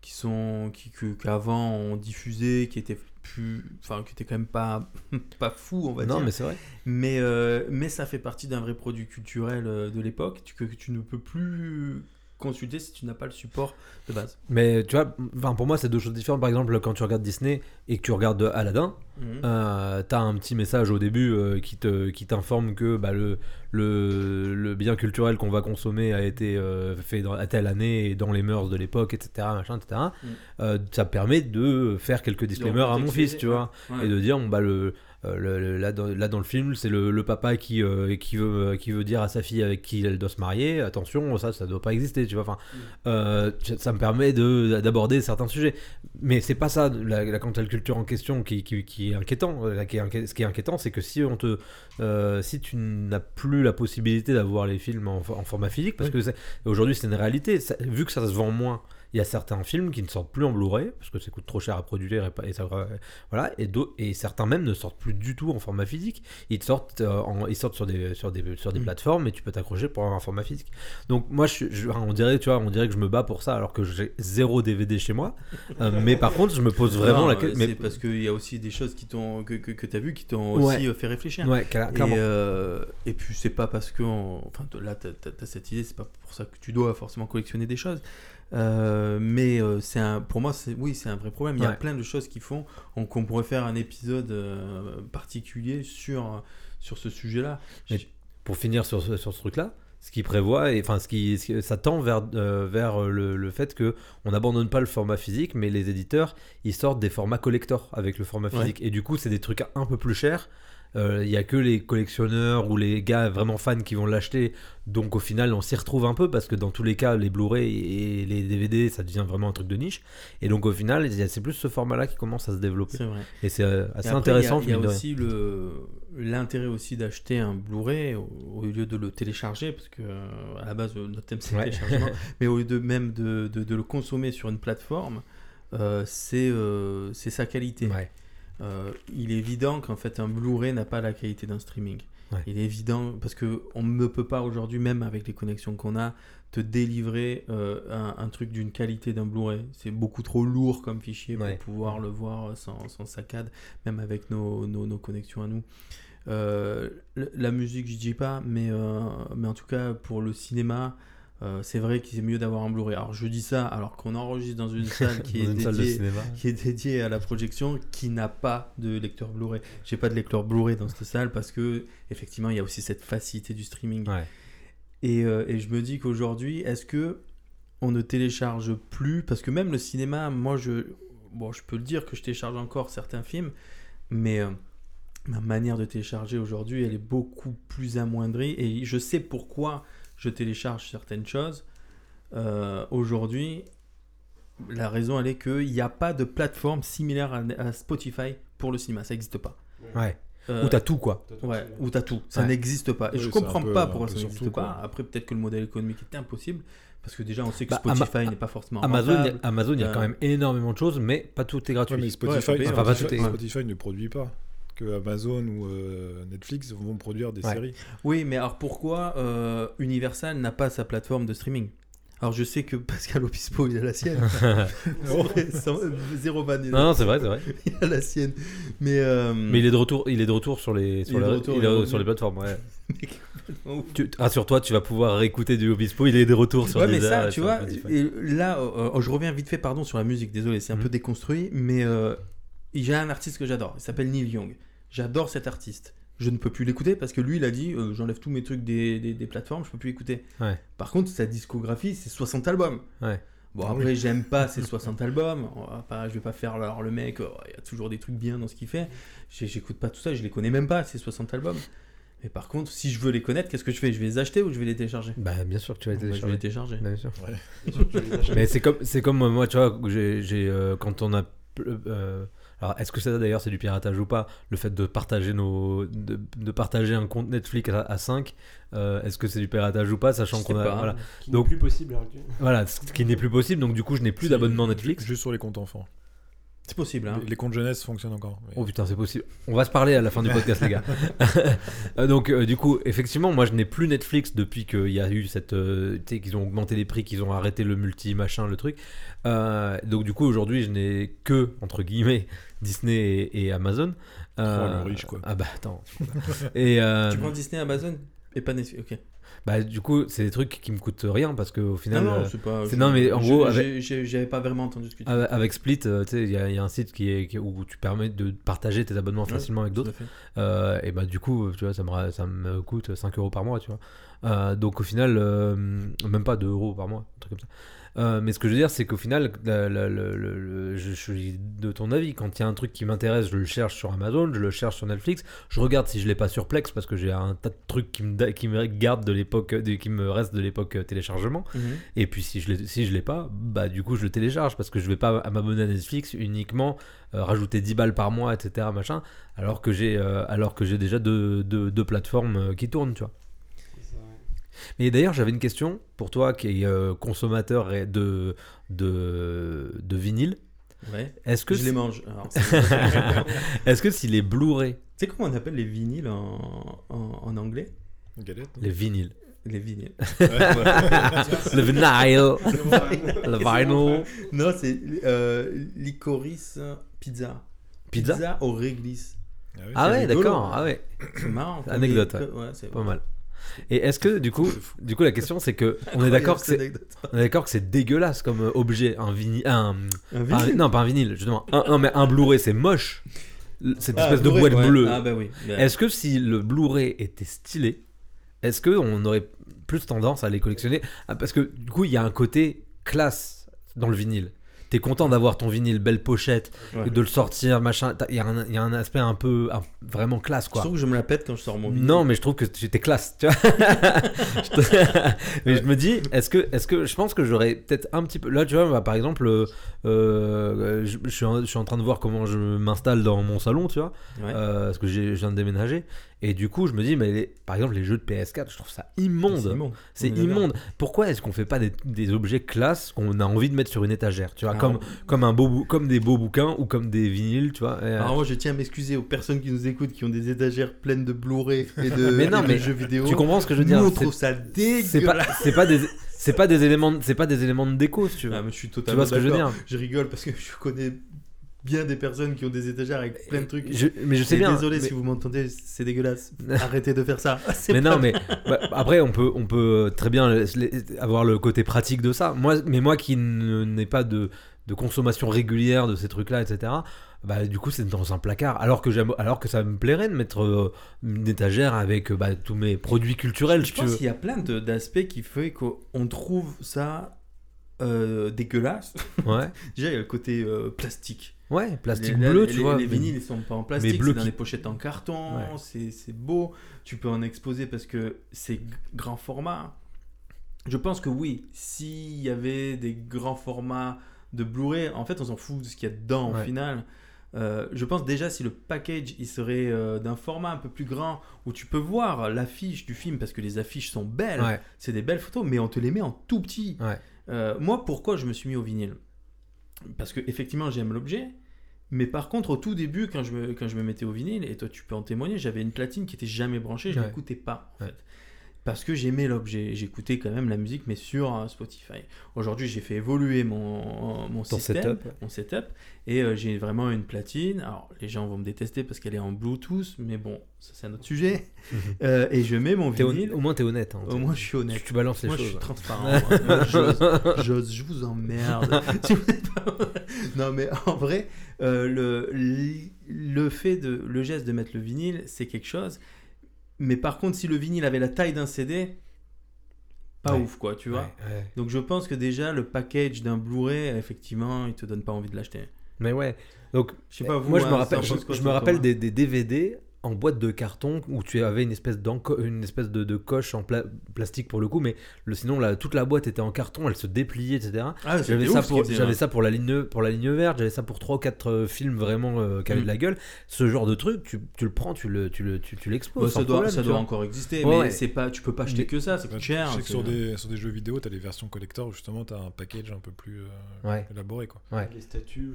B: qui sont. qui qu'avant on diffusait, qui étaient plus. Enfin, qui étaient quand même pas, pas fous, on va
C: Non,
B: dire.
C: mais c'est vrai.
B: Mais, euh, mais ça fait partie d'un vrai produit culturel de l'époque que tu ne peux plus consulter si tu n'as pas le support de base.
C: Mais tu vois, enfin, pour moi, c'est deux choses différentes. Par exemple, quand tu regardes Disney et que tu regardes Aladdin,
B: Mhm.
C: euh, t'as un petit message au début euh, qui te qui t'informe que bah, le, le, le bien culturel qu'on va consommer a été euh, fait dans, à telle année et dans les mœurs de l'époque, etc. Machin, etc.
B: Mm.
C: Euh, ça permet de faire quelques disclaimers à mon fils, tu vois,
B: Ouais.
C: et de dire bon, bah le le- le- là, dans, là dans le film, c'est le, le papa qui, euh, qui, veut, qui veut dire à sa fille avec qui elle doit se marier, attention, ça, ça doit pas exister, tu vois. Enfin, euh, ça me permet de- d'aborder certains sujets. Mais c'est pas ça, la, la cancel culture en question qui, qui, qui est inquiétant. Qui est inqui- ce qui est inquiétant, c'est que si, on te, euh, si tu n'as plus la possibilité d'avoir les films en, en format physique, parce que aujourd'hui c'est une réalité, ça- vu que ça se vend moins, il y a certains films qui ne sortent plus en Blu-ray parce que ça coûte trop cher à produire et, pas- et ça voilà et, certains même ne sortent plus du tout en format physique ils sortent euh, en- ils sortent sur des sur des sur des
B: Mm.
C: plateformes et tu peux t'accrocher pour avoir un format physique donc moi je, je- on dirait tu vois on dirait que je me bats pour ça alors que j'ai zéro DVD chez moi Euh, mais par contre je me pose vraiment
B: Non,
C: la
B: euh,
C: question
B: C'est
C: mais
B: parce qu'il y a aussi des choses qui t'ont, que, que, que tu as vues qui t'ont
C: Ouais.
B: aussi euh, fait réfléchir.
C: ouais cla- clairement
B: Et, euh, et puis c'est pas parce que on- enfin là t'as as, cette idée c'est pas pour ça que tu dois forcément collectionner des choses Euh, mais euh, c'est un pour moi c'est oui c'est un vrai problème il y a
C: Ouais.
B: plein de choses qui font on- qu'on pourrait faire un épisode euh, particulier sur sur ce sujet là
C: Mais- pour finir sur, ce- sur ce truc-là, ce qui prévoit, et enfin, ce qui, ça tend vers, vers le, le fait que on n'abandonne pas le format physique, mais les éditeurs, ils sortent des formats collector avec le format
B: Ouais.
C: physique. Et du coup, c'est des trucs un peu plus chers. Euh, Il y a que les collectionneurs ou les gars vraiment fans qui vont l'acheter. Donc au final, on s'y retrouve un peu parce que dans tous les cas, les Blu-ray et les DVD, ça devient vraiment un truc de niche. Et donc au final, c'est plus ce format-là qui commence à se développer.
B: c'est vrai
C: Et c'est euh, assez
B: Et après,
C: intéressant.
B: Il y a, y aussi l'intérêt aussi d'acheter un Blu-ray au, au lieu de le télécharger parce que euh, à la base euh, notre thème c'est
C: Ouais.
B: le téléchargement, mais au lieu de même de, de- de le consommer sur une plateforme, euh, c'est euh, sa qualité.
C: Ouais.
B: Euh, il est évident qu'en fait un Blu-ray n'a pas la qualité d'un streaming.
C: Ouais.
B: Il est évident parce que on ne peut pas aujourd'hui, même avec les connexions qu'on a, te délivrer euh, un, un truc d'une qualité d'un Blu-ray. C'est beaucoup trop lourd comme fichier
C: Ouais.
B: pour pouvoir le voir sans, sans saccade, même avec nos, nos, nos connexions à nous. Euh, la musique, je dis pas, mais, mais en tout cas pour le cinéma, euh, c'est vrai qu'il est mieux d'avoir un Blu-ray. Alors je dis ça alors qu'on enregistre dans une salle qui est
C: une
B: dédiée qui est à la projection qui n'a pas de lecteur Blu-ray. J'ai pas de lecteur Blu-ray dans cette salle parce que effectivement il y a aussi cette facilité du streaming.
C: Ouais.
B: Et, euh, et je me dis qu'aujourd'hui, est-ce que on ne télécharge plus? Parce que même le cinéma, moi je bon je peux le dire que je télécharge encore certains films, mais euh, ma manière de télécharger aujourd'hui, elle est beaucoup plus amoindrie et je sais pourquoi je télécharge certaines choses. Euh, aujourd'hui, la raison elle est qu'il n'y a pas de plateforme similaire à, à Spotify pour le cinéma, ça n'existe pas.
C: Ouais.
B: Euh,
C: Où t'as tout quoi.
B: Ouais, où t'as tout. Ça
C: Ouais.
B: n'existe pas. Et
E: Oui,
B: je comprends
E: peu-
B: pas pourquoi ça n'existe pas. Après, peut-être que le modèle économique est impossible. Parce que déjà, on sait que
C: Bah,
B: Spotify n'est pas forcément.
C: Amazon, il y a-
B: rentable.
C: Amazon, il y a quand
B: Euh,
C: même énormément de choses, mais pas tout est gratuit.
E: Ouais, mais Spotify,
C: enfin,
E: Spotify ne produit pas. Que Amazon ou euh, Netflix vont produire des
C: Ouais.
E: séries.
B: Oui, mais alors pourquoi euh, Universal n'a pas sa plateforme de streaming? Alors je sais que Pascal Obispo, il a la sienne. C'est vrai, sans- zéro vanne.
C: non, non, c'est vrai, c'est vrai.
B: Il a la sienne. Mais. euh,
C: Mais il est de retour, il est de retour sur les, sur la-
B: retour,
C: sur les plateformes. Ouais.
B: complètement ouf.
C: Tu, rassure-toi, tu vas pouvoir réécouter du Obispo. Il est de retour sur
B: Ouais, mais ça, tu vois, et là, euh, euh, je reviens vite fait, pardon, sur la musique, désolé, c'est un
C: Mhm.
B: peu déconstruit, mais euh, j'ai un artiste que j'adore, il s'appelle Neil Young. J'adore cet artiste. Je ne peux plus l'écouter parce que lui, il a dit euh, j'enlève tous mes trucs des, des- des plateformes, je peux plus écouter.
C: Ouais.
B: Par contre, sa discographie, c'est 60 albums.
C: Ouais.
B: Bon,
E: Ah
B: après, j'aime pas ces 60 albums. On va pas- je vais pas faire alors le mec, oh, il y a toujours des trucs bien dans ce qu'il fait. J'écoute pas tout ça, je les connais même pas, ces 60 albums. Mais par contre, si je veux les connaître, qu'est-ce que je fais? Je vais les acheter ou je vais les télécharger?
C: Bah, bien sûr que tu vas
B: Bon, bah,
C: les
B: Je vais
C: télécharger.
B: les télécharger.
C: Bah, bien sûr. Mais c'est comme, c'est comme moi, tu vois, j'ai, euh, quand on a. euh, alors, est-ce que ça d'ailleurs c'est du piratage ou pas? Le fait de partager nos, de, de partager un compte Netflix à, 5, est-ce que c'est du piratage ou pas, sachant qu'on a,
B: pas.
C: voilà,
D: Qui
C: Donc-
D: n'est plus possible à actuelle.
C: voilà, ce qui n'est plus possible. Donc du coup, je n'ai plus d'abonnement Netflix.
E: Juste sur les comptes enfants.
B: C'est possible, hein.
E: Les, comptes jeunesse fonctionnent encore. mais-
C: Oh putain, c'est possible. On va se parler à la fin du podcast, les gars. Euh, Donc, euh, du coup, effectivement, moi, je n'ai plus Netflix depuis qu'il y a eu cette. euh, tu sais, qu'ils ont augmenté les prix, qu'ils ont arrêté le multi, machin, le truc. Euh, donc, du coup, aujourd'hui, je n'ai que, entre guillemets, Disney et, et Amazon. Euh,
E: Oh, le riche, quoi.
C: Ah bah, attends. et. euh,
B: Tu prends Disney, Amazon Et pas Netflix, ok.
C: Bah, du coup, c'est des trucs qui me coûtent rien parce qu'au final.
B: non,
C: euh,
B: c'est pas.
C: non, mais en
B: je-
C: gros, avec-
B: j'avais pas vraiment entendu ce que tu
C: avec- avec Split, euh, tu sais, il y, a- il y a un site qui est, qui- où tu permets de partager tes abonnements
B: Ouais,
C: facilement avec d'autres. Euh, et bah du coup, tu vois, ça me, ça me coûte 5 euros par mois, tu vois. Euh, donc au final, euh, même pas 2 euros par mois, un truc comme ça. Euh, mais ce que je veux dire, c'est qu'au final, la- la- je, suis de ton avis. Quand il y a un truc qui m'intéresse, je le cherche sur Amazon, je le cherche sur Netflix. Je regarde si je l'ai pas sur Plex parce que j'ai un tas de trucs qui me, qui me gardent de l'époque, qui me restent de l'époque euh, téléchargement.
B: Mhm.
C: Et puis si je l'ai si je l'ai pas, bah du coup je le télécharge parce que je vais pas m'abonner à Netflix uniquement euh, rajouter 10 balles par mois, etc. machin, alors que j'ai euh, alors que j'ai déjà deux, deux, deux plateformes qui tournent, tu vois. Mais d'ailleurs j'avais une question pour toi qui est euh, consommateur de de de vinyle.
B: Ouais.
C: Est-ce que
B: je les mange.
C: Est-ce que si les Blu-ray,
B: tu sais comment on appelle les vinyles en, en, en anglais?
E: Galette.
C: les vinyles,
B: Les vinyles.
C: le vinyl, le vinyl,
B: non, c'est euh, licorice pizza.
C: pizza?
B: au réglisse.
E: Ah oui,
C: Ah ouais, d'accord, ah ouais.
B: C'est marrant.
C: Anecdote,
B: les-
C: ouais.
B: ouais, c'est
C: Pas mal. Et est-ce que du coup, du coup la question c'est que on est d'accord que c'est. On est d'accord que c'est dégueulasse comme objet, un vinyle, un,
B: Un
C: pas un-
B: vinyle
C: non pas un vinyle, justement, un, un- mais un Blu-ray c'est moche, cette
B: Ah,
C: espèce de boîte
B: ouais.
C: bleue.
B: Ah bah oui. Bah,
C: Est-ce que si le Blu-ray était stylé, est-ce que on aurait plus tendance à les collectionner? Ah, Parce que du coup il y a un côté classe dans le vinyle. T'es content d'avoir ton vinyle, belle pochette,
B: ouais.
C: et de le sortir, machin. Il y, a un- il y a un aspect un peu un- vraiment classe
B: Je
C: quoi.
B: trouve que je me la pète quand je sors mon vinyle.
C: Non, mais je trouve que tu étais classe, tu vois. Je mais je me dis, est-ce que, est-ce que, je pense que j'aurais peut-être un petit peu. Là, tu vois, bah, par exemple, euh, euh, je, je suis en, je suis en train de voir comment je m'installe dans mon salon, tu vois,
B: Ouais.
C: euh, parce que j'ai- je viens de déménager. Et du coup, je me dis, mais les- par exemple, les jeux de PS4, je trouve ça immonde.
B: C'est immonde.
C: Pourquoi est-ce qu'on fait pas des, des objets classe qu'on a envie de mettre sur une étagère, tu vois,
B: Ah,
C: comme, comme, un beau, comme des beaux bouquins ou comme des vinyles, tu vois. euh,
B: Alors moi je tiens à m'excuser aux personnes qui nous écoutent qui ont des étagères pleines de Blu-ray et de,
C: Mais non,
B: et de
C: mais
B: jeux vidéo.
C: tu comprends ce que je veux dire
B: Nous on trouve ça dégueulasse.
C: c'est pas des, c'est pas des éléments, c'est pas des éléments de déco, si tu veux.
B: Ah, mais je suis
C: tu
B: totalement
C: vois ce que je veux dire
B: Je rigole parce que je connais bien des personnes qui ont des étagères avec plein de trucs.
C: Je- mais je sais
B: Et
C: bien.
B: Désolé
C: mais,
B: si vous m'entendez, c'est dégueulasse. Arrêtez de faire ça.
C: Mais non, mais bah, après on peut, on peut très bien les- les- avoir le côté pratique de ça. Moi, mais moi qui n'ai pas de, de consommation régulière de ces trucs-là, etc. Bah, du coup, c'est dans un placard. Alors que j'aime, alors que ça me plairait de mettre euh, une étagère avec euh, bah, tous mes produits culturels,
B: Je
C: tu
B: pense qu'il y a plein d'aspects qui fait qu'on trouve ça euh, dégueulasse.
C: Ouais,
B: Déjà, il y a le côté euh, plastique.
C: Ouais, plastique
B: Les-
C: bleu,
B: les-
C: tu
B: les,
C: vois.
B: Les vinyles, ils sont pas en plastique, c'est dans
C: qui-
B: des pochettes en carton,
C: Ouais.
B: c'est beau. Tu peux en exposer parce que c'est grand format. Je pense que oui, s'il y avait des grands formats de Blu-ray, en fait, on s'en fout de ce qu'il y a dedans au final. Euh, je pense déjà si le package il serait euh, d'un format un peu plus grand où tu peux voir l'affiche du film parce que les affiches sont belles,
C: Ouais,
B: c'est des belles photos, mais on te les met en tout petit. Euh, moi, pourquoi je me suis mis au vinyle? Parce que effectivement, j'aime l'objet. Mais par contre, au tout début, quand je me, quand je me mettais au vinyle, et toi tu peux en témoigner, j'avais une platine qui était jamais branchée, je
C: Ouais.
B: n'écoutais pas. En
C: Ouais.
B: fait. Parce que j'aimais l'objet. J'écoutais quand même la musique, mais sur euh, Spotify. Aujourd'hui, j'ai fait évoluer mon, mon
C: Ton
B: système,
C: setup.
B: mon setup, et euh, j'ai vraiment une platine. Alors, les gens vont me détester parce qu'elle est en Bluetooth, mais bon, ça c'est un autre sujet. Euh, et je mets mon
C: T'es hon-
B: vinyle.
C: Au moins, t'es honnête. hein.
B: Au moins, je suis
C: tu,
B: honnête.
C: tu balances les
B: Moi, je
C: choses.
B: suis transparent. moi. Moi, j'ose, je vous emmerde. Non, mais en vrai, euh, le, le fait de le geste de mettre le vinyle, c'est quelque chose. Mais par contre, si le vinyle avait la taille d'un CD, pas
C: Ouais.
B: ouf, quoi, tu vois.
C: Ouais, ouais.
B: Donc, je pense que déjà, le package d'un Blu-ray, effectivement, il te donne pas envie de l'acheter.
C: Mais ouais. Donc,
B: Je sais pas, vous,
C: moi, je me
B: hein,
C: rappelle, je, me rappelle des, des DVD en boîte de carton où tu avais une espèce, d'enco- une espèce de, de coche en pla- plastique pour le coup, mais le, sinon la, toute la boîte était en carton, elle se dépliait, etc.
B: Ah,
C: J'avais ça, pour, j'avais
B: ouais.
C: ça pour la ligne, pour la ligne verte, j'avais ça pour 3 ou 4 films vraiment euh, qui avaient
B: Mm.
C: de la gueule. Ce genre de truc, tu, tu le prends, tu le, tu le, tu, tu l'exposes.
B: Ça doit,
C: problème,
B: ça
C: tu
B: doit
C: vois.
B: encore exister,
C: Ouais,
B: mais
C: ouais.
B: c'est pas, tu peux pas acheter
C: Mais-
B: que ça, ça coûte cher.
E: Je sais que
B: c'est-
E: sur des, sur des jeux vidéo, tu as les versions collector où justement tu as un package un peu plus euh,
C: Ouais.
E: élaboré. Quoi.
C: Ouais.
D: Les t'achètes
E: c'est
D: statuts.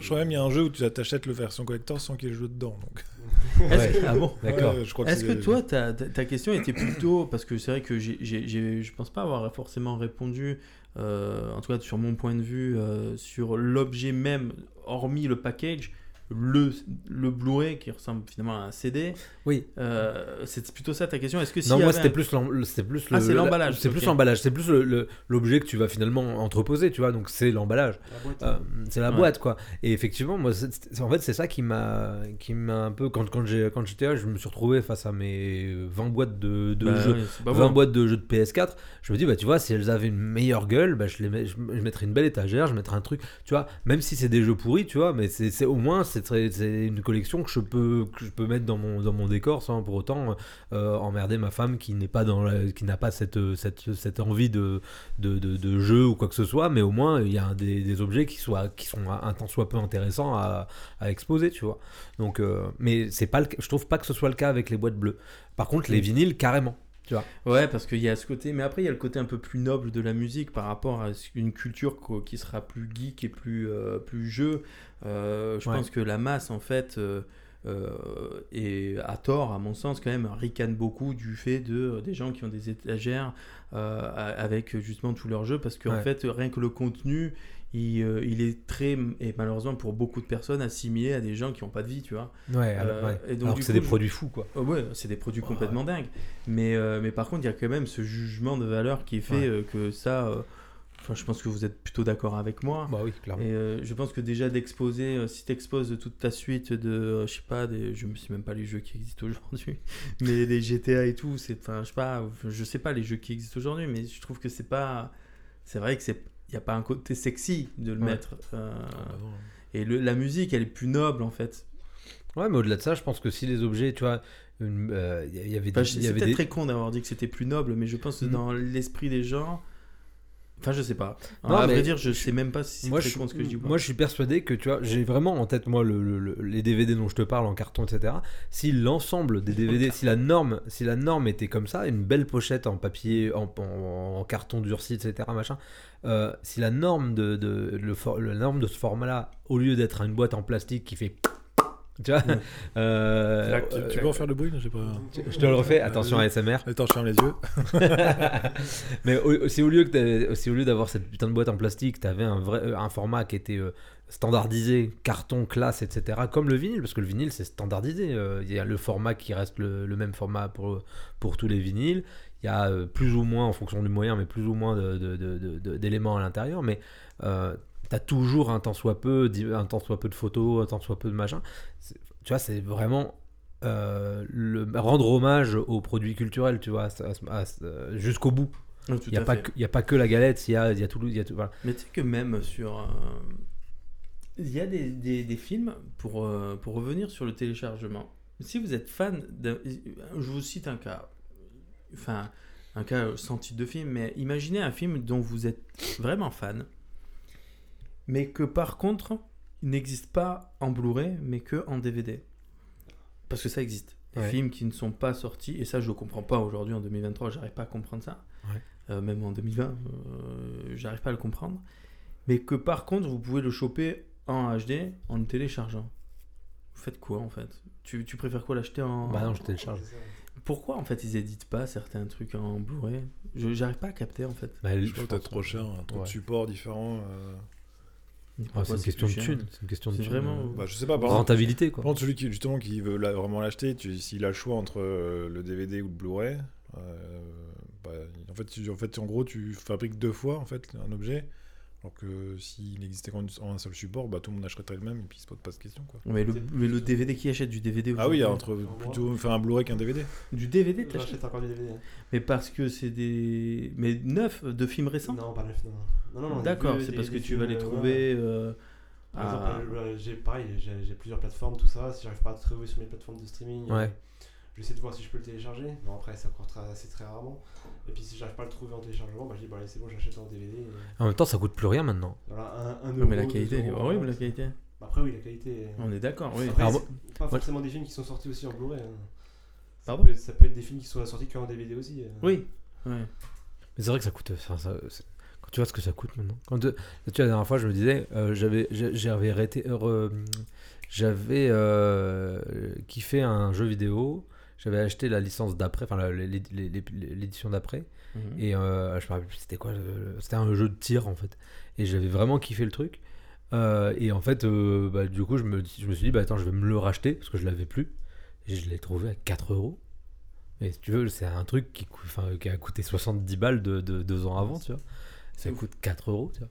E: Je, crois, même il y a un jeu où tu achètes le version collector sans qu'il y ait le jeu dedans. Donc.
B: Est-ce que- ah bon
C: D'accord.
E: Ouais,
B: que toi, ta, ta- question était plutôt. Parce que c'est vrai que j'ai- je pense pas avoir forcément répondu, euh, en tout cas sur mon point de vue, euh, sur l'objet même, hormis le package. Le, le Blu-ray qui ressemble finalement à un CD.
C: Oui.
B: Euh, c'est plutôt ça ta question. Est-ce que si
C: non, moi c'était plus, c'était plus le.
B: Ah, c'est l'emballage,
C: C'est plus l'emballage. C'est plus l'objet que tu vas finalement entreposer, tu vois. Donc c'est l'emballage.
D: La boîte,
C: Euh, c'est la
B: Ouais.
C: boîte quoi et effectivement moi c'est- c'est- en fait c'est ça qui m'a qui m'a un peu quand, quand j'ai quand j'étais là je me suis retrouvé face à mes 20 boîtes de, de
B: Bah
C: jeux
B: ouais, c'est pas
C: 20
B: bon.
C: boîtes de jeux de PS4 je me dis bah tu vois si elles avaient une meilleure gueule bah, je les mets- je, je mettrais une belle étagère je mettrais un truc tu vois même si c'est des jeux pourris tu vois mais c'est c'est- au moins c'est une collection que je peux que je peux mettre dans mon dans mon décor sans pour autant euh, emmerder ma femme qui n'est pas dans la- qui n'a pas cette, cette cette envie de de, de, de jeu ou quoi que ce soit, mais au moins il y a des, des objets qui, soient, qui sont un tant soit peu intéressants à, à exposer, tu vois. Donc, euh, mais c'est pas le, je trouve pas que ce soit le cas avec les boîtes bleues. Par contre, les vinyles, carrément.
B: Ouais, parce qu'il y a ce côté, mais après il y a le côté un peu plus noble de la musique par rapport à une culture qui sera plus geek et plus, euh, plus jeu. Euh, je
C: Ouais.
B: pense que la masse, en fait, euh, euh, et à tort, à mon sens, quand même, ricane beaucoup du fait de des gens qui ont des étagères euh, avec justement tous leurs jeux, parce qu'en
C: Ouais.
B: fait, rien que le contenu. Il, euh, il est très, et malheureusement pour beaucoup de personnes, assimilé à des gens qui n'ont pas de vie, tu vois.
C: Ouais,
B: Euh,
C: alors, ouais.
B: et donc,
C: c'est des produits fous, quoi.
B: Ouais, c'est des produits complètement dingues. Mais, euh, mais par contre, il y a quand même ce jugement de valeur qui est fait euh, que ça. Enfin, je pense que vous êtes plutôt d'accord avec moi.
C: Bah oui, clairement.
B: Et euh, je pense que déjà d'exposer, euh, si tu exposes toute ta suite de, euh, je sais pas, des, je ne sais même pas les jeux qui existent aujourd'hui, mais les GTA et tout, c'est, enfin, je sais pas, je sais pas les jeux qui existent aujourd'hui, mais je trouve que c'est pas, c'est vrai que c'est, y a pas un côté sexy de le
C: Ouais.
B: mettre. euh,
E: Ah, bah non.
B: et le- la musique, elle est plus noble en fait.
C: Ouais, mais au-delà de ça, je pense que si les objets, tu vois, il y, avait
B: Enfin,
C: des. y
B: c'est
C: avait
B: peut-être
C: des-
B: très con d'avoir dit que c'était plus noble, mais je pense que
C: Mhm.
B: dans l'esprit des gens. Enfin, je sais pas.
C: Non,
B: à vrai dire, je sais même pas si c'est
C: moi
B: très con ce que je dis. ou pas.
C: moi, je suis persuadé que tu vois, j'ai vraiment en tête moi le, le- le- les DVD dont je te parle en carton, etc. Si l'ensemble des DVD, si la norme, si la norme était comme ça, une belle pochette en papier, en, en- en carton durci, etc. Machin. euh, si la norme de, de le, for- la norme de ce format-là, au lieu d'être une boîte en plastique qui fait, tu vois,
B: Ouais.
C: euh,
E: Tu, tu peux en faire le bruit pas.
C: je te le refais. Attention à SMR.
E: Attends, je ferme les yeux.
C: Mais au- si au lieu que t'avais- si au lieu d'avoir cette putain de boîte en plastique, tu avais un vrai euh, un format qui était euh, standardisé, carton, classe, etc. Comme le vinyle, parce que le vinyle c'est standardisé. Il y a le format qui reste le, le même format pour pour tous les vinyles. Il y a plus ou moins en fonction du moyen, mais plus ou moins de- de- de- de- de- d'éléments à l'intérieur. Mais euh, t'as toujours un tant soit peu, un tant soit peu de photos, un tant soit peu de machin. Tu vois, c'est vraiment euh, le, rendre hommage aux produits culturels, tu vois, jusqu'au bout. Il n'y a, pas que- il y a pas que la galette, il y a, il y a tout. il Y a tout voilà.
B: Mais tu sais que même sur. euh, Il y a des, des- des films, pour, euh, pour revenir sur le téléchargement. Si vous êtes fan. Je vous cite un cas. Enfin, un cas sans titre de film, mais imaginez un film dont vous êtes vraiment fan, mais que par contre, il n'existe pas en Blu-ray, mais que en DVD. Parce que ça existe. Des
C: Ouais.
B: films qui ne sont pas sortis, et ça je ne comprends pas aujourd'hui en 2023, j'arrive pas à comprendre ça.
C: Ouais.
B: Euh, même en 2020, euh, j'arrive pas à le comprendre. Mais que par contre, vous pouvez le choper en HD en le téléchargeant. Vous faites quoi en fait? Tu, tu préfères quoi l'acheter en.
C: Bah non, je télécharge.
B: Pourquoi en fait ils éditent pas certains trucs en Blu-ray? Je J'arrive pas à capter en fait.
C: Bah,
E: Je trouve peut-être trop cher, hein, trop
C: Ouais.
E: de supports différents. euh.
C: Ah, c'est une question de thune. C'est une question de
B: C'est
C: thune,
B: vraiment-
E: Bah, je sais pas, par exemple,
C: Rentabilité, quoi.
E: par contre, celui qui, justement, qui veut la- vraiment l'acheter, tu- s'il a le choix entre euh, le DVD ou le Blu-ray, euh, bah, en, fait, tu- en fait, en gros, tu fabriques deux fois en fait, un objet. Alors que s'il n'existait qu'en en un seul support, bah, tout le monde achèterait le même et puis il se pose pas de questions. Quoi.
B: Mais le, mais le DVD qui achète du DVD
E: Ah oui, entre plutôt faire un Blu-ray qu'un DVD.
B: Du DVD t'achètes
D: J'achète encore du DVD.
B: Mais parce que c'est des. Mais neuf de films récents
D: Non, pas neuf, non. Non, non, non,
B: D'accord, c'est
D: des-
B: parce que
D: des
B: tu vas les
D: euh,
B: trouver.
D: ouais.
B: euh,
D: Par
B: à-
D: exemple, euh, j'ai pareil, j'ai plusieurs plateformes, tout ça. Si j'arrive pas à trouver sur mes plateformes de streaming,
C: Ouais.
D: euh, j'essaie de voir si je peux le télécharger. Mais après, ça court très, assez très rarement. Et puis si j'arrive pas à le trouver en téléchargement, bah, je dis, bah, allez, c'est bon, j'achète en DVD. et
C: En même temps, ça coûte plus rien maintenant.
D: Voilà, un, un
B: Ouais, mais la
D: euro,
B: qualité,
D: euros,
B: horrible
D: voilà,
B: la qualité.
D: Après, oui, la qualité.
B: On est d'accord, oui.
D: Après,
C: Alors,
D: pas forcément des films qui sont sortis aussi en Blu-ray. hein. Ça,
B: Pardon
D: peut être, ça peut être des films qui sont sortis qu'en DVD aussi. euh.
B: Oui. Ouais.
C: Mais c'est vrai que ça coûte. ça- quand tu vois ce que ça coûte maintenant. Quand, tu tu vois, la dernière fois, je me disais, euh, j'avais, j'ai- j'avais arrêté, euh, j'avais euh, kiffé un jeu vidéo. J'avais acheté la licence d'après, enfin l'édition d'après.
B: Mhm.
C: Et euh, je me rappelle plus c'était quoi le- C'était un jeu de tir en fait. Et j'avais vraiment kiffé le truc. Euh, et en fait, euh, bah, du coup, je me, je me suis dit, bah attends, je vais me le racheter parce que je l'avais plus. Et je l'ai trouvé à 4 euros. Et si tu veux, c'est un truc qui, qui a coûté 70 balles de, de- deux ans avant, tu vois. Ça coûte 4 euros, tu vois.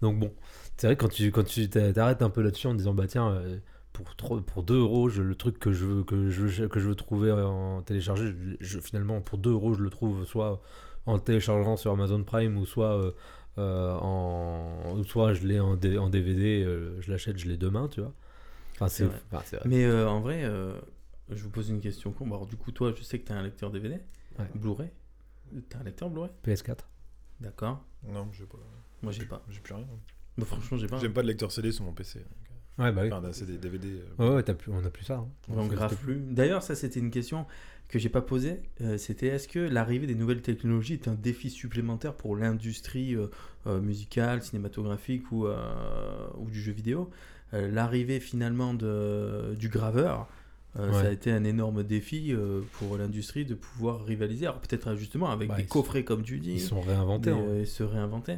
C: Donc bon, c'est vrai que quand tu quand tu t'a- t'arrêtes un peu là-dessus en disant, bah tiens, euh, pour, trop- pour 2 euros, je- le truc que je veux, que je, veux- que je veux trouver en téléchargé, je, je- finalement, pour 2 euros, je le trouve soit en téléchargeant sur Amazon Prime ou soit. euh, euh, en soit je l'ai en, D- en DVD, euh, je l'achète, je l'ai demain, tu vois. Enfin, c'est
B: C'est vrai.
C: enfin, c'est vrai.
B: Mais euh, en vrai, euh, je vous pose une question. con. Alors, du coup, toi, je sais que tu as un lecteur DVD,
C: Ouais.
B: Blu-ray. Tu as un lecteur Blu-ray?
C: PS4.
B: D'accord.
E: Non, j'ai pas.
B: Moi, j'ai pas.
E: J'ai plus rien.
B: Bah, franchement, j'ai pas.
E: J'aime pas de lecteur CD sur mon PC.
C: Ouais, bah oui.
E: Enfin, d'un CD, DVD. euh,
C: Ouais, ouais, t'as plus, on a plus ça. hein.
B: On grave plus. D'ailleurs, ça, c'était une question que j'ai pas posée. Euh, c'était est-ce que l'arrivée des nouvelles technologies est un défi supplémentaire pour l'industrie euh, musicale, cinématographique ou, euh, ou du jeu vidéo? L'arrivée finalement de, du graveur. euh, Ça a été un énorme défi euh, pour l'industrie de pouvoir rivaliser. Alors peut-être justement avec
C: Bah,
B: des
C: ils
B: coffrets comme tu dis,
C: Ils sont réinventés.
B: des-
C: hein.
B: euh, se réinventer.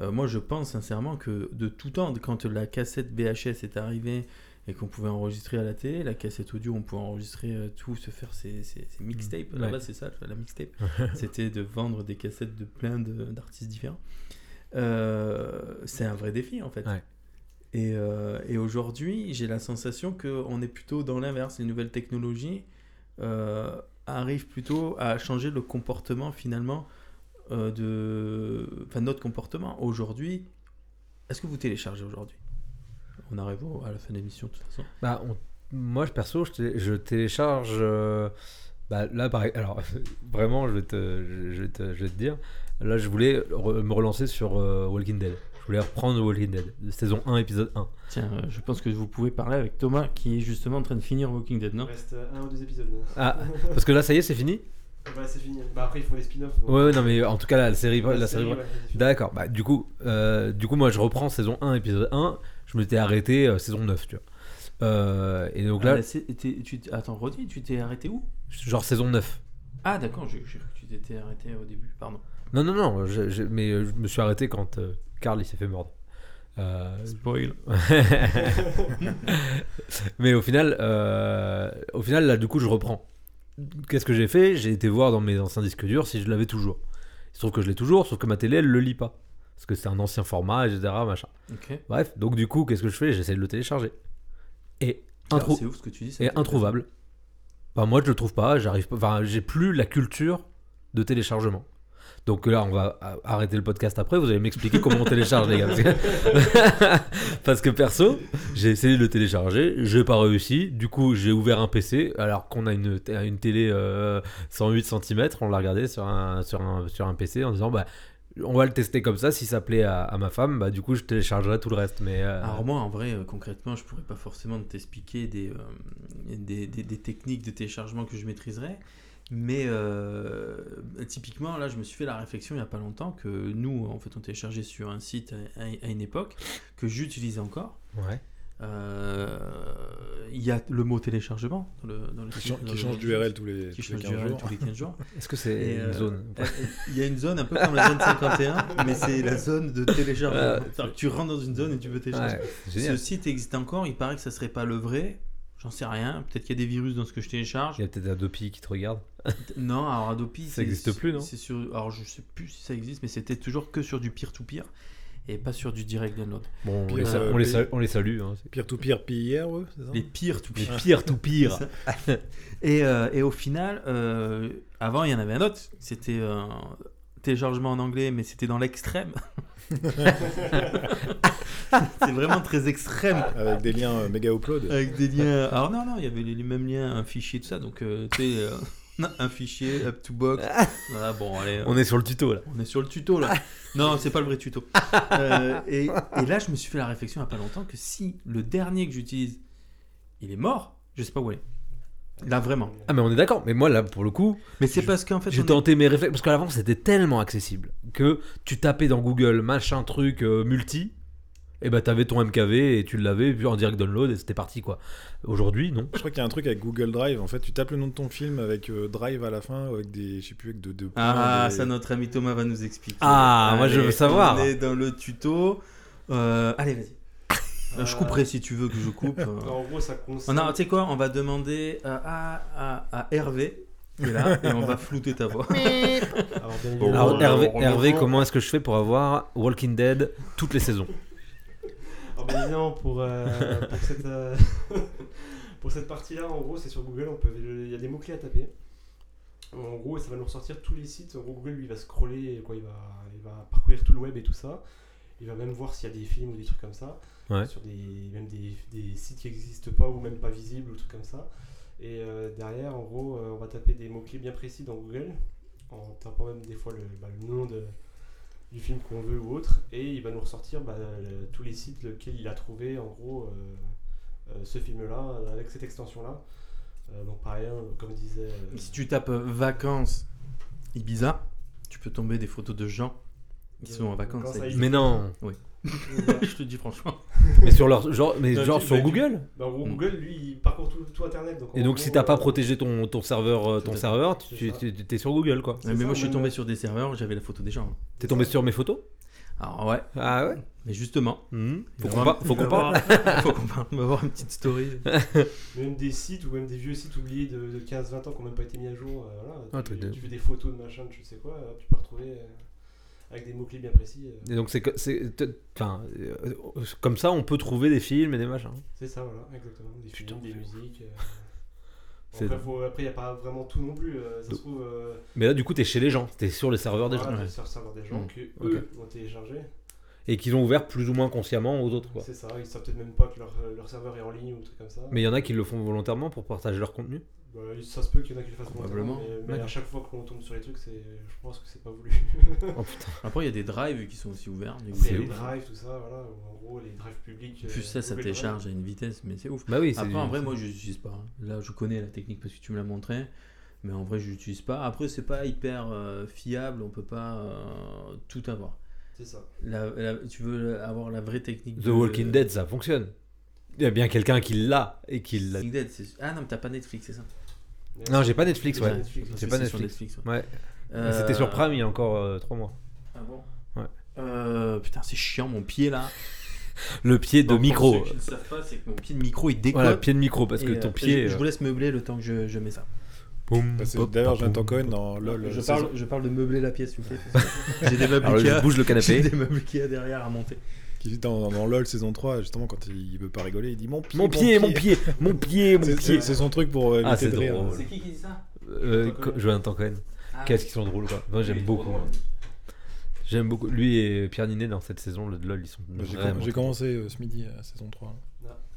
B: Euh, moi, je pense sincèrement que de tout temps, quand la cassette VHS est arrivée et qu'on pouvait enregistrer à la télé, la cassette audio, on pouvait enregistrer euh, tout, se faire ses, ses- ses mixtapes.
C: Ouais.
B: Là-bas, c'est ça, la mixtape. C'était de vendre des cassettes de plein d'artistes différents. Euh, c'est un vrai défi, en fait.
C: Ouais.
B: Et, et aujourd'hui, j'ai la sensation qu'on est plutôt dans l'inverse. Les nouvelles technologies arrivent plutôt à changer le comportement finalement euh, de, enfin notre comportement. Aujourd'hui, est-ce que vous téléchargez aujourd'hui? On arrive au- à la fin de l'émission de toute façon.
C: Bah, on- moi, je- perso, je, télé- je télécharge. euh, Bah, là, pareil. Alors, vraiment, je vais, te, je, vais te, je vais te dire. Là, je voulais re- me relancer sur euh, Walking Dead. Je voulais reprendre Walking Dead, saison 1, épisode 1.
B: Tiens, euh, je pense que vous pouvez parler avec Thomas qui est justement en train de finir Walking Dead,
D: Il
B: non
D: reste un ou deux épisodes.
C: Ah, parce que là, ça y est, c'est fini?
D: Ouais, c'est fini. Bah après, ils font les spin-offs. donc-
C: Ouais, ouais, non, mais en tout cas, la série. La série
D: ouais, c'est
C: D'accord, bah du coup, euh, du coup moi je reprends saison 1, épisode 1, je m'étais arrêté euh, saison 9, tu vois. Euh, et donc là,
B: Ah, c'est- t'es- tu t'es- Attends, redis, tu t'es arrêté où?
C: Genre saison 9.
B: Ah d'accord, j'ai j'ai cru que tu t'étais arrêté au début, pardon.
C: Non, non, non, je- je- mais euh, je me suis arrêté quand euh, Carl il s'est fait mordre. Euh,
B: Spoil.
C: mais au final, euh, au final, là du coup je reprends. Qu'est-ce que j'ai fait? J'ai été voir dans mes anciens disques durs si je l'avais toujours. Il se trouve que je l'ai toujours, sauf que ma télé elle le lit pas. Parce que c'est un ancien format, etc. Machin. Bref, donc du coup, qu'est-ce que je fais? J'essaie de le télécharger. Et introu-
B: C'est ouf ce que tu dis. ça
C: et introuvable. Enfin, moi, je le trouve pas. J'arrive pas. Enfin, j'ai plus la culture de téléchargement. Donc là, on va arrêter le podcast après. Vous allez m'expliquer comment on télécharge, les gars. Parce que, perso, j'ai essayé de le télécharger, j'ai pas réussi. Du coup, j'ai ouvert un PC alors qu'on a une, une télé euh, 108 cm. On l'a regardé sur un, sur, un, sur un PC en disant bah. On va le tester comme ça. Si ça plaît à, ma femme, bah du coup je téléchargerai tout le reste. Mais euh,
B: Alors moi, en vrai, euh, concrètement, je pourrais pas forcément t'expliquer des, euh, des, des- des techniques de téléchargement que je maîtriserais. Mais euh, typiquement, là, je me suis fait la réflexion il y a pas longtemps que nous, en fait, on téléchargeait sur un site à, une époque que j'utilisais encore.
C: ouais.
B: Euh, Il y a le mot téléchargement dans le, dans le
E: Qui,
B: site-
E: change-
B: dans
E: qui
B: le-
E: change d'URL tous les,
B: qui
E: tous les
B: change
E: 15
B: d'URL
E: jours.
B: tous les 15 jours.
C: Est-ce que c'est une
B: euh,
C: zone
B: Il y a une zone un peu comme la zone 51, mais c'est la zone de téléchargement. Que tu rentres dans une zone et tu peux télécharger.
C: Ouais,
B: Ce site existe encore, il paraît que ça serait pas le vrai. J'en sais rien. Peut-être qu'il y a des virus dans ce que je télécharge.
C: Il y a peut-être Adopi qui te regarde.
B: Non, alors Adopi,
C: Ça
B: c'est-
C: existe plus, non
B: C'est sur. Alors je sais plus si ça existe, mais c'était toujours que sur du peer-to-peer et pas sur du direct download.
C: Bon, on les, sa-
E: euh,
C: on les
E: pire.
C: sa- on les salue. Hein.
E: Pire tout pire, pire, ouais, c'est ça
B: Les peer-to-peer.
C: Les pires tout pire.
B: Et, euh, et au final, euh, avant il y en avait un autre. C'était un téléchargement en anglais, mais c'était dans l'extrême. c'est vraiment très extrême.
E: Avec des liens euh, méga upload.
B: Avec des liens. Alors non, non, il y avait les, les mêmes liens, un fichier, tout ça. Donc, euh, tu sais, euh, un fichier, up to box. Voilà, bon, allez. euh,
C: On est sur le tuto là.
B: on est sur le tuto là. Non, c'est pas le vrai tuto. Euh, et, et là, je me suis fait la réflexion il y a pas longtemps que si le dernier que j'utilise, il est mort, je sais pas où il est. Là, vraiment.
C: Ah, mais on est d'accord. Mais moi là, pour le coup,
B: Mais c'est parce qu'en fait,
C: j'ai
B: est-
C: tenté mes réflexes. Parce qu'à l'avant, c'était tellement accessible que tu tapais dans Google machin truc euh, multi. Et bah t'avais ton MKV et tu l'avais vu en direct download et c'était parti quoi. Aujourd'hui, non.
E: Je crois qu'il y a un truc avec Google Drive. En fait, tu tapes le nom de ton film avec euh, Drive à la fin, avec des, je sais plus, avec de, de points,
B: Ah,
E: des-
B: ça, notre ami Thomas va nous expliquer.
C: Ah, moi, je veux savoir.
B: On est dans le tuto. Euh, allez, vas-y. Euh, Je couperai si tu veux que je coupe. euh.
D: En gros, ça
B: On
D: concerne.
B: a, tu sais quoi, on va demander euh, à, à, à Hervé, qui est là, et on va flouter ta voix.
D: Alors,
C: Hervé, Hervé, comment est-ce que je fais pour avoir Walking Dead toutes les saisons?
D: Alors, évidemment, pour, euh, pour cette, euh, pour cette partie-là, en gros, c'est sur Google. On peut, il y a des mots-clés à taper. En gros, ça va nous ressortir tous les sites. En gros, Google, lui, va scroller, quoi, il, va, il va parcourir tout le web et tout ça. Il va même voir s'il y a des films ou des trucs comme ça.
C: Ouais.
D: Sur des, même des, des sites qui n'existent pas ou même pas visibles ou trucs comme ça. Et euh, derrière, en gros, euh, on va taper des mots-clés bien précis dans Google, en tapant même des fois le, bah, le nom de, du film qu'on veut ou autre, et il va nous ressortir bah, le- tous les sites lesquels il a trouvé, en gros, euh, euh, ce film-là, avec cette extension-là. Euh, donc pareil, hein, comme disait... euh,
B: Si tu tapes vacances Ibiza, tu peux tomber des photos de gens qui sont en vacances.
D: Vacances
B: à
D: à
B: Ibiza.
C: Mais non
B: je te dis franchement.
C: Mais sur leur genre, mais
D: Non,
C: genre
D: tu-
C: sur
D: bah, tu-
C: Google
D: bah, en gros. Google, lui, il parcourt tout, tout Internet. Donc
C: Et donc
D: gros,
C: si t'as pas
D: euh,
C: protégé ton, ton serveur, euh, ton serveur, tu tu- t'es sur Google quoi.
B: Mais
D: ça,
B: moi, je suis
D: même-
B: tombé sur des serveurs, j'avais la photo des gens.
C: T'es tombé sur mes photos?
B: Alors ouais,
C: Ah ouais?
B: Mais justement, il
C: Faut qu'on
B: avoir-
C: par- faut qu'on parle.
B: faut qu'on parle. On va voir une petite story.
D: Même des sites ou même des vieux sites oubliés de, de 15-20 ans qui n'ont même pas été mis à jour. euh, voilà,
C: Ah,
D: tu, tu fais des photos de machin, je sais quoi, tu peux retrouver euh, avec des mots-clés bien précis. euh.
C: Et donc c'est enfin euh, comme ça on peut trouver des films et des machins.
D: C'est ça, voilà, exactement. Des
C: Putain,
D: films, des musiques. euh. Après,
C: dingue.
D: faut- après, il n'y a pas vraiment tout non plus. euh, ça se trouve. euh,
C: Mais là du coup t'es chez les gens, t'es sur les serveurs des
D: voilà,
C: gens
D: t'es sur le serveur des gens
B: Mm.
D: que
C: Ok.
D: eux vont télécharger.
C: et qu'ils ont ouvert plus ou moins consciemment aux autres quoi.
D: C'est ça, ils savent peut-être même pas que leur, leur serveur est en ligne ou un truc comme ça.
C: Mais il y en a qui le font volontairement pour partager leur contenu.
D: Bah, ça se peut qu'il y en a qui le fassent
B: Probablement.
D: mais, mais à chaque fois qu'on tombe sur les trucs, c'est, je pense que c'est pas voulu.
C: Oh putain.
B: Après, il y a des drives qui sont aussi ouverts. du coup.
D: Après,
C: C'est
D: les
C: ouf.
D: drives, tout ça, voilà, en gros, les drives publics.
B: Plus
D: euh,
B: ça, ça
D: Google
B: télécharge à une vitesse, mais c'est ouf.
C: Bah oui,
B: Après, en vrai, moi, je l'utilise pas. Là, je connais la technique parce que tu me l'as montré. Mais en vrai, je l'utilise pas. Après, c'est pas hyper euh, fiable. On peut pas euh, tout avoir.
D: C'est ça.
B: La- la- tu veux avoir la vraie technique.
C: The
B: de-
C: Walking Dead ça fonctionne. Il y a bien quelqu'un qui l'a et qui l'a.
B: Walking Dead, c'est- Ah non, mais t'as pas Netflix, c'est ça
C: Non, j'ai pas Netflix, ouais. J'ai
B: C'est
C: pas Netflix.
B: ouais.
C: Ouais.
B: Euh,
C: C'était sur Prime il y a encore 3 mois.
B: Ah bon?
C: Ouais.
B: Euh, putain, c'est chiant mon pied là.
C: Le pied de
B: Bon, pour
C: micro.
B: ceux qui ne savent pas, c'est que mon pied de micro il décolle.
C: Voilà, pied de micro parce que ton
B: euh,
C: pied.
B: Je, je
C: euh,
B: vous laisse meubler le temps que je, je mets ça.
C: boum,
E: Bah, D'ailleurs, Jonathan Cohen dans LOL.
B: je, parle, je parle de meubler la pièce, s'il vous plaît. J'ai des meubles
C: Alors
B: Ikea.
C: je bouge le
B: J'ai
C: canapé.
B: des meubles Ikea derrière à monter.
E: Qui dans, dans LOL saison 3, justement, quand il veut pas rigoler, il dit Mon pied,
C: Mon pied, mon pied, mon pied, mon
E: C'est-
C: pied.
E: C'est son truc pour euh,
C: Ah, c'est drôle.
B: C'est qui qui dit ça
C: Euh,
D: Jonathan Cohen.
B: Ah,
C: Qu'est-ce qu'ils sont drôles quoi. Moi j'aime beaucoup. J'aime beaucoup. Lui et Pierre Ninet dans cette saison, le de LOL, ils sont
E: Bah, J'ai
C: vraiment.
E: j'ai commencé euh, ce midi à saison 3.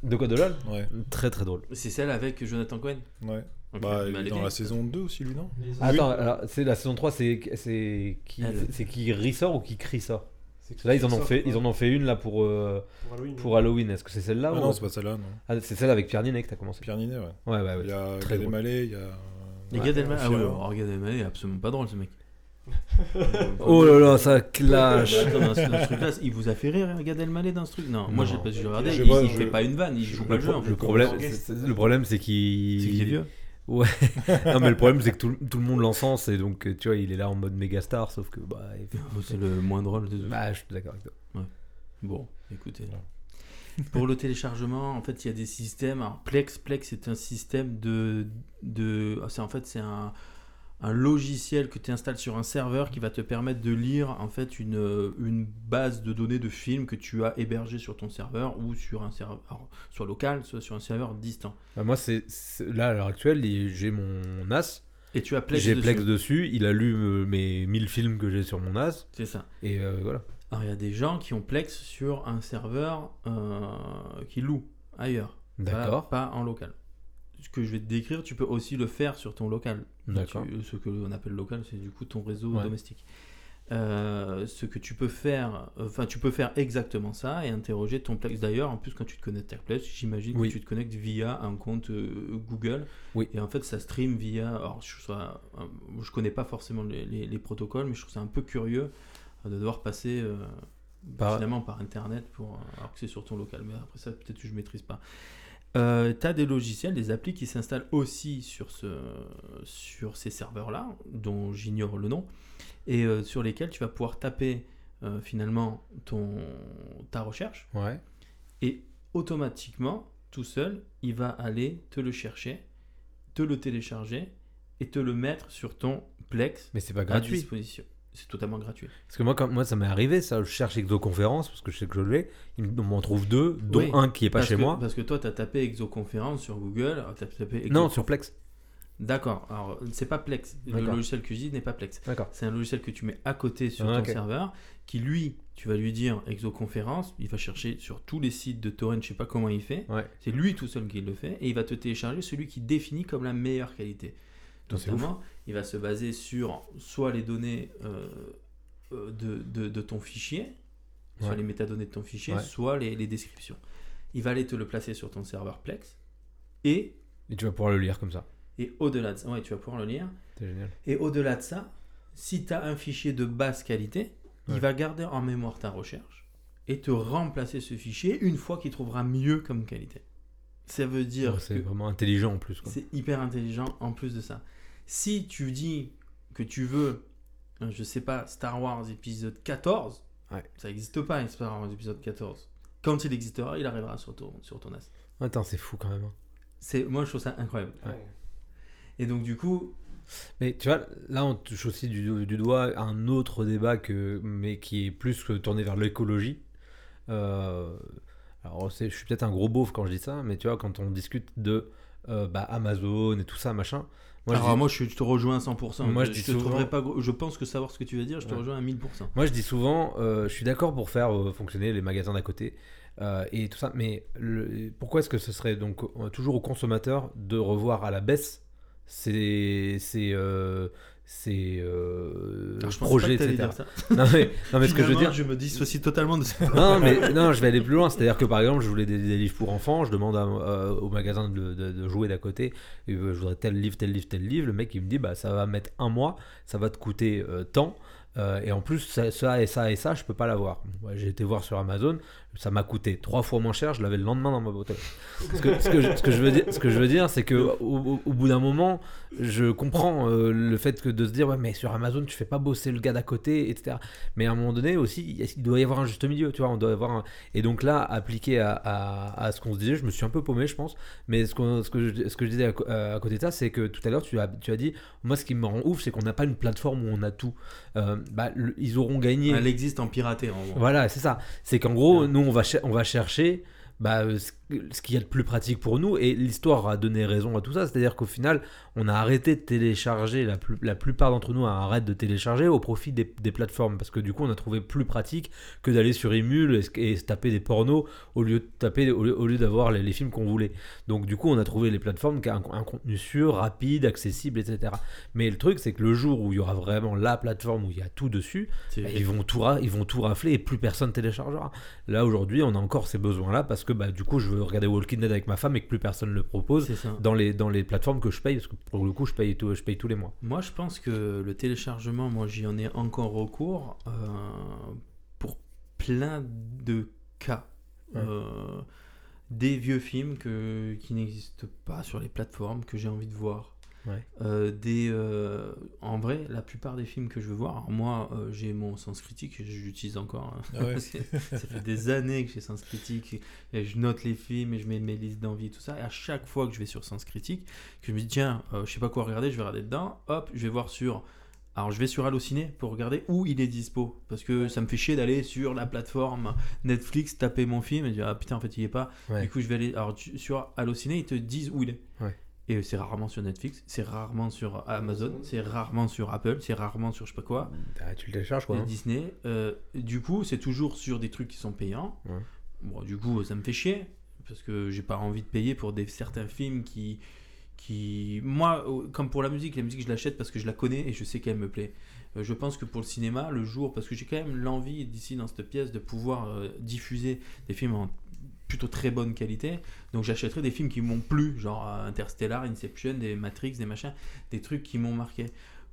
C: De quoi de LOL
E: Ouais,
C: Très très drôle.
B: C'est celle avec Jonathan Cohen
E: ouais. Bah, il est dans la saison 2 aussi, lui, non
C: Attends, alors, c'est la saison 3, c'est c'est qui qui ressort ou qui crie
D: qui
C: Là ils en ont
D: sort,
C: fait
D: quoi,
C: ils en ont fait une là pour euh,
D: pour Halloween.
C: pour Halloween. Est-ce que c'est celle-là
E: Ah
C: ou-
E: non, c'est pas celle-là, non.
C: Ah, c'est celle avec Pierre Ninet que t'as commencé.
E: Pierre Ninet, ouais.
C: Ouais ouais
E: Il y a
C: très
E: Gad
C: drôle.
E: Elmaleh, il y a.
B: Les Elmaleh Ah ouais, alors Gad Elmaleh est absolument pas drôle ce mec.
C: Oh là là, ça clash.
B: Attends, dans ce, dans ce truc-là, il vous a fait rire Gad Elmaleh dans ce truc? Non, moi
C: Non.
B: j'ai pas j'ai regardé,
E: Je
B: il,
E: vois,
B: il
E: je-
B: fait pas une vanne, il joue pas
C: Le,
B: jeu en
C: le problème, c'est- c'est- le problème, c'est qu'il.
B: C'est qu'il est vieux.
C: non, mais le problème, c'est que tout, tout le monde l'encense et donc, tu vois, il est là en mode méga star, sauf que, bah, fait-
B: C'est le moins drôle deux.
C: bah, je suis d'accord avec toi.
B: Bon, écoutez. Pour le téléchargement, en fait, il y a des systèmes. Alors, Plex, Plex, c'est un système de. de ah, c'est, en fait, c'est un, un logiciel que tu installes sur un serveur qui va te permettre de lire en fait une, une base de données de films que tu as hébergé sur ton serveur ou sur un serveur soit local, soit sur un serveur distant.
C: Bah, moi, c'est là, à l'heure actuelle, j'ai mon NAS,
B: Et tu as Plex
C: j'ai. Plex dessus, il allume euh, mes 1000 films que j'ai sur mon NAS,
B: C'est ça.
C: et euh, voilà.
B: Alors, il y a des gens qui ont Plex sur un serveur euh, qui loue ailleurs. Pas-
C: D'accord.
B: Pas, en local. Ce que je vais te décrire, tu peux aussi le faire sur ton local.
C: D'accord.
B: Tu- ce que l'on appelle local, c'est du coup ton réseau
C: Ouais.
B: domestique. Euh, ce que tu peux faire, enfin tu peux faire exactement ça et interroger ton Plex. D'ailleurs, en plus quand tu te connectes à Plex, j'imagine
C: Oui.
B: que tu te connectes via un compte euh, Google.
C: Oui.
B: Et en fait, ça stream via. Alors, je, ça- euh, je connais pas forcément les, les- les protocoles, mais je trouve ça un peu curieux euh, de devoir passer euh,
C: Par-
B: finalement par internet pour euh, alors que c'est sur ton local. Mais après ça, peut-être que je maîtrise pas. Euh, tu as des logiciels, des applis qui s'installent aussi sur, ce, sur ces serveurs-là, dont j'ignore le nom, et euh, sur lesquels tu vas pouvoir taper euh, finalement ton, ta recherche.
C: Ouais.
B: Et automatiquement, tout seul, il va aller te le chercher, te le télécharger et te le mettre sur ton Plex
C: Mais c'est pas
B: à
C: gratuit.
B: disposition. C'est totalement gratuit.
C: Parce que moi, quand, moi ça m'est arrivé, ça, je cherche Exoconférence, parce que je sais que je l'ai. On m'en trouve deux, dont
B: Oui,
C: un qui est pas chez
B: que,
C: moi.
B: Parce que toi, tu as tapé Exoconférence sur Google.
C: Non, sur Plex.
B: D'accord. Alors, c'est pas Plex. Le logiciel que je dis n'est pas Plex.
C: D'accord.
B: C'est un logiciel que tu mets à côté sur
C: Ah,
B: ton serveur, qui lui, tu vas lui dire Exoconférence, il va chercher sur tous les sites de torrent, je sais pas comment il fait.
C: Ouais.
B: C'est lui tout seul qui le fait, et il va te télécharger celui qui définit comme la meilleure qualité. Notamment, il va se baser sur soit les données euh, euh, de, de- de ton fichier, soit
C: Ouais.
B: les métadonnées de ton fichier,
C: Ouais.
B: soit les, les descriptions. Il va aller te le placer sur ton serveur Plex, et,
C: Et tu vas pouvoir le lire comme ça.
B: et au-delà de ça, ouais, tu vas pouvoir le lire.
C: C'est génial.
B: Et au-delà de ça, si tu as un fichier de basse qualité,
C: Ouais.
B: il va garder en mémoire ta recherche et te remplacer ce fichier une fois qu'il trouvera mieux comme qualité. Ça veut dire
C: c'est vraiment intelligent en plus.
B: C'est hyper intelligent en plus de ça. Si tu dis que tu veux, euh, je sais pas, Star Wars épisode 14,
C: Ouais.
B: ça n'existe pas, Star Wars épisode 14. Quand il existera, il arrivera sur ton, sur ton.
C: Attends, c'est fou quand même. hein.
B: C'est, moi, je trouve ça incroyable.
C: Ouais.
B: Et donc, du coup,
C: Mais tu vois, là on touche aussi du, du doigt un autre débat que, mais qui est plus que tourné vers l'écologie. Euh, alors c'est- je suis peut-être un gros beauf quand je dis ça, mais tu vois, quand on discute de euh, bah, Amazon et tout ça, machin. Moi, je
B: Alors
C: dis-
B: moi, je, je te rejoins à 100%.
C: Moi,
B: je,
C: je dis
B: te
C: souvent-
B: trouverai pas. gros- Je pense que savoir ce que tu veux dire, je te
C: Ouais.
B: rejoins à 1000%.
C: Moi, je dis souvent, euh, je suis d'accord pour faire euh, fonctionner les magasins d'à côté euh, et tout ça, mais le- pourquoi est-ce que ce serait donc toujours au consommateur de revoir à la baisse ces, ces, ces euh,
B: Alors, je pense
C: projets,
B: pas que t'allais
C: etc.
B: dire ça.
C: Non, mais, non, mais ce que je veux dire,
B: je me dissocie totalement de ça.
C: non, mais non, je vais aller plus loin. C'est-à-dire que par exemple, je voulais des, des livres pour enfants, je demande à- euh, au magasin de, de- de jouer d'à côté, et, euh, je voudrais tel livre, tel livre, tel livre. Le mec il me dit, bah ça va mettre un mois, ça va te coûter euh, tant. et en plus, ça, ça et ça et ça, je peux pas l'avoir. Ouais, J'ai été voir sur Amazon, ça m'a coûté trois fois moins cher. Je l'avais le lendemain dans ma lettres. Ce que, ce que je, ce que je veux dire, ce que je veux dire, c'est que au, bout d'un moment, je comprends euh, le fait que de se dire, ouais, mais sur Amazon, tu fais pas bosser le gars d'à côté, etc. Mais à un moment donné aussi, il doit y avoir un juste milieu, tu vois. On doit avoir un... Et donc là, appliqué à, à- à ce qu'on se disait, je me suis un peu paumé, je pense. Mais ce, que, je, ce que je disais à, côté de ça, c'est que tout à l'heure, tu as, tu as dit, moi, ce qui me rend ouf, c'est qu'on n'a pas une plateforme où on a tout. Euh, bah, le- ils auront gagné.
B: Elle existe en piraté, en gros.
C: Voilà, c'est ça. C'est qu'en gros,
B: Ouais.
C: nous, on va, chercher bah, ce ce qu'il y a de plus pratique pour nous. Et l'histoire a donné raison à tout ça. C'est-à-dire qu'au final, on a arrêté de télécharger, la, plus- la plupart d'entre nous arrêtent de télécharger au profit des, des plateformes. Parce que du coup, on a trouvé plus pratique que d'aller sur Emule et, et se taper des pornos au lieu de taper, au lieu, au lieu d'avoir les, les films qu'on voulait. Donc du coup, on a trouvé les plateformes qui ont un, un contenu sûr, rapide, accessible, etc. Mais le truc, c'est que le jour où il y aura vraiment la plateforme où il y a tout dessus, bah, ils, vont tout ils vont tout rafler et plus personne téléchargera. Là aujourd'hui, on a encore ces besoins-là parce que bah, du coup, je veux regarder Walking Dead avec ma femme et que plus personne le propose dans les, dans les plateformes que je paye parce que pour le coup, je paye, tout, je paye tous les mois.
B: Moi, je pense que le téléchargement, moi, j'y en ai encore recours euh, pour plein de cas.
C: Ouais.
B: Euh, des vieux films que, qui n'existent pas sur les plateformes que j'ai envie de voir.
C: Ouais.
B: Euh, des, euh, en vrai, la plupart des films que je veux voir, moi, euh, j'ai mon sens critique, l'utilise encore. hein.
E: Ah ouais.
B: Ça fait des années que j'ai Sens Critique, et je note les films et je mets mes listes d'envie, tout ça. Et à chaque fois que je vais sur Sens Critique, que je me dis, tiens, je sais pas quoi regarder, je vais regarder dedans, hop, je vais voir sur. Alors je vais sur Allociné pour regarder où il est dispo. Parce que ça me fait chier d'aller sur la plateforme Netflix, taper mon film et dire, ah putain, en fait, il est pas.
C: Ouais.
B: Du coup, je vais aller. Alors tu- sur Allociné, ils te disent où il est.
C: Ouais.
B: Et c'est rarement sur Netflix, c'est rarement sur Amazon, c'est rarement sur Apple, c'est rarement sur je sais pas quoi.
C: Ah, tu le télécharges quoi.
B: Et
C: hein
B: Disney. Euh, du coup, c'est toujours sur des trucs qui sont payants.
C: Ouais.
B: Bon, du coup, ça me fait chier parce que j'ai pas envie de payer pour des certains films qui, qui, moi, comme pour la musique, la musique je l'achète parce que je la connais et je sais qu'elle me plaît. Euh, je pense que pour le cinéma, le jour, parce que j'ai quand même l'envie d'ici dans cette pièce de pouvoir euh, diffuser des films en plutôt très bonne qualité. Donc j'achèterai des films qui m'ont plu, genre euh, Interstellar, Inception, des Matrix, des machins, des trucs qui m'ont marqué.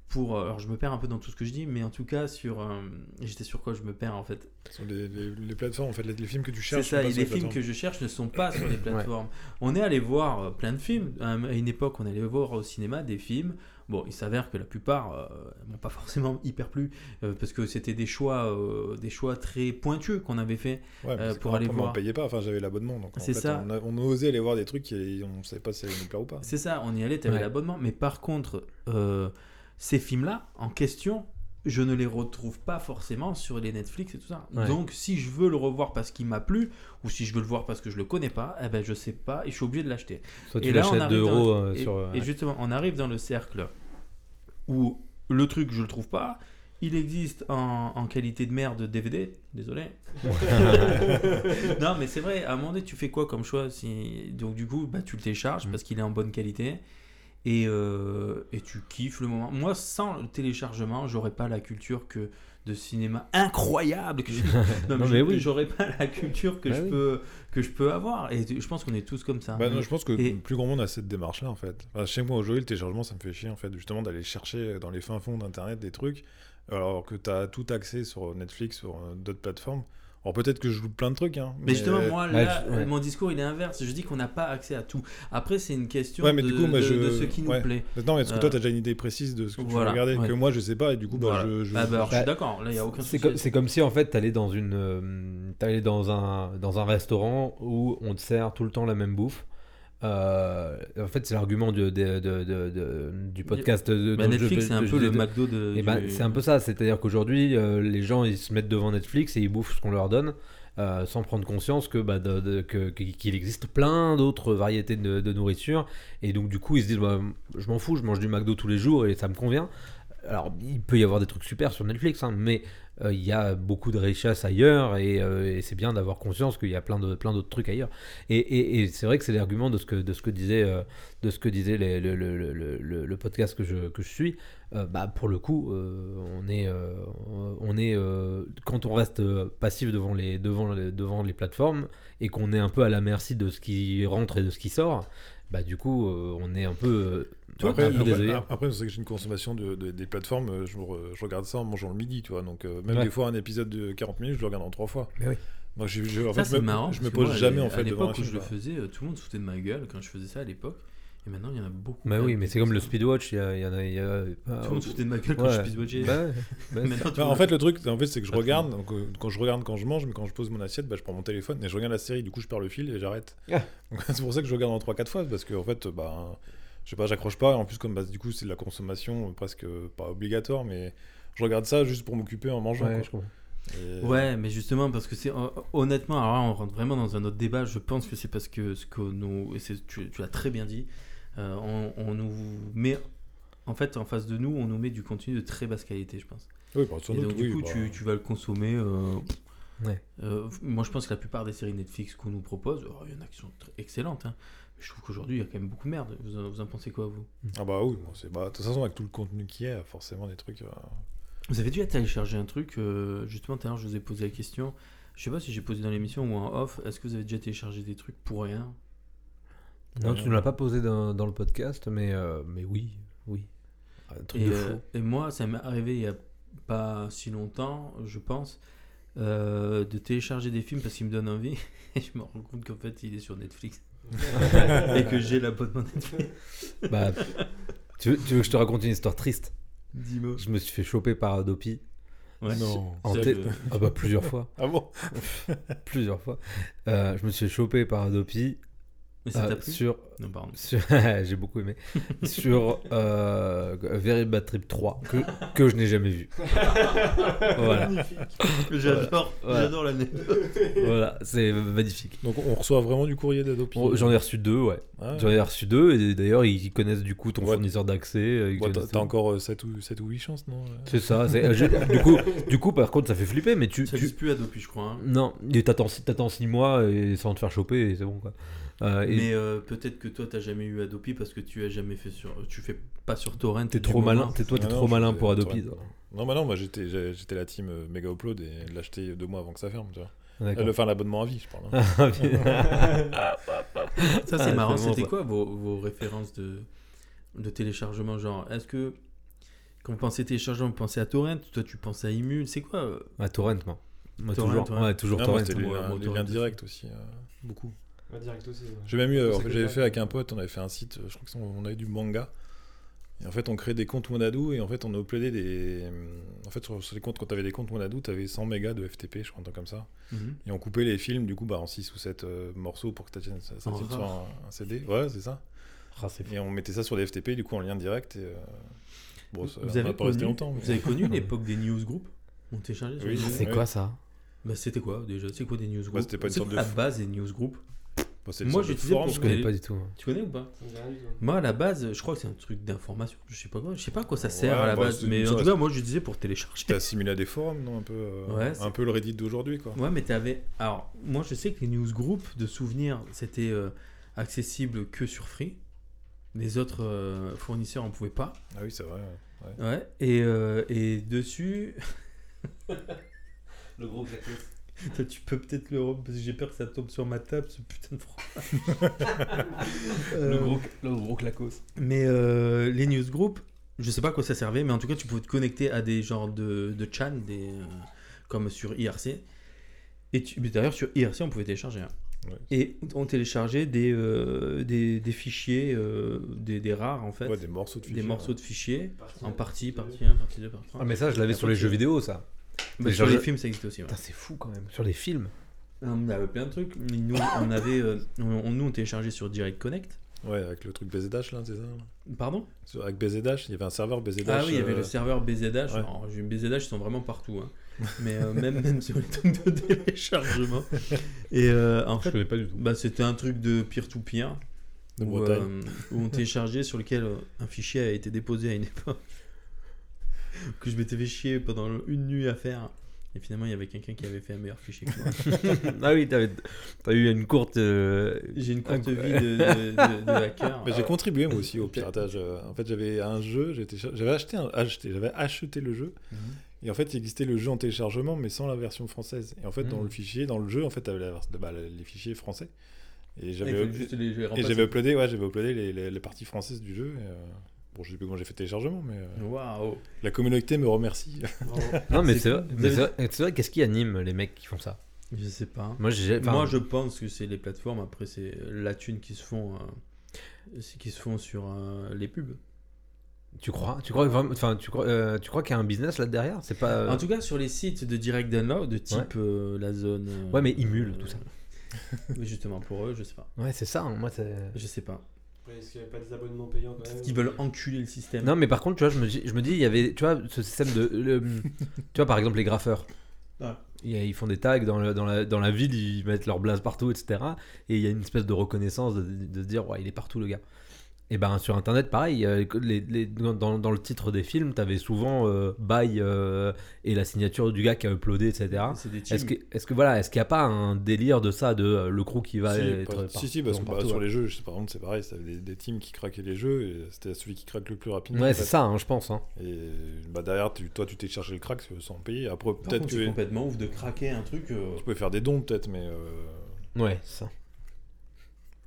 B: pour. euh, Alors, je me perds un peu dans tout ce que je dis, mais en tout cas, sur. euh, J'étais sur quoi je me perds en fait?
E: Sur les, les- les plateformes, en fait, les, les films que tu
B: C'est
E: cherches.
B: ça,
E: sont pas
B: et
E: sur
B: les
E: les
B: films que je cherche ne sont pas sur les plateformes. On est allé voir plein de films. À une époque, on allait voir au cinéma des films. Bon, il s'avère que la plupart euh, m'ont pas forcément hyper plu euh, parce que c'était des choix, euh, des choix très pointueux qu'on avait fait.
E: Ouais,
B: euh, pour aller
E: on
B: voir.
E: ne payait pas, enfin j'avais l'abonnement. Donc
B: C'est ça.
E: On, a- on osait aller voir des trucs et on ne savait pas si ça allait nous plaire ou pas.
B: C'est ça, on y allait, tu avais
C: Ouais.
B: l'abonnement. Mais par contre, ces films-là, en question, je ne les retrouve pas forcément sur les Netflix et tout ça.
C: Ouais.
B: Donc, si je veux le revoir parce qu'il m'a plu, ou si je veux le voir parce que je le connais pas, eh ben, je sais pas et je suis obligé de l'acheter.
C: Soit tu
B: Et là, on arrive
C: 2
B: dans-
C: euros
B: et,
C: sur.
B: et justement, on arrive dans le cercle où le truc, je le trouve pas. Il existe en, en qualité de merde DVD, désolé. non, mais c'est vrai, à un moment donné, tu fais quoi comme choix si... Donc, du coup, bah, tu le télécharges
C: Mm.
B: parce qu'il est en bonne qualité et, euh, et tu kiffes le moment. Moi, sans le téléchargement, j'aurais pas la culture que de cinéma incroyable que je... non,
C: Non,
B: je-
C: mais oui.
B: j'aurais pas la culture que
C: Bah
B: je
C: oui.
B: peux que je peux avoir et je pense qu'on est tous comme ça.
E: Bah, non, je pense que
B: Et-
E: plus grand monde a cette démarche-là en fait. Enfin, chez moi aujourd'hui, le téléchargement ça me fait chier en fait, justement d'aller chercher dans les fins fonds d'internet des trucs, alors que tu as tout accès sur Netflix, sur euh, d'autres plateformes. Alors peut-être que je loupe plein de trucs, hein.
B: Mais justement, moi,
C: Bah,
B: là,
C: ouais.
B: mon discours, il est inverse. Je dis qu'on n'a pas accès à tout. Après, c'est une question
E: Ouais, mais
B: de,
E: du coup, moi,
B: de-
E: je-
B: de ce qui nous
E: ouais.
B: plaît.
E: Maintenant, est-ce que
B: Euh,
E: toi, tu as déjà une idée précise de ce que tu
B: voilà,
E: veux regarder
B: ouais.
E: Que moi, je sais pas, et du coup, bah,
B: Voilà.
E: je, je-
B: Ah bah, alors, je suis
C: Bah,
B: d'accord. Là, il n'y a aucun
C: C'est
B: souci.
C: comme, c'est comme si en fait t'allais dans une euh, t'allais dans un dans un restaurant où on te sert tout le temps la même bouffe. Euh, en fait, c'est l'argument du, de- de- du podcast. de-
B: Bah, Netflix, c'est un peu le McDo de.
C: Et ben, c'est un peu ça, c'est-à-dire qu'aujourd'hui, euh, les gens ils se mettent devant Netflix et ils bouffent ce qu'on leur donne, euh, sans prendre conscience que bah, qu'il existe plein d'autres variétés de, nourriture, et donc du coup ils se disent bah, je m'en fous, je mange du McDo tous les jours et ça me convient. Alors il peut y avoir des trucs super sur Netflix, hein, mais il y a beaucoup de richesse ailleurs et, euh, et c'est bien d'avoir conscience qu'il y a plein de plein d'autres trucs ailleurs. Et, c'est vrai que c'est l'argument de ce que de ce que disait euh, de ce que disait le, podcast que je, que je suis. Euh, bah, pour le coup, euh, on est, euh, on est euh, quand on reste euh, passif devant les, devant, devant les plateformes et qu'on est un peu à la merci de ce qui rentre et de ce qui sort, bah, du coup, euh, on est un peu,
E: Après, après, c'est que j'ai une consommation de, de- des plateformes, euh, je, re- je regarde ça en mangeant le midi, tu vois. Donc, euh, même
C: Ouais.
E: des fois, un épisode de 40 minutes, je le regarde en trois fois.
C: Mais oui.
E: Je, en
B: Ça,
E: fait, me,
B: marrant.
E: je me pose
B: moi,
E: jamais, en
B: à
E: fait, devant un
B: l'époque où je le faisais, euh, tout le monde se foutait de ma gueule quand je faisais ça à l'époque. Et maintenant, il y en a beaucoup.
C: Bah
B: quand
C: oui, mais c'est comme le speedwatch, il y, a- il y en a. il y a-
B: Tout le monde se foutait de ma gueule quand je speedwatcher.
C: Bah. Bah,
B: le
E: en fait, le truc, en fait, c'est que je regarde, donc, quand je regarde quand je mange, mais quand je pose mon assiette, bah, je prends mon téléphone et je regarde la série, du coup, je perds le fil et j'arrête.
C: Ah.
E: C'est pour ça que je regarde en 3-4 fois, parce que, en fait, bah, je sais pas, j'accroche pas, et en plus, comme bah, du coup, c'est de la consommation euh, presque euh, pas obligatoire, mais je regarde ça juste pour m'occuper en mangeant.
C: ouais,
E: quoi.
C: je comprends.
E: Et-
B: Ouais, mais justement, parce que c'est. hon- Honnêtement, alors là, on rentre vraiment dans un autre débat. Je pense que c'est parce que ce que nous. et c'est- Tu, tu l'as très bien dit. euh, on, on nous met. En fait, en face de nous, on nous met du contenu de très basse qualité, je pense.
E: Oui, bah, sans
B: Et
E: doute,
B: donc, du
E: oui,
B: coup,
E: bah,
B: tu, tu vas le consommer. euh,
C: Ouais.
B: euh, moi, je pense que la plupart des séries Netflix qu'on nous propose, oh, il y en a qui sont excellentes. hein. Je trouve qu'aujourd'hui, il y a quand même beaucoup de merde. Vous en, vous en pensez quoi, vous?
E: Ah bah oui, bon, c'est bah, de toute façon, avec tout le contenu qu'il y a, forcément, des trucs. euh,
B: Vous avez dû télécharger un truc, euh, justement, tout à l'heure, je vous ai posé la question. Je sais pas si j'ai posé dans l'émission ou en off. Est-ce que vous avez déjà téléchargé des trucs pour rien?
C: Non, tu ne l'as pas posé dans, dans le podcast, mais, euh, mais oui, oui. Un truc
B: et,
C: de
B: euh,
C: fou.
B: et moi, ça m'est arrivé il y a pas si longtemps, je pense, euh, de télécharger des films parce qu'ils me donnent envie. Et je me rends compte qu'en fait, il est sur Netflix. et que j'ai l'abonnement Netflix.
C: Bah, tu, veux, tu veux que je te raconte une histoire triste?
B: Dis-moi.
C: Je me suis fait choper par Adopi.
B: Ouais.
E: Non.
C: En Ah bah plusieurs fois.
E: Ah bon?
C: Plusieurs fois. Euh, je me suis fait choper par Adopi
B: Mais ça
C: euh,
B: t'a plu
C: sur
B: Non, pardon.
C: sur- j'ai beaucoup aimé sur euh, Very Bad Trip 3 que, que je n'ai jamais vu voilà
B: J'adore,
C: Voilà.
B: j'adore l'anecdote.
C: voilà c'est magnifique
E: Donc on reçoit vraiment du courrier d'Adopi
C: j'en ai reçu deux ouais
E: Ah,
C: j'en ai reçu deux et d'ailleurs ils connaissent du coup ton
E: Ouais.
C: fournisseur d'accès euh,
E: t'as encore 7 ou, 7 ou 8 chances, non
C: c'est ça euh, du coup du coup par contre ça fait flipper mais tu,
B: Ça
C: tu-
B: plus Adopi, je crois. hein.
C: non et t'attends t'attends six mois et sans te faire choper et c'est bon quoi Euh, et
B: Mais euh, peut-être que toi, t'as jamais eu Adopi parce que tu as jamais fait sur. Tu fais pas sur Torrent.
C: t'es trop
B: moment.
C: malin t'es toi t'es
E: Ah non,
C: trop
E: je
C: malin pour Adopi.
E: Non, bah non, moi j'étais j'étais la team euh, Mega Upload et l'acheter deux mois avant que ça ferme, tu vois.
C: D'accord.
E: Euh, Enfin, l'abonnement à vie, je parle. hein.
C: Ah.
B: Ça, c'est
C: Ah,
B: marrant. C'était quoi vos, vos références de, de téléchargement Genre, est-ce que Quand vous pensez téléchargement, vous pensez à Torrent. Toi, tu penses à Imul. C'est quoi
C: Ouais, Torrent, moi. Moi,
B: Torrent,
C: toujours.
B: ouais.
C: Ouais, toujours
E: Non,
C: Torrent.
E: les,
B: moi,
E: les liens
B: aussi.
E: directs aussi, euh, beaucoup.
D: Ouais, direct aussi. ouais.
E: J'ai même eu, euh, en fait, j'avais fait avec un pote, on avait fait un site, je crois que c'est- on avait du manga. Et en fait, on créait des comptes Wanadu et en fait, on uploadait des. En fait, sur, sur les comptes, quand tu avais des comptes Wanadu, tu avais 100 mégas de FTP, je crois, un truc comme ça. Et on coupait les films, du coup, bah, en 6 ou 7 morceaux pour que ça tienne, ça, tienne sur un, un CD. Ouais, c'est ça.
C: Ah.
E: Et on mettait ça sur les FTP, du coup, en lien direct. Et, euh, Bon, ça
B: vous
E: va
B: avez
E: pas rester
B: connu,
E: longtemps. mais-
B: vous avez connu l'époque des newsgroups On téléchargeait
E: Oui, c'est
C: quoi ça?
B: Bah, c'était quoi déjà? C'est quoi des newsgroups
E: Ouais, c'était pas une
B: C'est
E: sorte de-
B: la base des newsgroups
E: Bon, c'est une
B: Moi, j'utilisais pour
C: Je connais pas du tout.
B: Tu connais ou pas
D: tout.
B: Moi, à la base, je crois que c'est un truc d'information. Je sais pas quoi. Je sais pas à quoi ça
E: Ouais,
B: sert à la
E: bah,
B: base. Mais en tout cas, moi, je disais pour télécharger.
E: C'était assimilé à des forums, non un peu, euh,
B: Ouais,
E: un peu le Reddit d'aujourd'hui, quoi.
B: Ouais, mais t'avais. Alors, moi, je sais que les newsgroups de souvenirs, c'était euh, accessible que sur Free. Les autres euh, fournisseurs en pouvaient pas.
E: Ah oui, c'est vrai. ouais.
B: Ouais. Et, euh, et dessus,
D: Le gros claquet.
B: Toi, tu peux peut-être le rendre parce que j'ai peur que ça tombe sur ma table, ce putain de froid.
C: Le gros, le gros clacos.
B: Mais euh, les newsgroups, je sais pas à quoi ça servait, mais en tout cas, tu pouvais te connecter à des genres de, de chan, des, euh, comme sur IRC. Et d'ailleurs, sur IRC, on pouvait télécharger. hein.
E: Ouais.
B: Et on téléchargeait des, euh, des, des fichiers, euh, des, des rares en fait,
E: Ouais, des morceaux de
B: des
E: fichiers.
B: morceaux de fichiers,
D: Partie
B: en partie
D: partie
B: 1, partie 2, partie 3.
C: Ah, mais ça, je l'avais sur les jeux vidéo, ça.
B: Bah,
C: Mais
B: sur
C: je-
B: les films, ça existe aussi. ouais.
C: Putain, c'est fou quand même. Sur les films.
B: On avait plein de trucs. Nous, on avait, euh, on, nous, on téléchargeait sur Direct Connect.
E: Ouais, avec le truc BZH, là, c'est ça
B: Pardon?
E: Sur- Avec BZH, il y avait un serveur BZH.
B: Ah oui, il y avait
E: euh,
B: le serveur BZH.
E: ouais.
B: Alors, j'ai- BZH, ils sont vraiment partout. hein. Mais euh, même, même sur les trucs de téléchargement. Et euh, en
C: Je
B: fait,
C: connais pas du tout.
B: bah, c'était un truc de peer-to-peer.
E: De
B: où,
E: Bretagne.
B: euh, où on téléchargeait sur lequel euh, un fichier a été déposé à une époque. Que je m'étais fait chier pendant une nuit à faire. Et finalement, il y avait quelqu'un qui avait fait un meilleur fichier que moi.
C: ah oui, t'as eu une courte. euh,
B: J'ai une courte
C: Ah,
B: vie de, de- de- de hacker.
E: Mais j'ai contribué moi aussi au piratage. euh, En fait, j'avais un jeu, j'avais acheté, un- acheté, j'avais acheté le jeu.
B: Mhm.
E: Et en fait, il existait le jeu en téléchargement, mais sans la version française. Et en fait, dans
C: Mhm.
E: le fichier, dans le jeu, en fait, t'avais bah, les fichiers français. Et
B: Ah,
E: j'avais uploadé, ouais, j'avais uploadé les, les- les parties françaises du jeu. et, euh, Bon, je sais plus comment j'ai fait le téléchargement, mais euh,
B: Waouh!
E: la communauté me remercie.
C: Non, mais
B: C'est
C: vrai, qu'est-ce qui anime les mecs qui font ça?
B: Je sais pas.
C: Moi, enfin,
B: Moi, je pense que c'est les plateformes. Après, c'est la thune qui se font, euh, qui se font sur euh, les pubs.
C: Tu crois Tu crois, vraiment- enfin, tu crois, euh, tu crois qu'il y a un business là derrière? C'est pas.
B: En tout cas, sur les sites de direct download, de type euh, la zone. euh,
C: Ouais, mais Imul, tout ça.
B: mais justement, pour eux, je sais pas.
C: Ouais, c'est ça. hein, Moi, c'est.
B: Je sais pas.
D: Est-ce qu'il n'y a pas des abonnements payants quand même
B: qu'ils veulent enculer le système.
C: Non, mais par contre, tu vois, je me dis, je me dis, il y avait, tu vois, ce système de, le- tu vois, par exemple, les graffeurs.
B: Ouais.
C: Il y a- Ils font des tags dans, le- dans, la, dans la ville, ils mettent leur blase partout, etc. Et il y a une espèce de reconnaissance de, de se dire, ouais, il est partout le gars. Et ben sur internet, pareil, euh, les, les- dans, dans le titre des films, t'avais souvent euh, by euh, et la signature du gars qui a uploadé, etc.
B: C'est des teams.
C: Est-ce que, est-ce que voilà, est-ce qu'il n'y a pas un délire de ça, de euh, le crew qui va
E: si,
C: être
E: pas-
C: par-
E: si, si, parce que bah, sur
C: ouais.
E: les jeux, je sais, par exemple, c'est pareil, c'était des, des teams qui craquaient les jeux, et c'était celui qui craque le plus rapidement.
C: Ouais, c'est ça, hein, je pense. hein.
E: Et bah, derrière, tu- toi, tu t'es cherché le crack sans payer. Après, peut-être que
B: c'est complètement ouf de craquer un truc. euh,
E: tu pouvais faire des dons, peut-être, mais, euh,
C: Ouais, c'est ça.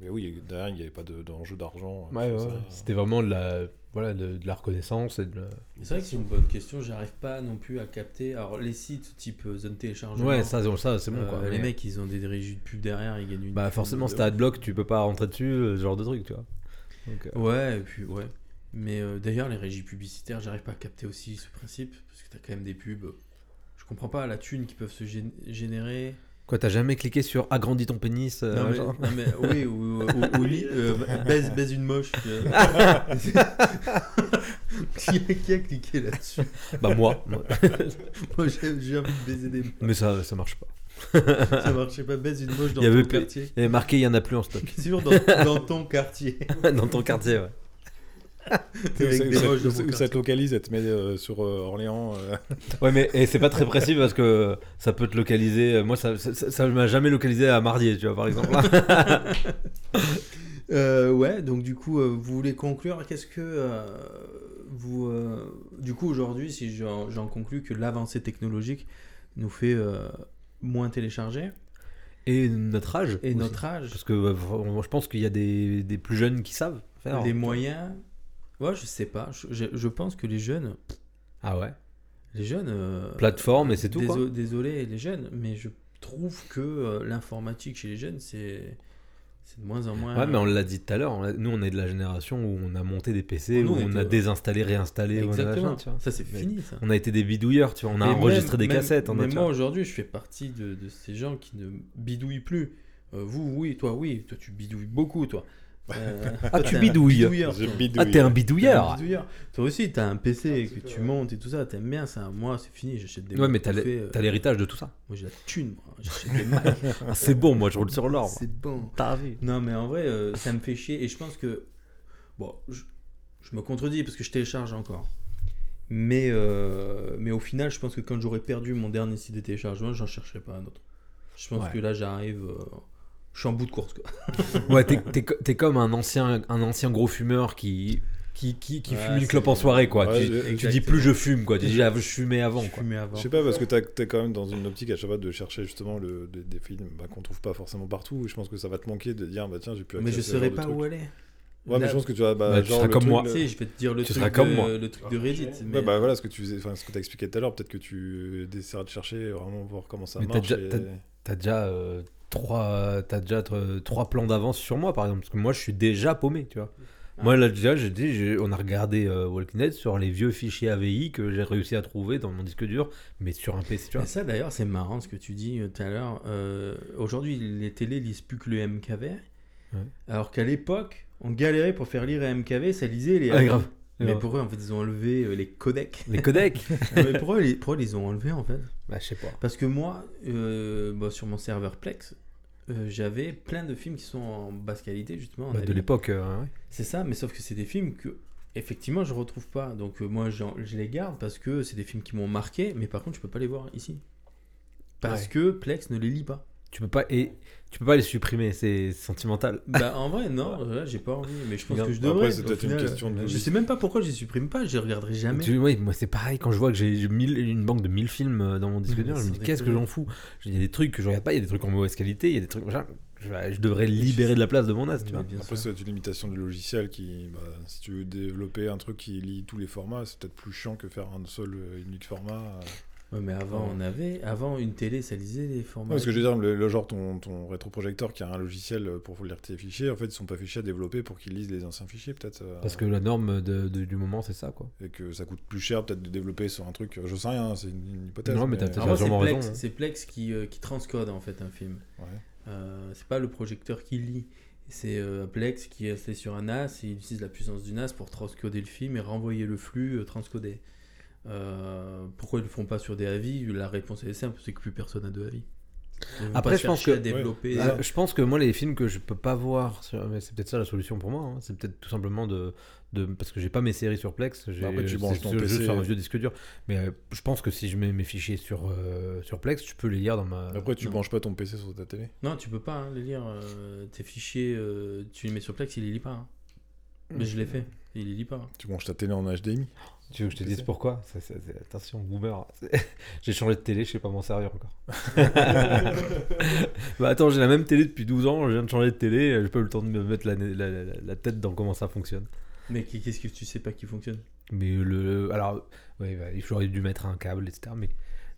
E: Mais oui, derrière, il n'y avait pas de- d'enjeu d'argent. euh,
C: Ouais, ouais. C'était vraiment de la, voilà, de, de la reconnaissance et de la-
B: C'est vrai que c'est une bonne question. J'arrive pas non plus à capter. Alors, les sites type euh, zone téléchargement.
C: Ouais, ça, ça c'est bon
B: euh,
C: quoi.
B: Les mecs, ils ont des régies de pub derrière, ils gagnent une.
C: Bah forcément,
B: de
C: si t'as adblock, tu peux pas rentrer dessus, ce genre de truc, tu vois. Donc, euh,
B: Ouais, et puis ouais. Mais euh, d'ailleurs, les régies publicitaires, j'arrive pas à capter aussi ce principe. Parce que t'as quand même des pubs. Je comprends pas la thune qui peuvent se gén- générer.
C: Quoi, t'as jamais cliqué sur agrandis ton pénis euh,
B: non, mais,
C: genre
B: non, mais oui, ou, ou, euh, baise, baise une moche. qui, a, qui a cliqué là-dessus
C: Bah moi. moi.
B: Moi, j'ai envie de baiser des moches.
C: mais ça, ça marche pas.
B: Ça marchait pas, baise une moche dans
C: Il y avait
B: ton quartier.
C: Il y avait marqué, il y en a plus en stock.
B: Sûr, dans, dans ton quartier.
C: Dans ton quartier, ouais.
E: Où ça-
B: des
E: te localise, elle te met euh, sur euh, Orléans. euh,
C: Ouais, mais et c'est pas très précis parce que ça peut te localiser. Moi, ça, ça m'a jamais localisé à Mardier, tu vois, par exemple.
B: Euh, ouais, donc du coup, euh, vous voulez conclure Qu'est-ce que euh, vous. euh, du coup, aujourd'hui, si j'en conclus que l'avancée technologique nous fait euh, moins télécharger?
C: Et notre âge.
B: et
C: aussi.
B: notre âge,
C: Parce que euh, vraiment, je pense qu'il y a des, des plus jeunes qui savent faire.
B: les moyens. Ouais, je sais pas. Je, je- je pense que les jeunes,
C: Ah ouais
B: Les jeunes. euh,
C: Plateforme et c'est tout, quoi.
B: déso- Désolé, les jeunes, mais je trouve que euh, l'informatique chez les jeunes, c'est c'est de moins en moins.
C: Ouais, mais on l'a dit tout à l'heure, on a- nous on est de la génération où on a monté des PC,
B: Nous,
C: où
B: on
C: on
B: était-
C: a désinstallé, réinstallé, on a
B: Exactement.
C: machin, tu vois.
B: Ça, c'est
C: Mais
B: fini, ça.
C: On a été des bidouilleurs, tu vois, on a enregistré
B: même-
C: des
B: même-
C: cassettes. on a-
B: Mais
C: tu
B: moi
C: vois.
B: aujourd'hui, je fais partie de, de ces gens qui ne bidouillent plus. Euh, vous, oui, toi, oui, toi, tu bidouilles beaucoup, toi. Euh,
C: Ah, tu bidouilles.
E: Je bidouille.
C: Ah, t'es un
B: T'es un
C: bidouilleur.
B: Toi aussi, t'as un PC
D: Un
B: que tu montes et tout ça, t'aimes bien ça. Moi, c'est fini, j'achète des
C: Ouais, mais t'as
B: euh,
C: t'as l'héritage de tout ça.
B: Moi, j'ai la thune, moi. J'achète des Macs.
C: Ah, c'est bon, moi je roule sur l'or.
B: c'est bon.
C: T'as vu
B: Non, mais en vrai, euh, ça me fait chier. Et je pense que. Bon, je, je me contredis parce que je télécharge encore. Mais, euh, mais au final, je pense que quand j'aurai perdu mon dernier site de téléchargement, j'en chercherai pas un autre. Je pense
C: Ouais.
B: que là, j'arrive. Je suis en bout de course. Quoi.
C: Ouais, t'es- t'es co- t'es comme un ancien, un ancien gros fumeur qui, qui, qui, qui
B: Ouais,
C: fume une clope en soirée, quoi.
E: Ouais,
C: tu, dis plus je fume, quoi. Tu dis ah, je fumais avant,
B: Je
C: quoi.
B: fumais avant.
E: Je sais pas, parce que t'as- t'es quand même dans une optique à chaque fois de chercher justement le, des, des films bah, qu'on trouve pas forcément partout. Je pense que ça va te manquer de dire, bah tiens, j'ai plus
B: Mais je saurais pas où aller.
E: Ouais, mais je pense que tu vas. Bah,
C: Bah, tu seras comme
E: truc,
C: moi.
E: le-
B: Tu sais, je vais te dire le
C: Tu
B: truc,
C: seras comme
B: de,
C: moi.
B: le truc de Reddit. mais-
E: Ouais, bah voilà, ce que tu faisais, ce que t'as expliqué tout à l'heure, peut-être que tu essaieras de chercher, vraiment voir comment ça
C: Mais t'as
E: marche.
C: déjà-
E: et-
C: t'as- T'as déjà, euh, trois, t'as déjà euh, trois plans d'avance sur moi, par exemple. Parce que moi, je suis déjà paumé, tu vois.
B: Ah.
C: Moi, là, déjà, j'ai dit, on a regardé euh, Walking Dead sur les vieux fichiers AVI que j'ai réussi à trouver dans mon disque dur, mais sur un PC, tu vois.
B: Et ça d'ailleurs c'est marrant ce que tu dis euh, tout à l'heure. Euh, Aujourd'hui les télés lisent plus que le MKV.
C: Ouais.
B: Alors qu'à l'époque on galérait pour faire lire un MKV, ça lisait les...
C: Ah, grave.
B: Mais pour eux en fait ils ont enlevé euh, les codecs.
C: Les codecs
B: mais pour eux, les, pour eux, ils les ont enlevés en fait
C: Bah, je sais pas.
B: Parce que moi euh, bah, sur mon serveur Plex euh, j'avais plein de films qui sont en basse qualité justement. en
C: Bah, de l'époque, euh, ouais.
B: C'est ça mais sauf que c'est des films que effectivement je retrouve pas. Donc euh, moi j'en- je les garde parce que c'est des films qui m'ont marqué mais par contre je peux pas les voir ici. Parce
C: Ouais.
B: que Plex ne les lit pas.
C: Tu peux pas et tu peux pas les supprimer, c'est sentimental.
B: Bah en vrai non, là, j'ai pas envie, mais je pense que je
E: après,
B: devrais.
E: c'est
B: au
E: peut-être une question de-
B: Je sais même pas pourquoi je les supprime pas, je les regarderai jamais.
C: Tu- oui, moi c'est pareil quand je vois que j'ai une banque de 1000 films euh, dans mon disque dur, je me dis qu'est-ce que j'en fous? Il y a des trucs que je regarde pas, il y a des trucs en mauvaise qualité, il y a des trucs machin, je, je devrais libérer de la place de mon as, tu vois.
B: bien
E: Après, c'est une limitation du logiciel qui, bah, si tu veux développer un truc qui lit tous les formats, c'est peut-être plus chiant que faire un seul euh, unique format.
B: Ouais, mais avant on avait, avant une télé ça lisait les formats.
E: Parce que je veux dire, le, le genre ton, ton rétroprojecteur qui a un logiciel pour lire tes fichiers, en fait, ils sont pas fichiers à développer pour qu'ils lisent les anciens fichiers, peut-être. euh,
C: Parce que la norme de- de- du moment c'est ça quoi.
E: Et que ça coûte plus cher, peut-être, de développer sur un truc. Je sais rien, c'est une, une hypothèse.
C: Non, mais t'as peut-être raison, hein.
B: c'est Plex qui, euh, qui transcode en fait un film.
E: Ouais.
B: Euh, c'est pas le projecteur qui lit. C'est euh, Plex qui est installé sur un NAS et il utilise la puissance du NAS pour transcoder le film et renvoyer le flux euh, transcodé. Euh, pourquoi ils le font pas sur des avis La réponse est simple, c'est que plus personne n'a de avis.
C: Après,
B: pas
C: je pense que-
B: à développer.
C: Je pense que moi les films que je peux pas voir, sur- mais c'est peut-être ça la solution pour moi, hein. c'est peut-être tout simplement de, de parce que j'ai pas mes séries sur Plex, j'ai
E: Bah, après, tu branches ton PC.
C: sur un vieux disque dur, mais euh, je pense que si je mets mes fichiers sur euh, sur Plex, je peux les lire dans ma.
E: Après, tu
B: Non.
E: branches pas ton PC sur ta télé.
B: Non, tu peux pas hein, les lire. euh, tes fichiers, euh, tu les mets sur Plex, il les lit pas. hein. Mais je l'ai fait, il les lit pas. hein.
E: Tu branches ta télé en HDMI.
C: Tu veux que je te dise pourquoi Attention, boomer. j'ai changé de télé, je sais pas m'en servir encore. bah attends, j'ai la même télé depuis 12 ans, je viens de changer de télé, j'ai pas eu le temps de me mettre la, la- la- la tête dans comment ça fonctionne.
B: Mais qu'est-ce que tu sais pas qui fonctionne?
C: Mais le. Alors, ouais, bah, j'aurais dû mettre un câble, etc. Mais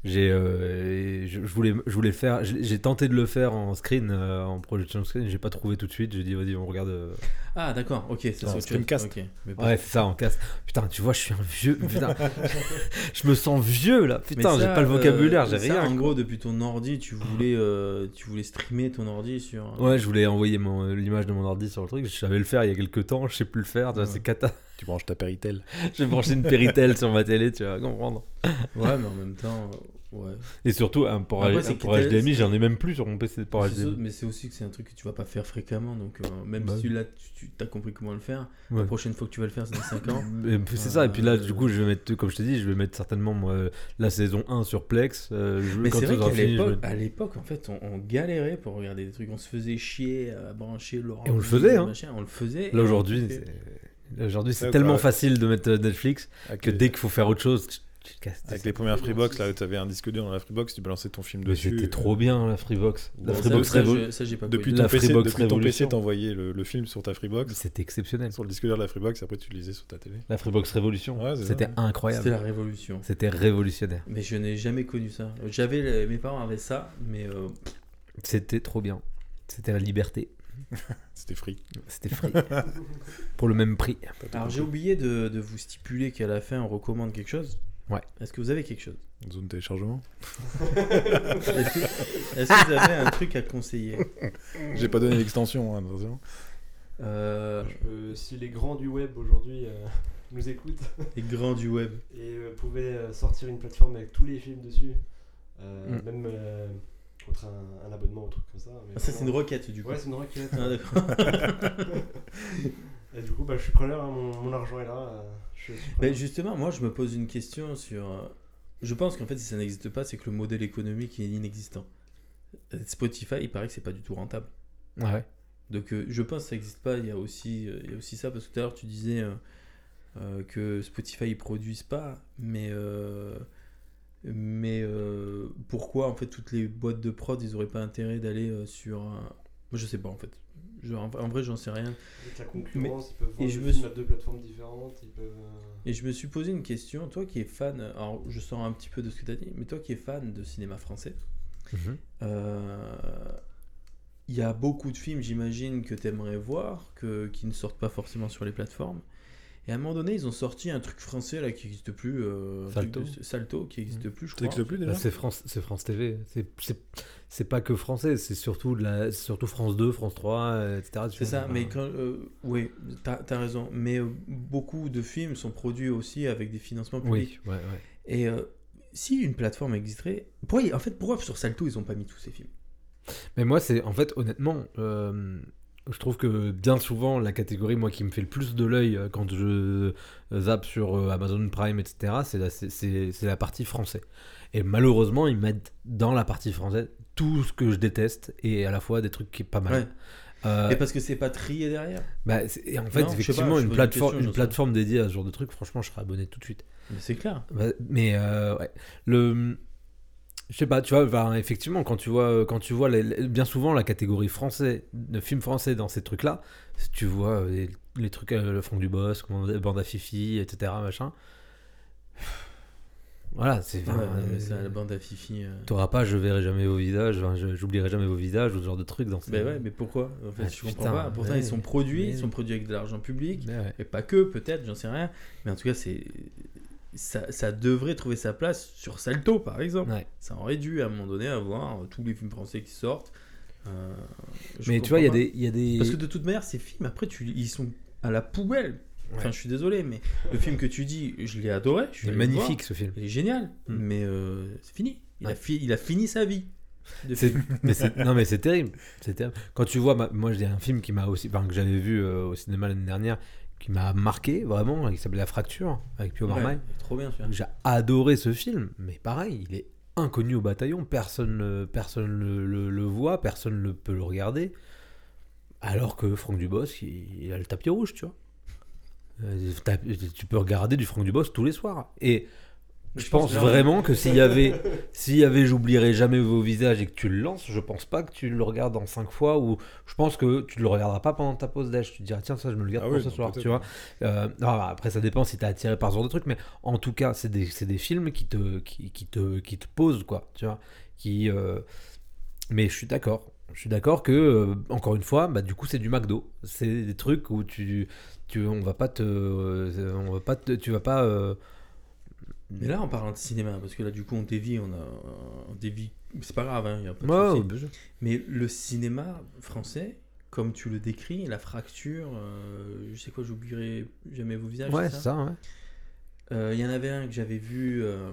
C: j'ai. euh, je, je voulais, je voulais le faire. J'ai j'ai tenté de le faire en screen, euh, en projection screen. J'ai pas trouvé tout de suite. J'ai dit, vas-y, on regarde. euh.
B: Ah d'accord, ok, ça c'est
E: Non,
B: autre chose.
E: Streamcast.
B: Ok. Mais pas-
C: Ouais, c'est ça, en casse. Putain, tu vois, je suis un vieux. Putain, je me sens vieux là. Putain, j'ai pas le vocabulaire,
B: euh,
C: j'ai
B: ça,
C: rien.
B: En gros, depuis ton ordi, tu voulais, euh, tu voulais streamer ton ordi sur.
C: Ouais, je voulais envoyer mon- l'image de mon ordi sur le truc. Je savais le faire il y a quelques temps, je sais plus le faire. tu vois,
B: Ouais.
C: C'est cata.
E: Tu branches ta Péritel.
C: J'ai branché une Péritel sur ma télé, tu vas comprendre.
B: Ouais, mais en même temps, ouais.
C: Et surtout, un port,
B: Après,
C: un
B: c'est
C: port
B: que t'as-
C: HDMI, j'en ai même plus sur mon PC de port
B: C'est ça,
C: HDMI.
B: mais c'est aussi que c'est un truc que tu vas pas faire fréquemment, donc euh, même
C: Bah
B: si tu l'as, tu as compris comment le faire. La prochaine fois que tu vas le faire, c'est dans 5 ans.
C: C'est ça, et puis là, du coup, je vais mettre, comme je t'ai dit, je vais mettre certainement moi, la saison 1 sur Plex. euh, je-
B: Mais c'est vrai qu'à l'époque,
C: vais-
B: à l'époque, en fait, on, on galérait pour regarder des trucs. On se faisait chier à brancher l'ordi.
C: Et on le faisait, hein.
B: machin, On le faisait.
C: Là aujourd'hui, c'est- aujourd'hui, c'est
E: Ouais,
C: tellement facile de mettre Netflix
E: Ah,
C: que dès qu'il faut faire autre chose, tu- casses.
E: Avec les premières Freebox, là, tu avais un disque dur dans la Freebox, tu balançais ton film
C: Mais
E: dessus.
C: c'était
E: euh,
C: trop bien la Freebox. La Freebox
B: ça, pas
E: Depuis ton
C: La
E: PC,
C: Freebox
E: depuis ton PC, t'envoyais le, le film sur ta Freebox,
C: C'était exceptionnel.
E: sur le disque dur de la Freebox, après tu le lisais sur ta télé.
C: La Freebox Révolution.
E: Ouais,
C: C'était incroyable.
B: C'était la révolution.
C: C'était révolutionnaire.
B: Mais je n'ai jamais connu ça. J'avais, les- mes parents avaient ça, mais euh,
C: C'était trop bien. C'était la liberté.
E: C'était free.
C: C'était free. Pour le même prix.
B: Alors j'ai oublié de, de vous stipuler qu'à la fin on recommande quelque chose.
C: Ouais.
B: Est-ce que vous avez quelque chose?
E: Zone téléchargement.
B: Est-ce que, vous avez un truc à conseiller?
E: J'ai pas donné l'extension, hein, attention.
B: euh,
D: si les grands du web aujourd'hui euh, nous écoutent
B: Les grands du web.
D: et euh, pouvaient euh, sortir une plateforme avec tous les films dessus, euh,
C: Mm.
D: même euh, contre un, un abonnement ou un truc comme ça. mais
B: Ah, ça c'est une requête du coup.
D: Ouais, c'est une requête.
B: Ah, d'accord.
D: et du coup, bah, je suis preneur, hein, mon, mon argent est là. euh, je
B: justement, moi je me pose une question sur. euh, Je pense qu'en fait, si ça n'existe pas, c'est que le modèle économique est inexistant. Euh, Spotify, il paraît que c'est pas du tout rentable.
C: Ouais.
B: Donc euh, je pense que ça n'existe pas. Il y, a aussi, euh, il y a aussi ça, parce que tout à l'heure tu disais euh, euh, que Spotify ils produisent pas, mais, euh, mais euh, pourquoi en fait toutes les boîtes de prod ils auraient pas intérêt d'aller euh, sur. un- Moi je sais pas en fait. Je- en, en vrai j'en sais rien.
D: Avec la concurrence, ils peuvent
B: et je me suis-
D: deux plateformes différentes. Ils peuvent. euh,
B: Et je me suis posé une question, toi qui es fan, alors je sors un petit peu de ce que tu as dit, mais toi qui es fan de cinéma français,
C: Mhm.
B: euh, il y a beaucoup de films, j'imagine, que tu aimerais voir, que, qui ne sortent pas forcément sur les plateformes. Et à un moment donné, ils ont sorti un truc français là qui n'existe plus, euh,
C: Salto.
B: de- Salto qui n'existe plus, je
E: Ça
B: crois.
E: n'existe plus
C: Bah, c'est France, c'est France TV. C'est, c'est, c'est pas que français, c'est surtout, de la, surtout France 2, France 3, euh, etc.
B: C'est
C: vois.
B: ça, mais quand, euh, oui, t'as as raison. Mais euh, beaucoup de films sont produits aussi avec des financements publics.
C: Oui, ouais, ouais.
B: Et euh, si une plateforme existerait, pourquoi, en fait, pourquoi sur Salto ils ont pas mis tous ces films?
C: Mais moi, c'est en fait, honnêtement, euh, je trouve que bien souvent, la catégorie, moi, qui me fait le plus de l'œil euh, quand je zappe sur euh, Amazon Prime, etc., c'est la, la partie français. Et malheureusement, ils mettent dans la partie française tout ce que je déteste et à la fois des trucs qui est pas mal.
B: Ouais.
C: Euh,
B: Et parce que c'est pas trié derrière?
C: bah, et en fait,
B: Non,
C: effectivement,
B: pas,
C: une, plateforme,
B: question,
C: une plateforme dédiée à ce genre de truc, franchement, je serais abonné tout de suite.
B: C'est clair.
C: Bah, mais euh, ouais. le je sais pas tu vois enfin, effectivement quand tu vois quand tu vois les- les- bien souvent la catégorie français de films français dans ces trucs là tu vois euh, les, les trucs euh, le fond du boss bande à fifi etc machin voilà c'est
B: mais
C: euh,
B: la bande à Fifi. euh.
C: t'auras pas je verrai jamais vos visages enfin, j'oublierai jamais vos visages ou ce genre de trucs dans ces...
B: Mais ouais, mais pourquoi? En fait,
C: Ah,
B: je comprends
C: putain,
B: pas. Pourtant,
C: ouais.
B: ils sont produits,
C: Mais-
B: ils sont produits avec de l'argent public.
C: Mais ouais.
B: Et pas que, peut-être, j'en sais rien. Mais en tout cas, c'est. Ça, ça devrait trouver sa place sur Salto, par exemple.
C: Ouais.
B: Ça aurait dû, à un moment donné, avoir euh, tous les films français qui sortent. Euh,
C: mais tu vois il y y a des.
B: Parce que de toute manière, ces films, après, tu, ils sont à la poubelle. Enfin, je suis désolé, mais le film que tu dis, je l'ai adoré. Je
C: il est
B: voir.
C: magnifique ce film
B: Il est génial.
C: Mm.
B: Mais euh, c'est fini. Il, a
C: Ouais.
B: fi- il a fini sa vie.
C: mais non mais c'est terrible, c'est terrible. Quand tu vois, ma- moi j'ai un film qui m'a aussi, enfin, que j'avais vu euh, au cinéma l'année dernière, qui m'a marqué vraiment, qui s'appelait La Fracture avec Pio
B: Ouais,
C: Marmaille.
B: trop bien, celui-là.
C: J'ai adoré ce film, mais pareil, il est inconnu au bataillon, personne, personne le, le- le voit, personne ne peut le regarder, alors que Franck Dubosc, il, il a le tapis rouge, tu vois. Euh, tu peux regarder du Franck Dubosc tous les soirs. Et je pense vraiment que s'il y avait, s'il y avait, j'oublierai jamais vos visages et que tu le lances, je pense pas que tu le regardes en cinq fois ou je pense que tu le regarderas pas pendant ta pause d'âge. Tu te diras tiens ça je me le garde
E: Ah
C: pour
E: oui,
C: ce soir, tu vois. Euh, non, bah, après ça dépend si t'es attiré par ce genre de truc, mais en tout cas c'est des, c'est des films qui te, qui, qui te, qui te posent quoi, tu vois. Qui, euh, mais je suis d'accord. Je suis d'accord que euh, encore une fois, bah, du coup c'est du McDo. C'est des trucs où tu, tu, on va pas te, euh, on va pas te, tu vas pas. Euh,
B: Mais là, en parlant de cinéma, parce que là, du coup, on dévie, on a on dévie. C'est pas grave, hein, y a pas de souci.
C: sûr.
B: Mais le cinéma français, comme tu le décris, la fracture, euh, je sais quoi, j'oublierai jamais vos visages.
C: Ouais,
B: c'est
C: c'est ça. ouais.
B: Euh, Il y en avait un que j'avais vu euh,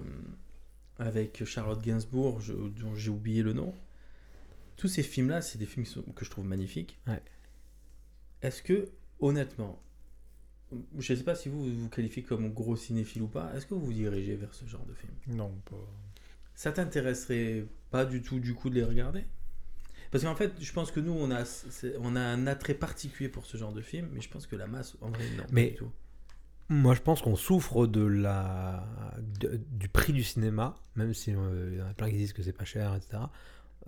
B: avec Charlotte Gainsbourg, je- dont j'ai oublié le nom. Tous ces films-là, c'est des films que je trouve magnifiques.
C: Ouais.
B: Est-ce que, honnêtement, je ne sais pas si vous vous qualifiez comme gros cinéphile ou pas, est-ce que vous vous dirigez vers ce genre de film?
E: Non, pas.
B: Ça t'intéresserait pas du tout, du coup, de les regarder? Parce qu'en fait, je pense que nous, on a, on a un attrait particulier pour ce genre de film, mais je pense que la masse, en vrai, non. pas
C: Mais-
B: du tout.
C: Moi, je pense qu'on souffre de la, de- du prix du cinéma, même si euh, il y en a plein qui disent que c'est pas cher, etc.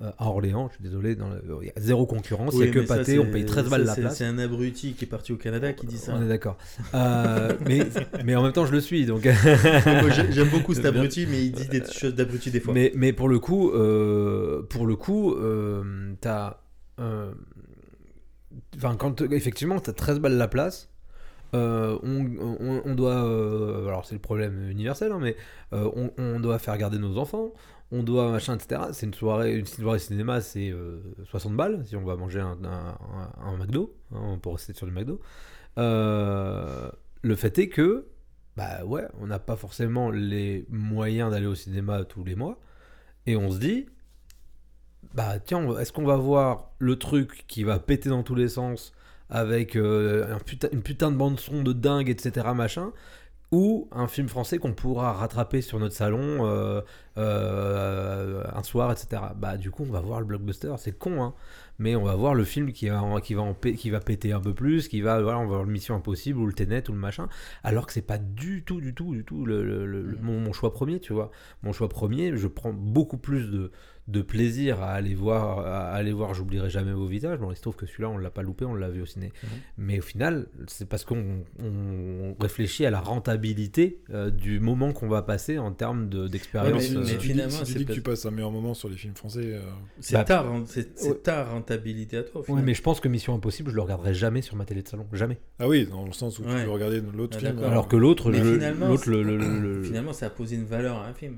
C: Euh, à Orléans, je suis désolé, dans le- il y a zéro concurrence, il
B: Oui,
C: y a que
B: ça,
C: pâté, on paye 13
B: ça,
C: balles la
B: c'est-
C: place.
B: C'est un abruti qui est parti au Canada qui dit ça.
C: On est d'accord. Euh, mais, mais en même temps, je le suis, donc.
B: J'aime beaucoup cet abruti, mais il dit des choses d'abruti des fois.
C: Mais, mais pour le coup, euh, pour le coup, euh, t'as, enfin quand effectivement t'as 13 balles la place, euh, on, on- on doit, euh, alors c'est le problème universel, hein, mais euh, on, on doit faire garder nos enfants, on doit machin, etc. C'est une soirée, une soirée cinéma, c'est euh, 60 balles si on va manger un, un, un- McDo, hein, pour rester sur du McDo. Euh, le fait est que, bah ouais, on n'a pas forcément les moyens d'aller au cinéma tous les mois, et on se dit, bah tiens, est-ce qu'on va voir le truc qui va péter dans tous les sens avec euh, un une putain de bande son de dingue, etc. machin, ou un film français qu'on pourra rattraper sur notre salon euh, euh, un soir, etc. Bah du coup, on va voir le blockbuster, c'est con, hein, mais on va voir le film qui va, en- qui va, en pé- qui va péter un peu plus, qui va, voilà, on va voir le Mission Impossible ou le Tenet ou le machin, alors que c'est pas du tout, du tout, du tout le, le- le- mon, mon choix premier, tu vois. Mon choix premier, je prends beaucoup plus de, de plaisir à aller voir, à aller voir, j'oublierai jamais vos visages. Bon, il se trouve que celui-là, on l'a pas loupé, on l'a vu au ciné.
B: Mhm.
C: Mais au final, c'est parce qu'on on réfléchit à la rentabilité euh, du moment qu'on va passer en termes de-
B: Ouais,
C: d'expérience.
B: mais-
C: euh,
B: mais
E: tu dis,
B: finalement,
E: si tu
B: c'est
E: dis que tu passes un meilleur moment sur les films français, euh,
B: C'est
C: Bah,
B: ta, ren- c'est- c'est
C: ouais.
B: ta rentabilité à toi. au
C: Ouais,
B: final.
C: mais je pense que Mission Impossible, je le regarderai jamais sur ma télé de salon, jamais.
E: ah oui, dans le sens où tu
B: Ouais.
E: peux regarder l'autre
B: Ah,
E: film.
B: d'accord.
C: Alors que l'autre,
B: finalement,
C: l'autre, le, le- le- le-
B: Finalement, ça a posé une valeur à un film.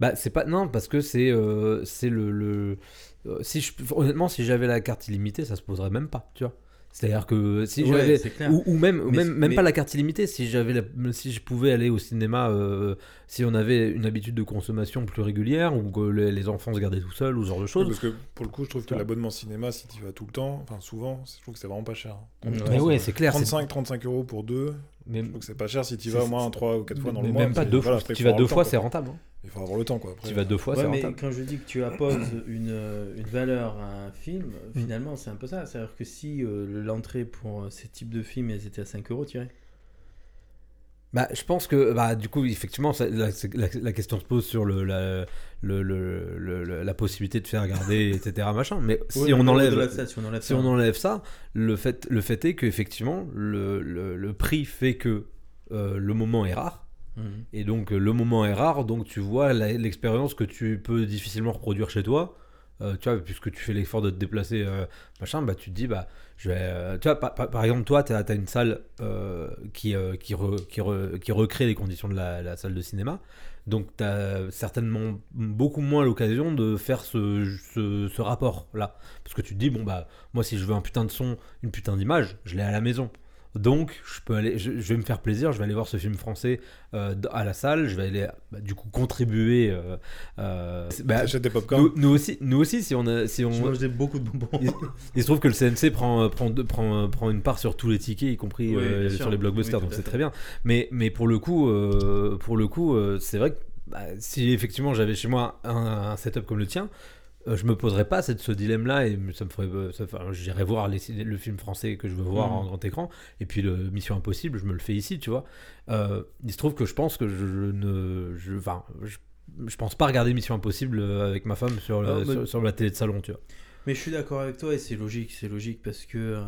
C: Bah, c'est pas. Non, parce que c'est euh, c'est le. le- euh, si je, honnêtement, si j'avais la carte illimitée, ça se poserait même pas, tu vois. C'est-à-dire que si
B: Ouais,
C: j'avais. Ou, ou même, ou
B: Mais-
C: même, même
B: mais-
C: pas la carte illimitée, si, j'avais la- si je pouvais aller au cinéma, euh, si on avait une habitude de consommation plus régulière, ou que les, les enfants se gardaient tout seuls, ou ce genre de choses.
E: parce que pour le coup, je trouve que l'abonnement cinéma, si tu vas tout le temps, enfin souvent, je trouve que c'est vraiment pas cher.
C: Mais ouais, c'est clair. c'est-
E: 35, 35 euros pour deux,
C: Mais,
E: je trouve que c'est pas cher si tu vas au moins 3 ou 4 fois dans
C: mais
E: le mois.
C: même pas deux
E: voilà,
C: fois.
E: après,
C: Tu vas deux fois, c'est rentable. hein.
E: Il faut avoir le temps, quoi. Après,
C: Tu vas deux fois,
B: Ouais, mais
C: rentable.
B: quand je dis que tu apposes une, euh, une valeur à un film,
C: Mm.
B: finalement, c'est un peu ça. C'est-à-dire que si euh, l'entrée pour euh, ces types de films, elles étaient à 5 euros, tu irais
C: Bah, je pense que, bah, du coup, effectivement, ça- la, c'est- la- la question se pose sur le, la, le, le- le- le- la possibilité de faire garder, etc. Machin. Mais si on enlève,
B: ça, si on enlève
C: si
B: ça.
C: on enlève ça, le fait, le fait est qu'effectivement, le, le, le prix fait que euh, le moment est rare. Et donc, le moment est rare. Donc, tu vois l'expérience que tu peux difficilement reproduire chez toi. Euh, tu vois, puisque tu fais l'effort de te déplacer, euh, machin, bah, tu te dis, bah, je vais. euh, tu vois, par, exemple, toi, tu as, une salle qui, qui, qui, re- qui recrée les conditions de la, la salle de cinéma. Donc, tu as certainement beaucoup moins l'occasion de faire ce, ce, ce rapport-là. Parce que tu te dis, bon, bah, moi, si je veux un putain de son, une putain d'image, je l'ai à la maison. Donc, je peux aller, je, je vais me faire plaisir, je vais aller voir ce film français euh, à la salle, je vais aller, bah, du coup, contribuer. euh, euh, bah,
E: des popcorn.
C: nous, nous aussi, nous aussi, si on, a, si on,
B: Je beaucoup de bonbons.
C: il, il se trouve que le CNC prend, prend, prend, prend une part sur tous les tickets, y compris
B: Oui,
C: euh, sur les blockbusters,
B: Oui,
C: donc c'est très bien. Mais, mais pour le coup, euh, pour le coup, euh, c'est vrai que bah, si effectivement j'avais chez moi un, un setup comme le tien, euh, je me poserais pas cette, ce dilemme-là et ça me ferait, euh, enfin, j'irais voir les- le film français que je veux voir
B: Mhm.
C: en grand écran et puis le Mission Impossible, je me le fais ici, tu vois. Euh, il se trouve que je pense que je, ne, je, enfin, je, je pense pas regarder Mission Impossible euh, avec ma femme sur, le-
B: mais-
C: sur, sur la télé de salon, tu vois.
B: Mais je suis d'accord avec toi et c'est logique, c'est logique parce que euh,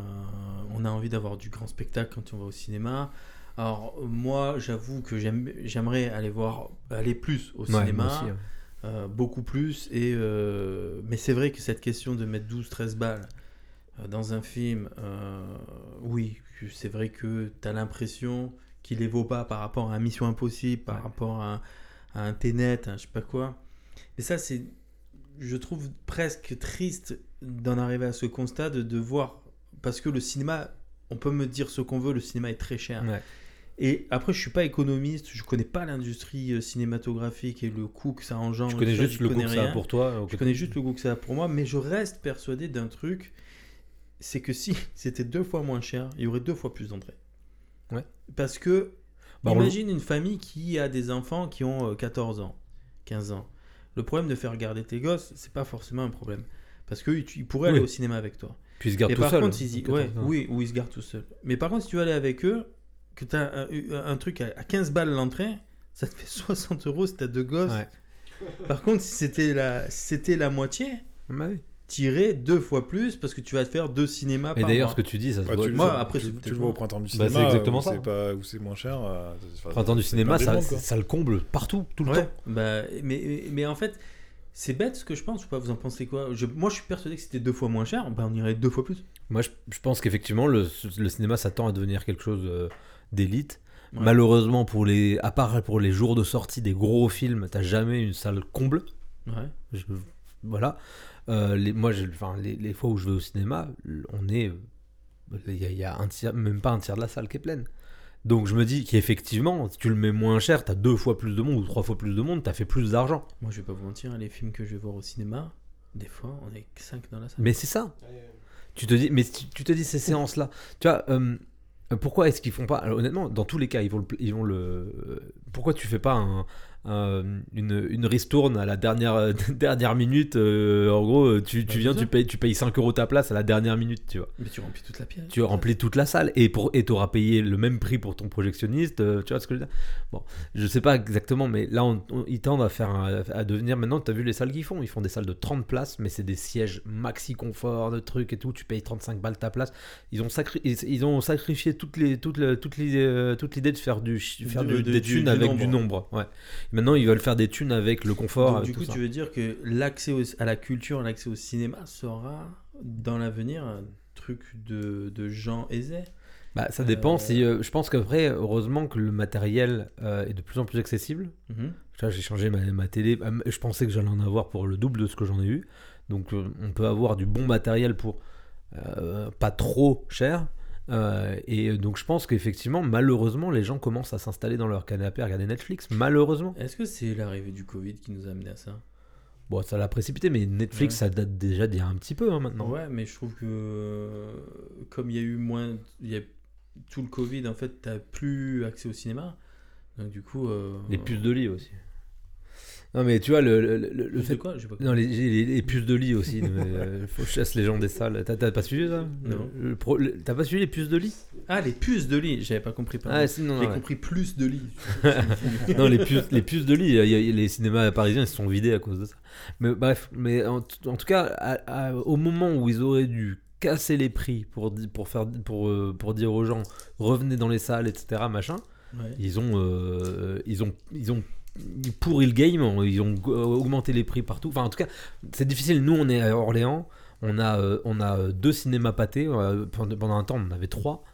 B: on a envie d'avoir du grand spectacle quand on va au cinéma. Alors moi, j'avoue que j'aime- j'aimerais aller voir, aller plus au
C: Ouais, moi
B: cinéma,
C: aussi, hein.
B: Euh, beaucoup plus. Et euh, mais c'est vrai que cette question de mettre 12-13 balles euh, dans un film, oui, c'est vrai que tu as l'impression qu'il les vaut pas par rapport à un Mission Impossible, par
C: Ouais.
B: rapport à, à un Tenet, un je sais pas quoi. Et ça, c'est, je trouve presque triste d'en arriver à ce constat de, de voir, parce que le cinéma, on peut me dire ce qu'on veut, le cinéma est très cher.
C: Ouais.
B: Et après, je suis pas économiste, je connais pas l'industrie euh, cinématographique et le coût que ça engendre.
C: Je connais
B: ça,
C: juste le goût
B: connais
C: que ça a pour toi.
B: Je connais juste le goût que ça a pour moi, mais je reste persuadé d'un truc, c'est que si c'était deux fois moins cher, il y aurait deux fois plus d'entrées.
C: Ouais.
B: Parce que,
C: Bah, on-
B: imagine une famille qui a des enfants qui ont euh, 14 ans, 15 ans. Le problème de faire regarder tes gosses, c'est pas forcément un problème. Parce qu'ils pourraient
C: Oui.
B: aller au cinéma avec toi.
C: Puis il se garde
B: Et
C: tout
B: par
C: seul.
B: contre, ils y-
C: donc,
B: ouais,
C: attends,
B: oui, ou ils se gardent tout seuls. Mais par contre, si tu veux aller avec eux, que tu as un, un truc à, à 15 balles l'entrée, ça te fait 60 euros si t'as deux gosses.
C: Ouais.
B: Par contre, si c'était la, si c'était la moitié,
C: Bah oui.
B: tirer deux fois plus parce que tu vas te faire deux cinémas
C: Et
B: par
C: d'ailleurs,
B: mois.
C: ce que tu dis, ça se
E: Ouais,
C: voit.
E: tu, le
B: Moi,
E: vois-
B: après,
E: tu, le vois au printemps du
C: Bah,
E: cinéma.
C: c'est exactement
E: où
C: ça.
E: C'est pas où c'est moins cher. euh, enfin,
C: Printemps du cinéma, ça,
E: monde,
C: ça le comble partout, tout le
B: Ouais,
C: temps.
B: bah, mais, mais en fait, c'est bête ce que je pense. Je sais pas, vous en pensez quoi? Je- Moi, je suis persuadé que c'était deux fois moins cher. Bah, on irait deux fois plus.
C: Moi, je, je pense qu'effectivement, le, le cinéma s'attend à devenir quelque chose euh, d'élite.
B: Ouais.
C: Malheureusement, pour les, à part pour les jours de sortie des gros films, t'as jamais une salle comble.
B: Ouais.
C: Je- voilà. Euh, les, moi, enfin, les, les fois où je vais au cinéma, on est. Il y a, il y a un tiers, même pas un tiers de la salle qui est pleine. Donc je me dis qu'effectivement, si tu le mets moins cher, t'as deux fois plus de monde ou trois fois plus de monde, t'as fait plus d'argent.
B: Moi, je vais pas vous mentir, les films que je vais voir au cinéma, des fois, on est que 5 dans la salle.
C: Mais c'est ça.
D: Ouais,
C: Tu te dis, mais tu, tu te dis ces séances-là. Tu vois, euh, pourquoi est-ce qu'ils font pas Honnêtement, dans tous les cas, ils vont le, ils vont le. euh, Pourquoi tu fais pas un- une, une ristourne à la dernière dernière minute euh, En gros, euh, tu, tu viens, tu payes, tu payes 5 euros ta place à la dernière minute, tu vois.
B: Mais tu remplis toute la pièce.
C: Tu remplis toute la salle et pour et t'auras payé le même prix pour ton projectionniste. euh, tu vois ce que je veux dire Bon, je sais pas exactement, mais là, on- on- ils tendent à faire un- à devenir. Maintenant, tu as vu les salles qu'ils font? Ils font des salles de 30 places, mais c'est des sièges maxi confort, de trucs et tout. Tu payes 35 balles ta place. Ils ont, sacri- ils, ils ont sacrifié toute les, toute, le- toute l'idée, euh, toute l'idée de faire, du, faire
B: De-
C: du-
B: de-
C: des thunes
B: du
C: avec
B: nombre.
C: du nombre. Ouais. Maintenant, ils veulent faire des thunes avec le confort.
B: Donc,
C: avec
B: du
C: tout
B: coup,
C: ça.
B: tu veux dire que l'accès à la culture, l'accès au cinéma sera dans l'avenir un truc de, de gens aisés?
C: Bah, ça dépend.
B: Euh,
C: Si, euh, je pense qu'après, heureusement que le matériel euh, est de plus en plus accessible. Vois, j'ai changé ma, ma télé. Euh, Je pensais que j'allais en avoir pour le double de ce que j'en ai eu. Donc, euh, on peut avoir du bon matériel pour euh, pas trop cher. Euh, et euh, donc, je pense qu'effectivement, malheureusement, les gens commencent à s'installer dans leur canapé à regarder Netflix. Malheureusement.
B: Est-ce que c'est l'arrivée du Covid qui nous a amené à ça?
C: Bon, ça l'a précipité, mais Netflix,
B: Ouais.
C: ça date déjà d'il y a un petit peu hein, maintenant.
B: Ouais, mais je trouve que euh, comme il y a eu moins, il y a tout le Covid, en fait, t'as plus accès au cinéma. Donc du coup, euh,
C: Les puces de lit aussi. Non, mais tu vois, le, le, le- le fait
B: de quoi? Pas
C: Non, les, les- les puces de lit aussi. mais, euh, faut que je chasse les gens des salles. T'as pas suivi ça?
B: Non.
C: T'as pas suivi les puces de lit?
B: Ah, les puces de lit. J'avais pas compris. pardon.
C: Ah,
B: J'ai
C: ouais.
B: compris plus de lit.
C: non, les puces, les puces de lit, les cinémas parisiens ils se sont vidés à cause de ça. Mais bref, mais en, en tout cas, à- à- au moment où ils auraient dû casser les prix pour, pour, faire, pour, euh, pour dire aux gens revenez dans les salles, etc., machin,
B: Ouais.
C: ils ont, euh, ils ont, ils ont pourri le game, ils ont go- augmenté les prix partout. Enfin, en tout cas, c'est difficile. Nous, on est à Orléans, on a, euh, on a euh, deux cinémas pâtés. euh, pendant pendant un temps, on en avait trois.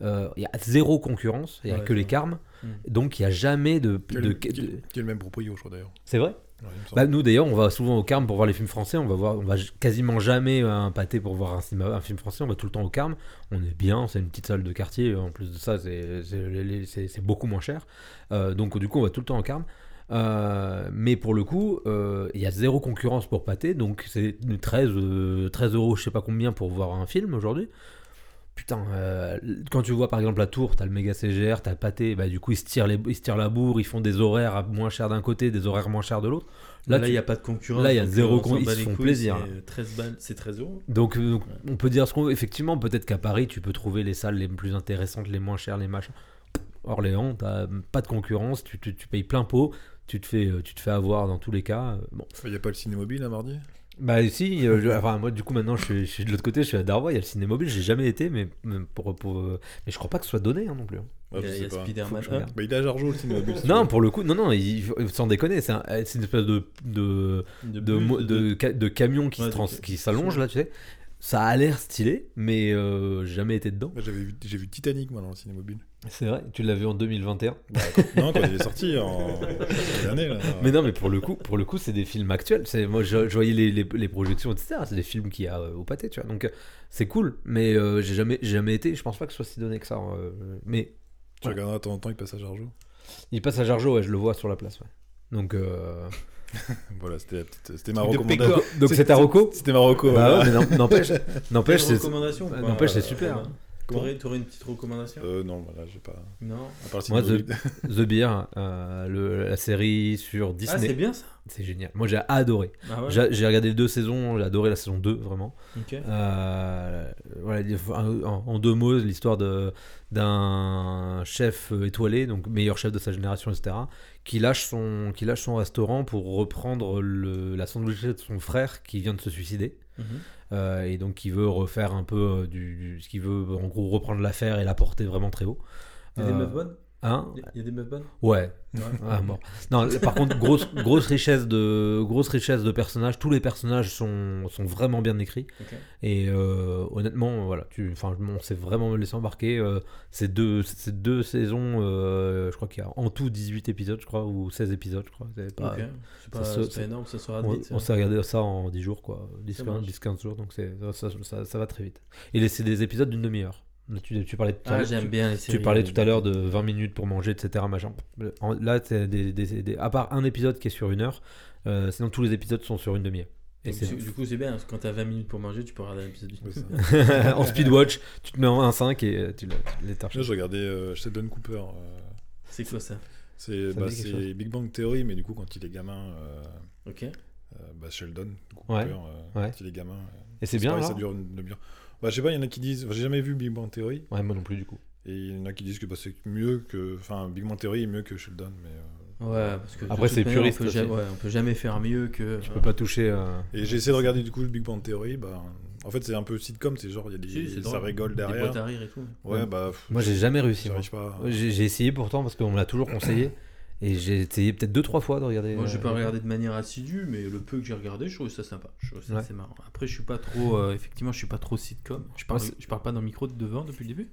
C: Euh, Il y a zéro concurrence, il n'y a
B: Ouais,
C: que les carmes.
B: Mm.
C: Donc, il n'y a jamais de.
E: Qui est
C: de-
E: le-
C: de-
E: qui est- qui est le même proprio, je crois d'ailleurs.
C: C'est vrai
E: Ouais,
C: bah, nous d'ailleurs, on va souvent au Carme pour voir les films français. On va voir, on va quasiment jamais à un pâté pour voir un, cinéma- un film français. On va tout le temps au Carme. On est bien, c'est une petite salle de quartier. En plus de ça, c'est- beaucoup moins cher. Euh, donc du coup, on va tout le temps au Carme. Euh, mais pour le coup, euh, il y a zéro concurrence pour pâté. Donc c'est 13, euh, 13 euros, je sais pas combien pour voir un film aujourd'hui. Putain, euh, quand tu vois par exemple la tour, t'as le méga CGR, t'as le pâté, bah du coup ils se tirent, les, ils se tirent la bourre, ils font des horaires moins cher d'un côté, des horaires moins chers de l'autre.
B: Là, il n'y a pas de concurrence.
C: là, il y a zéro
B: on
C: con-
B: s'en
C: ils se font
B: couilles,
C: plaisir.
B: c'est 13 balles, c'est 13 euros.
C: Donc, on peut dire ce qu'on effectivement peut-être qu'à Paris tu peux trouver les salles les plus intéressantes, les moins chères, les machins. Orléans, t'as pas de concurrence, tu, tu, tu payes plein pot, tu te fais euh, tu te fais avoir dans tous les cas. euh, Bon,
E: Il n'y a pas le ciné-mobile à mardi?
C: Bah si, euh, je- enfin moi du coup maintenant je suis, je suis de l'autre côté, je suis à Darbois, il y a le ciné mobile, j'ai jamais été, mais pour, pour mais je crois pas que ce soit donné hein, non plus. hein.
E: Ouais,
B: il y a, a. Spider-Man
C: Faut que je
B: 1.
C: regarde.
E: Bah, il est à Jargeau, le ciné-mobile. si tu
C: Non, pour le coup, non non, il, sans déconner, c'est un- c'est une espèce de de
B: de,
C: de,
B: bus,
C: mo- de, ca- de camion qui
B: Ouais,
C: se trans- qui s'allonge là, tu sais. Ça a l'air stylé, mais euh, j'ai jamais été dedans.
E: Moi, J'avais vu, j'ai vu Titanic, moi, dans le ciné-mobile.
C: C'est vrai, tu l'as vu en 2021.
E: non, quand il est sorti, en quelle année, là
C: Mais non, mais pour le coup, pour le coup, c'est des films actuels. C'est moi, je, je voyais les, les, les projections, etc. C'est des films qu'il y a euh, au pâté, tu vois. Donc euh, c'est cool, mais euh, j'ai jamais, j'ai jamais été. Je pense pas que ce soit si donné que ça. euh, mais
E: Tu regarderas de temps en temps, il passe à Jargeau.
C: il passe à Jargeau, ouais, je le vois sur la place, ouais. Donc, euh,
E: Voilà, c'était la petite- c'était ma recommandation.
C: Donc c'est Rocco.
E: C'était Marocco.
C: Bah ouais, mais n'empêche, c'est,
B: recommandation
C: bah, n'empêche, c'est
B: Euh,
C: super.
B: Romain T'aurais t'aurais une petite recommandation
E: Euh, non, bah là, j'ai pas.
B: Non.
E: À part le
C: Moi,
E: ciné-mobile.
C: The Beer, euh, le- la série sur
B: Ah,
C: Disney.
B: c'est bien ça
C: C'est génial. Moi, j'ai adoré.
B: Ah ouais
C: J'ai j'ai regardé les deux saisons, j'ai adoré la saison 2, vraiment.
B: Ok.
C: Euh, voilà, en, en deux mots, l'histoire de- d'un chef étoilé, donc meilleur chef de sa génération, etc., qui lâche son, qui lâche son restaurant pour reprendre le, la sandwicherie de son frère qui vient de se suicider.
B: Mhm.
C: Euh, et donc qui veut refaire un peu euh, du, du- ce qui veut en gros reprendre l'affaire et la porter vraiment très haut.
B: Des meufs bonnes
C: Hein
B: Il y a des meufs bonnes?
C: Ouais. Ah, bon. Non, par contre, grosse, grosse richesse de, grosse richesse de personnages. Tous les personnages sont, sont vraiment bien écrits. Et euh, honnêtement, voilà, tu, on s'est vraiment laissé embarquer. euh, ces deux, ces deux saisons, euh, je crois qu'il y a en tout 18 épisodes, je crois, ou 16 épisodes, je crois. C'est pas- ça
B: pas énorme, ça sera
C: on,
B: vite.
C: on s'est regardé ça en 10 jours, quoi. 10,
B: Ça
C: 15,
B: marche.
C: 10, 15 jours, donc c'est, ça, ça, ça va très vite. Et c'est des épisodes d'une demi-heure. Tu, tu parlais tout à
B: Ah,
C: l'heure-
B: j'aime
C: tu-
B: bien les séries.
C: tu parlais tout à l'heure de 20 minutes pour manger, etc. Machin. En- Là, c'est des, des- des- à part un épisode qui est sur une heure, euh, sinon tous les épisodes sont sur une demi-heure. Et
B: Donc, du coup, c'est bien, parce que quand t'as 20 minutes pour manger, tu peux regarder l'épisode
E: ça.
C: en speedwatch, tu te mets en 1.5 et euh, tu.
E: Là, je regardais euh, Sheldon Cooper. euh,
B: C'est quoi ça?
E: c'est bah, Big Bang Theory, mais du coup, quand il est gamin, euh,
B: Ok.
E: euh, bah, Sheldon du coup,
C: Ouais,
E: Cooper, euh,
C: ouais.
E: quand il est gamin. euh,
C: Et c'est bien
E: pareil, ça dure une demi-heure. Bah, je sais pas, il y en a qui disent. enfin, J'ai jamais vu Big Bang Theory,
C: Ouais, moi non plus du coup.
E: et il y en a qui disent que bah, c'est mieux que. Enfin, Big Bang Theory est mieux que Sheldon, mais. euh,
B: Ouais, parce que
C: Après, c'est puriste
B: On peut, jamais, ouais, on peut jamais faire mieux que.
C: Tu peux pas toucher. euh,
E: Et j'ai essayé de regarder du coup le Big Bang Theory, bah. En fait, c'est un peu sitcom, c'est genre, il y a des.
B: Si,
E: ça
B: drôle.
E: rigole
B: Des
E: derrière.
B: boîtes à rire et tout.
E: Ouais, bah. pff,
C: Moi, j'ai jamais réussi. moi.
E: Pas.
C: J'ai essayé pourtant parce qu'on me l'a toujours conseillé. Et j'ai essayé peut-être deux trois fois de regarder.
B: Moi, j'ai
C: euh,
B: pas regardé de manière assidue, mais le peu que j'ai regardé, je trouve ça sympa. Je trouve ça
C: Ouais.
B: assez marrant. Après, je suis pas trop. euh, effectivement, je suis pas trop sitcom. Je parle, je parle pas dans le micro de devant depuis le début.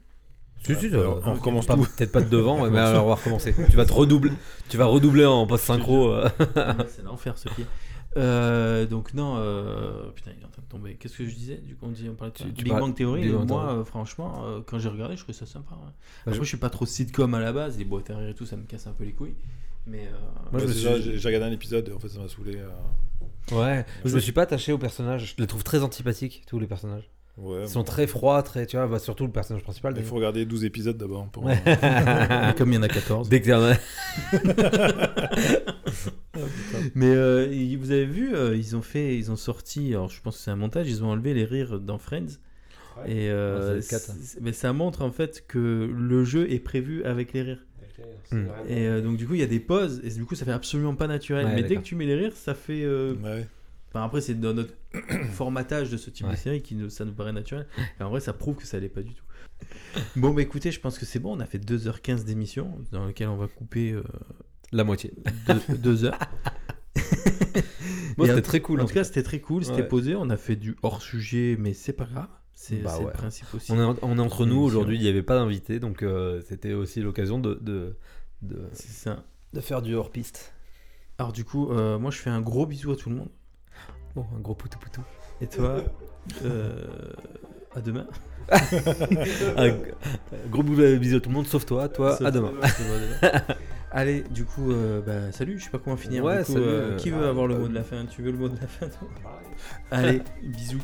C: Si, si, euh,
E: on recommence
C: pas-. Peut-être pas de devant, ouais, mais alors on va recommencer. Tu vas te redoubler. Tu vas redoubler en post synchro. euh.
B: c'est l'enfer ce pied. Euh, donc non, euh, putain, il est en Qu'est-ce que je disais Du coup, on, dit, on parlait de
C: Tu- tu
B: Big Bang Theory.
C: Big
B: et
C: Bang
B: moi,
C: Theory.
B: euh, franchement, euh, quand j'ai regardé, je trouvais ça sympa. ouais. Après,
C: je-
B: je suis pas trop sitcom à la base. Les boîtes à rire et tout, ça me casse un peu les couilles. Mais euh,
C: Moi,
E: Ouais,
C: suis-
E: j'ai regardé un épisode, et en fait, ça m'a saoulé. euh,
C: Ouais, je me suis pas attaché aux personnages. Je les trouve très antipathiques, tous les personnages.
E: Ouais,
C: Ils sont très froids, très. Tu vois, bah, surtout le personnage principal.
E: Il faut regarder 12 épisodes d'abord. Pour...
B: Comme il y en a 14.
C: Dès que un-
B: Mais euh, vous avez vu, euh, ils ont fait, ils ont sorti. Alors, je pense que c'est un montage. Ils ont enlevé les rires dans Friends.
D: Ouais.
B: Et euh,
C: Ouais,
B: c'est- mais ça montre en fait que le jeu est prévu avec les rires.
D: Vraiment-
B: Et euh, donc du coup il y a des pauses et du coup ça fait absolument pas naturel.
C: Ouais,
B: mais dès que tu mets les rires, ça fait. euh,
E: Ouais.
B: Enfin après c'est dans notre formatage de ce type de série qui nous, ça nous paraît naturel. Et en vrai ça prouve que ça l'est pas du tout. Bon bah écoutez, je pense que c'est bon. On a fait 2h15 d'émission dans lequel on va couper euh,
C: La moitié.
B: 2 heures.
C: Moi, c'était très cool.
B: En
C: en
B: tout cas c'était très cool, c'était
C: Ouais.
B: posé. On a fait du hors sujet, mais c'est pas grave. C'est
C: Bah ouais.
B: le principe aussi.
C: On est, on est entre nous aujourd'hui, il n'y avait pas d'invité, donc euh, c'était aussi l'occasion de, de, de,
B: ça.
C: de faire du hors-piste.
B: Alors du coup, euh, moi je fais un gros bisou à tout le monde.
C: Bon, un gros poutou poutou.
B: Et toi, euh, à demain.
C: un gros bisous à tout le monde, sauf toi, toi, à demain.
B: Allez, du coup, euh, bah, salut, je sais pas comment finir.
C: Ouais,
B: du coup,
C: salut,
B: euh, qui veut
C: ah,
B: avoir le mot de la fin? Tu veux le mot de la fin. Allez, bisous.